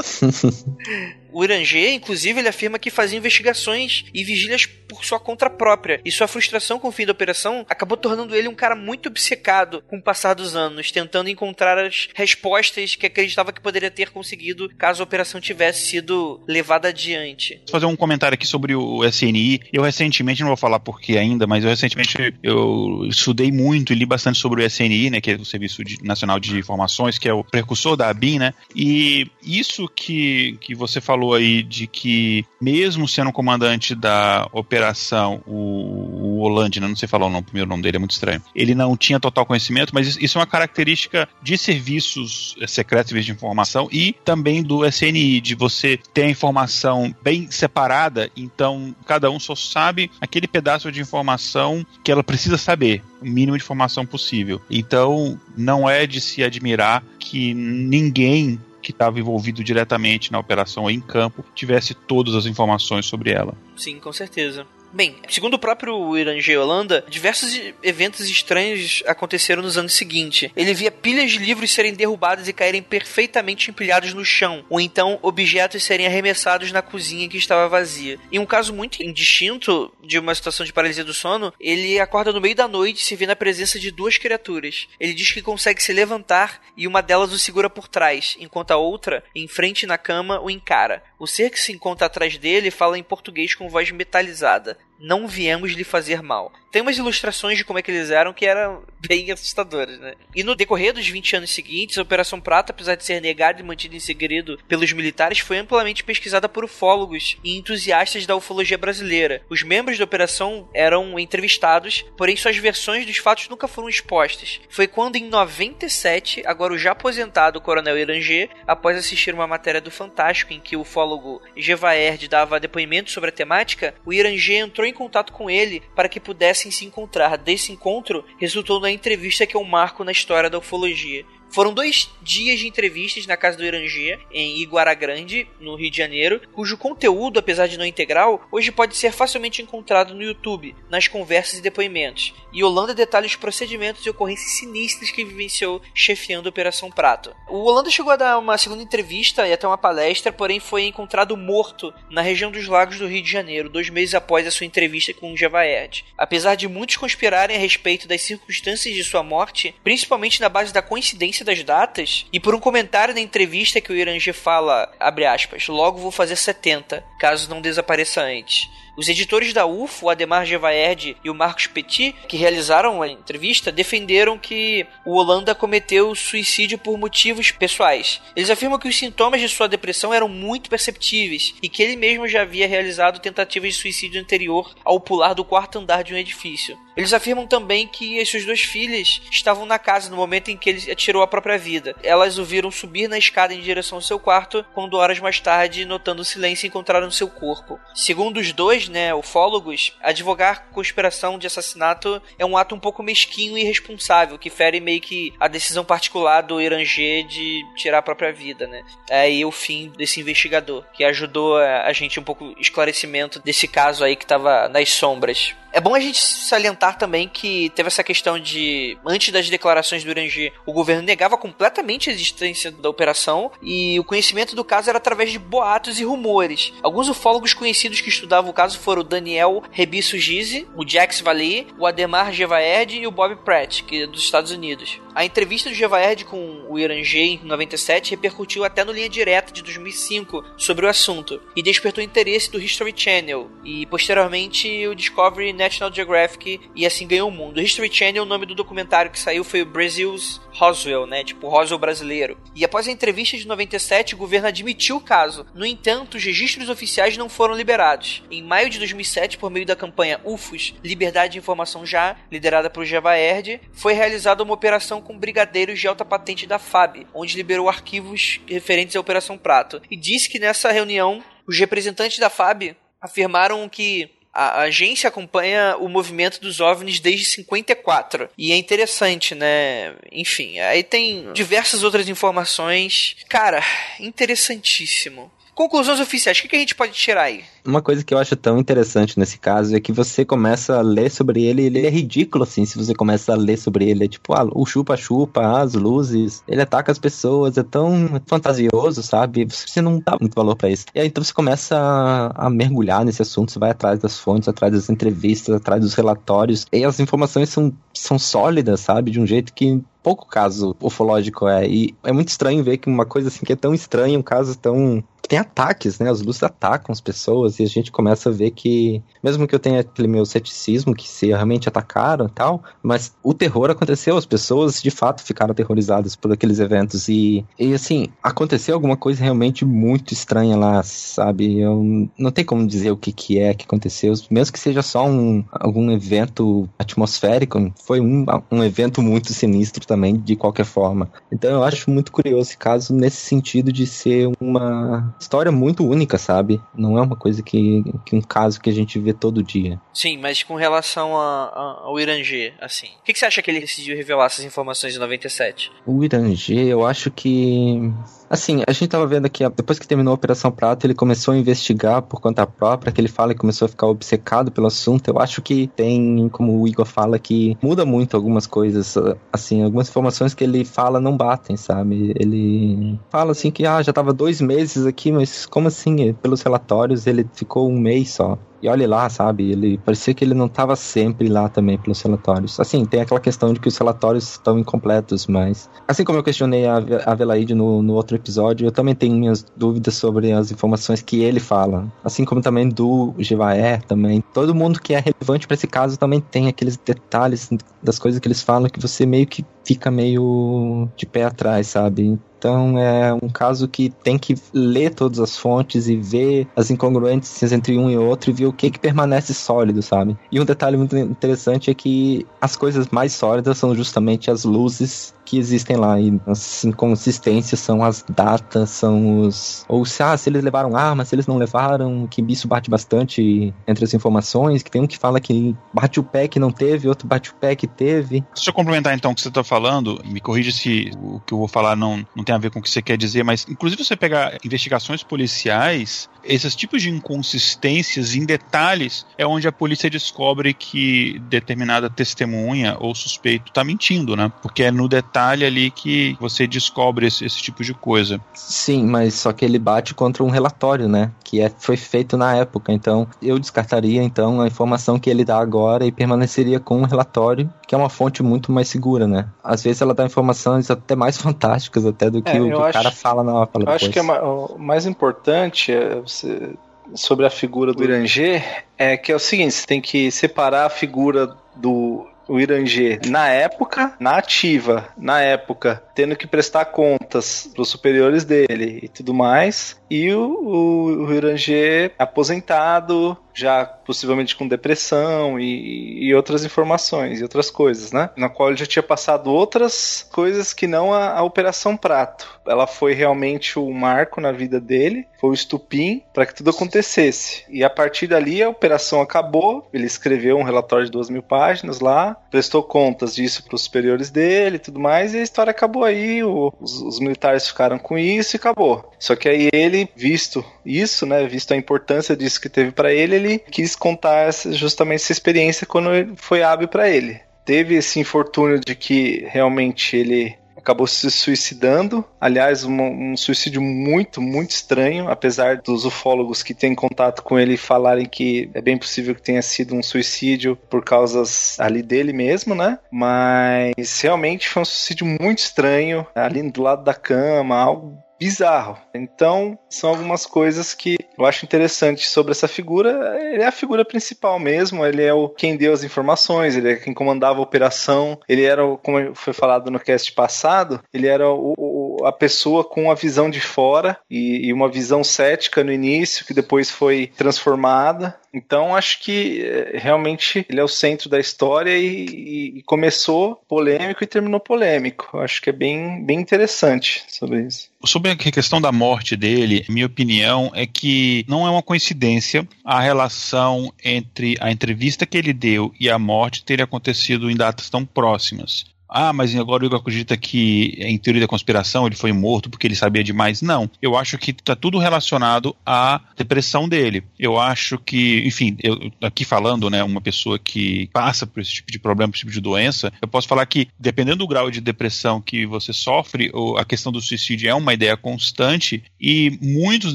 o Iranger, inclusive, ele afirma que fazia investigações e vigílias por sua conta própria. E sua frustração com o fim da operação acabou tornando ele um cara muito obcecado com o passar dos anos, tentando encontrar as respostas que acreditava que poderia ter conseguido caso a operação tivesse sido levada adiante. Vou fazer um comentário aqui sobre o SNI. Eu recentemente, não vou falar porquê ainda, mas eu recentemente eu estudei muito e li bastante sobre o SNI, né, que é o Serviço Nacional de Informações, que é o precursor da ABIN, né? E isso que, que você falou aí de que mesmo sendo comandante da operação, o, o né, não sei falar o, nome, o primeiro nome dele, é muito estranho, ele não tinha total conhecimento, mas isso é uma característica de serviços eh, secretos de informação e também do SNI, de você ter a informação bem separada, então cada um só sabe aquele pedaço de informação que ela precisa saber, o mínimo de informação possível. Então não é de se admirar que ninguém que estava envolvido diretamente na operação em campo tivesse todas as informações sobre ela. Sim, com certeza. Bem, segundo o próprio Irangê Holanda, diversos eventos estranhos aconteceram nos anos seguintes. Ele via pilhas de livros serem derrubadas e caírem perfeitamente empilhados no chão, ou então objetos serem arremessados na cozinha que estava vazia. Em um caso muito indistinto de uma situação de paralisia do sono, ele acorda no meio da noite e se vê na presença de duas criaturas. Ele diz que consegue se levantar e uma delas o segura por trás, enquanto a outra, em frente na cama, o encara. O ser que se encontra atrás dele fala em português com voz metalizada não viemos lhe fazer mal. Tem umas ilustrações de como é que eles eram que eram bem assustadoras, né? E no decorrer dos 20 anos seguintes, a Operação Prata, apesar de ser negada e mantida em segredo pelos militares, foi amplamente pesquisada por ufólogos e entusiastas da ufologia brasileira. Os membros da operação eram entrevistados, porém suas versões dos fatos nunca foram expostas. Foi quando, em 97, agora o já aposentado Coronel Iranger, após assistir uma matéria do Fantástico em que o ufólogo Gevaerd dava depoimento sobre a temática, o Iranger entrou em contato com ele para que pudessem se encontrar. Desse encontro resultou na entrevista que é um marco na história da ufologia. Foram dois dias de entrevistas na casa do Irangê, em Iguara Grande, no Rio de Janeiro, cujo conteúdo, apesar de não integral, hoje pode ser facilmente encontrado no YouTube, nas conversas e depoimentos. E Holanda detalha os procedimentos e ocorrências sinistras que vivenciou chefiando a Operação Prato. O Holanda chegou a dar uma segunda entrevista e até uma palestra, porém foi encontrado morto na região dos Lagos do Rio de Janeiro, dois meses após a sua entrevista com o Javaerd. Apesar de muitos conspirarem a respeito das circunstâncias de sua morte, principalmente na base da coincidência das datas e por um comentário na entrevista que o Irangê fala, abre aspas, logo vou fazer 70, caso não desapareça antes. Os editores da UFO, Ademar Gevaerd e o Marcos Petit, que realizaram a entrevista, defenderam que o Holanda cometeu suicídio por motivos pessoais. Eles afirmam que os sintomas de sua depressão eram muito perceptíveis e que ele mesmo já havia realizado tentativas de suicídio anterior ao pular do quarto andar de um edifício. Eles afirmam também que as suas duas filhas estavam na casa no momento em que ele atirou a própria vida. Elas o viram subir na escada em direção ao seu quarto, quando horas mais tarde, notando o silêncio, encontraram seu corpo. Segundo os dois, né, ufólogos, advogar conspiração de assassinato é um ato um pouco mesquinho e irresponsável, que fere meio que a decisão particular do Iranger de tirar a própria vida, né? É aí o fim desse investigador, que ajudou a gente um pouco esclarecimento desse caso aí que estava nas sombras. É bom a gente salientar também que teve essa questão de, antes das declarações do Iranger, o governo negava completamente a existência da operação e o conhecimento do caso era através de boatos e rumores. Alguns ufólogos conhecidos que estudavam o caso foram o Daniel Rebisso Gize, o Jax Valley, o Ademar Gevaerd e o Bob Pratt, que é dos Estados Unidos. A entrevista do Gevaerd com o Iranger em 97 repercutiu até no Linha Direta de 2005 sobre o assunto e despertou interesse do History Channel e posteriormente o Discovery National Geographic e assim ganhou o mundo. O History Channel, o nome do documentário que saiu foi o Brazil's Roswell, né? Tipo Roswell brasileiro. E após a entrevista de 97, o governo admitiu o caso. No entanto, os registros oficiais não foram liberados. Em maio de 2007, por meio da campanha UFOS, Liberdade de Informação Já, liderada por Javaerd, foi realizada uma operação com brigadeiros de alta patente da FAB, onde liberou arquivos referentes à Operação Prato. E disse que nessa reunião, os representantes da FAB afirmaram que a agência acompanha o movimento dos OVNIs desde 54. E é interessante, né? Enfim, aí tem diversas outras informações. Cara, interessantíssimo. Conclusões oficiais, o que, que a gente pode tirar aí? Uma coisa que eu acho tão interessante nesse caso é que você começa a ler sobre ele, ele é ridículo assim, se você começa a ler sobre ele, é tipo, ah, o chupa-chupa, as luzes, ele ataca as pessoas, é tão fantasioso, sabe? Você não dá muito valor para isso. E aí então você começa a, a, mergulhar nesse assunto, você vai atrás das fontes, atrás das entrevistas, atrás dos relatórios, e as informações são, são sólidas, sabe? De um jeito que pouco caso ufológico é. E é muito estranho ver que uma coisa assim que é tão estranha, um caso tão tem ataques, né? As luzes atacam as pessoas e a gente começa a ver que, mesmo que eu tenha aquele meu ceticismo que se realmente atacaram e tal, mas o terror aconteceu, as pessoas de fato ficaram aterrorizadas por aqueles eventos e, e assim, aconteceu alguma coisa realmente muito estranha lá, sabe? Eu não tem como dizer o que que é que aconteceu, mesmo que seja só um algum evento atmosférico, foi um, um evento muito sinistro também, de qualquer forma. Então eu acho muito curioso esse caso nesse sentido de ser uma história muito única, sabe? Não é uma coisa que, que um caso que a gente vê todo dia. Sim, mas com relação a, a, ao Irangê, assim, o que, que, você acha que ele decidiu revelar essas informações em 97? O Irangê, eu acho que Assim, a gente tava vendo aqui, depois que terminou a Operação Prato, ele começou a investigar por conta própria, que ele fala que começou a ficar obcecado pelo assunto. Eu acho que tem, como o Igor fala, que muda muito algumas coisas. Assim, algumas informações que ele fala não batem, sabe? Ele fala assim que, ah, já tava dois meses aqui, mas como assim? Pelos relatórios, ele ficou um mês só. E olhe lá, sabe? Ele parecia que ele não estava sempre lá também pelos relatórios. Assim, tem aquela questão de que os relatórios estão incompletos, mas. Assim como eu questionei a Avelaide no, no outro episódio, eu também tenho minhas dúvidas sobre as informações que ele fala. Assim como também do Givaer também. Todo mundo que é relevante para esse caso também tem aqueles detalhes das coisas que eles falam que você meio que fica meio de pé atrás, sabe? Então é um caso que tem que ler todas as fontes e ver as incongruências entre um e outro e ver o que que permanece sólido, sabe? E um detalhe muito interessante é que as coisas mais sólidas são justamente as luzes que existem lá. E as inconsistências são as datas, são os. Ou se, ah, se eles levaram armas, se eles não levaram, que isso bate bastante entre as informações, que tem um que fala que bate o pé que não teve, outro bate o pé que teve. Deixa eu complementar então o que você está falando, me corrija se o que eu vou falar não, não tem a ver com o que você quer dizer, mas inclusive você pegar investigações policiais, esses tipos de inconsistências em detalhes é onde a polícia descobre que determinada testemunha ou suspeito está mentindo, né? Porque é no detalhe ali que você descobre esse, esse, tipo de coisa. Sim, mas só que ele bate contra um relatório, né? Que é, foi feito na época. Então, eu descartaria então a informação que ele dá agora e permaneceria com um relatório que é uma fonte muito mais segura, né? Às vezes ela dá informações até mais fantásticas até do que é, o que acho, o cara fala na fala Eu acho que é o mais importante é você, sobre a figura do Irangê é que é o seguinte, você tem que separar a figura do o Irangê na época, na ativa, na época, tendo que prestar contas para os superiores dele e tudo mais, e o, o, o Irangê aposentado, já possivelmente com depressão e, e, outras informações e outras coisas, né? Na qual ele já tinha passado outras coisas que não a, a Operação Prato. Ela foi realmente o marco na vida dele, foi o estupim para que tudo acontecesse. E a partir dali a operação acabou, ele escreveu um relatório de duas mil páginas lá, prestou contas disso para os superiores dele e tudo mais, e a história acabou aí, o, os, os militares ficaram com isso e acabou. Só que aí ele, visto isso, né, visto a importância disso que teve para ele, ele quis contar justamente essa experiência quando foi hábil para ele. Teve esse infortúnio de que realmente ele acabou se suicidando. Aliás, um, um, suicídio muito, muito estranho, apesar dos ufólogos que têm contato com ele falarem que é bem possível que tenha sido um suicídio por causas ali dele mesmo, né? Mas realmente foi um suicídio muito estranho, ali do lado da cama, algo bizarro. Então, são algumas coisas que eu acho interessante sobre essa figura. Ele é a figura principal mesmo, ele é o quem deu as informações, ele é quem comandava a operação, ele era, como foi falado no cast passado, ele era o, o, a pessoa com a visão de fora e, e uma visão cética no início, que depois foi transformada. Então acho que eh, realmente ele é o centro da história e, e, começou polêmico e terminou polêmico. Acho que é bem, bem interessante sobre isso. Sobre a questão da morte dele, minha opinião é que não é uma coincidência a relação entre a entrevista que ele deu e a morte ter acontecido em datas tão próximas. Ah, mas agora o Igor acredita que em teoria da conspiração ele foi morto porque ele sabia demais. Não, eu acho que está tudo relacionado à depressão dele. Eu acho que, enfim, eu aqui falando, né, uma pessoa que passa por esse tipo de problema, por esse tipo de doença, eu posso falar que dependendo do grau de depressão que você sofre, a questão do suicídio é uma ideia constante e muitos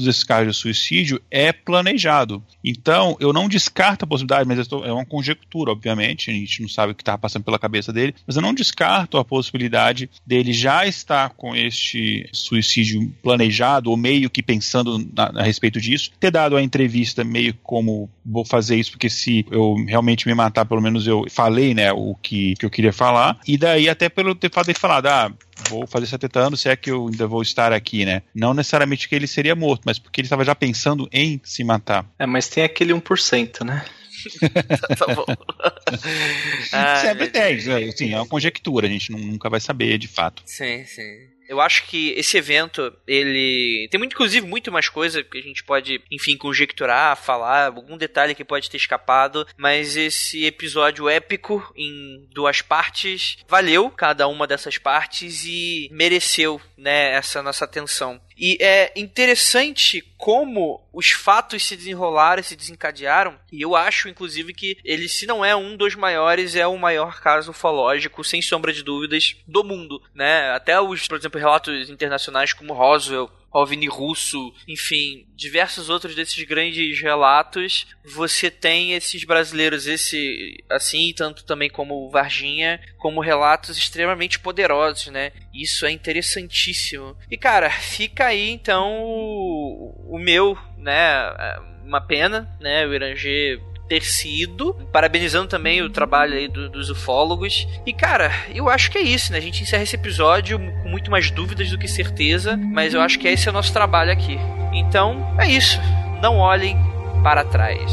desses casos de suicídio é planejado. Então, eu não descarto a possibilidade, mas estou, é uma conjectura, obviamente, a gente não sabe o que estava passando pela cabeça dele, mas eu não descarto a possibilidade dele já estar com este suicídio planejado ou meio que pensando na, a respeito disso, ter dado a entrevista meio como vou fazer isso porque se eu realmente me matar, pelo menos eu falei, né, o que, que eu queria falar, e daí até pelo ter falado, ah, vou fazer 70 anos, se é que eu ainda vou estar aqui, né? Não necessariamente que ele seria morto, mas porque ele estava já pensando em se matar. É, mas tem aquele 1%, né? tá bom. Sempre tem, é, assim, é uma conjectura, a gente nunca vai saber de fato. Sim, sim. Eu acho que esse evento, ele. Tem muito, inclusive, muito mais coisa que a gente pode, enfim, conjecturar, falar, algum detalhe que pode ter escapado. Mas esse episódio épico em duas partes valeu cada uma dessas partes e mereceu, né, essa nossa atenção. E é interessante como os fatos se desenrolaram, se desencadearam, e eu acho, inclusive, que ele, se não é um dos maiores, é o maior caso ufológico, sem sombra de dúvidas, do mundo, né? Até os, por exemplo, relatos internacionais como Roswell, OVNI russo, enfim, diversos outros desses grandes relatos, você tem esses brasileiros, esse assim, tanto também como Varginha, como relatos extremamente poderosos, né? Isso é interessantíssimo. E cara, fica aí então o, o meu, né? Uma pena, né? O Iranger ter sido. Parabenizando também o trabalho aí do, dos ufólogos. E, cara, eu acho que é isso, né? A gente encerra esse episódio com muito mais dúvidas do que certeza, mas eu acho que esse é o nosso trabalho aqui. Então, é isso. Não olhem para trás.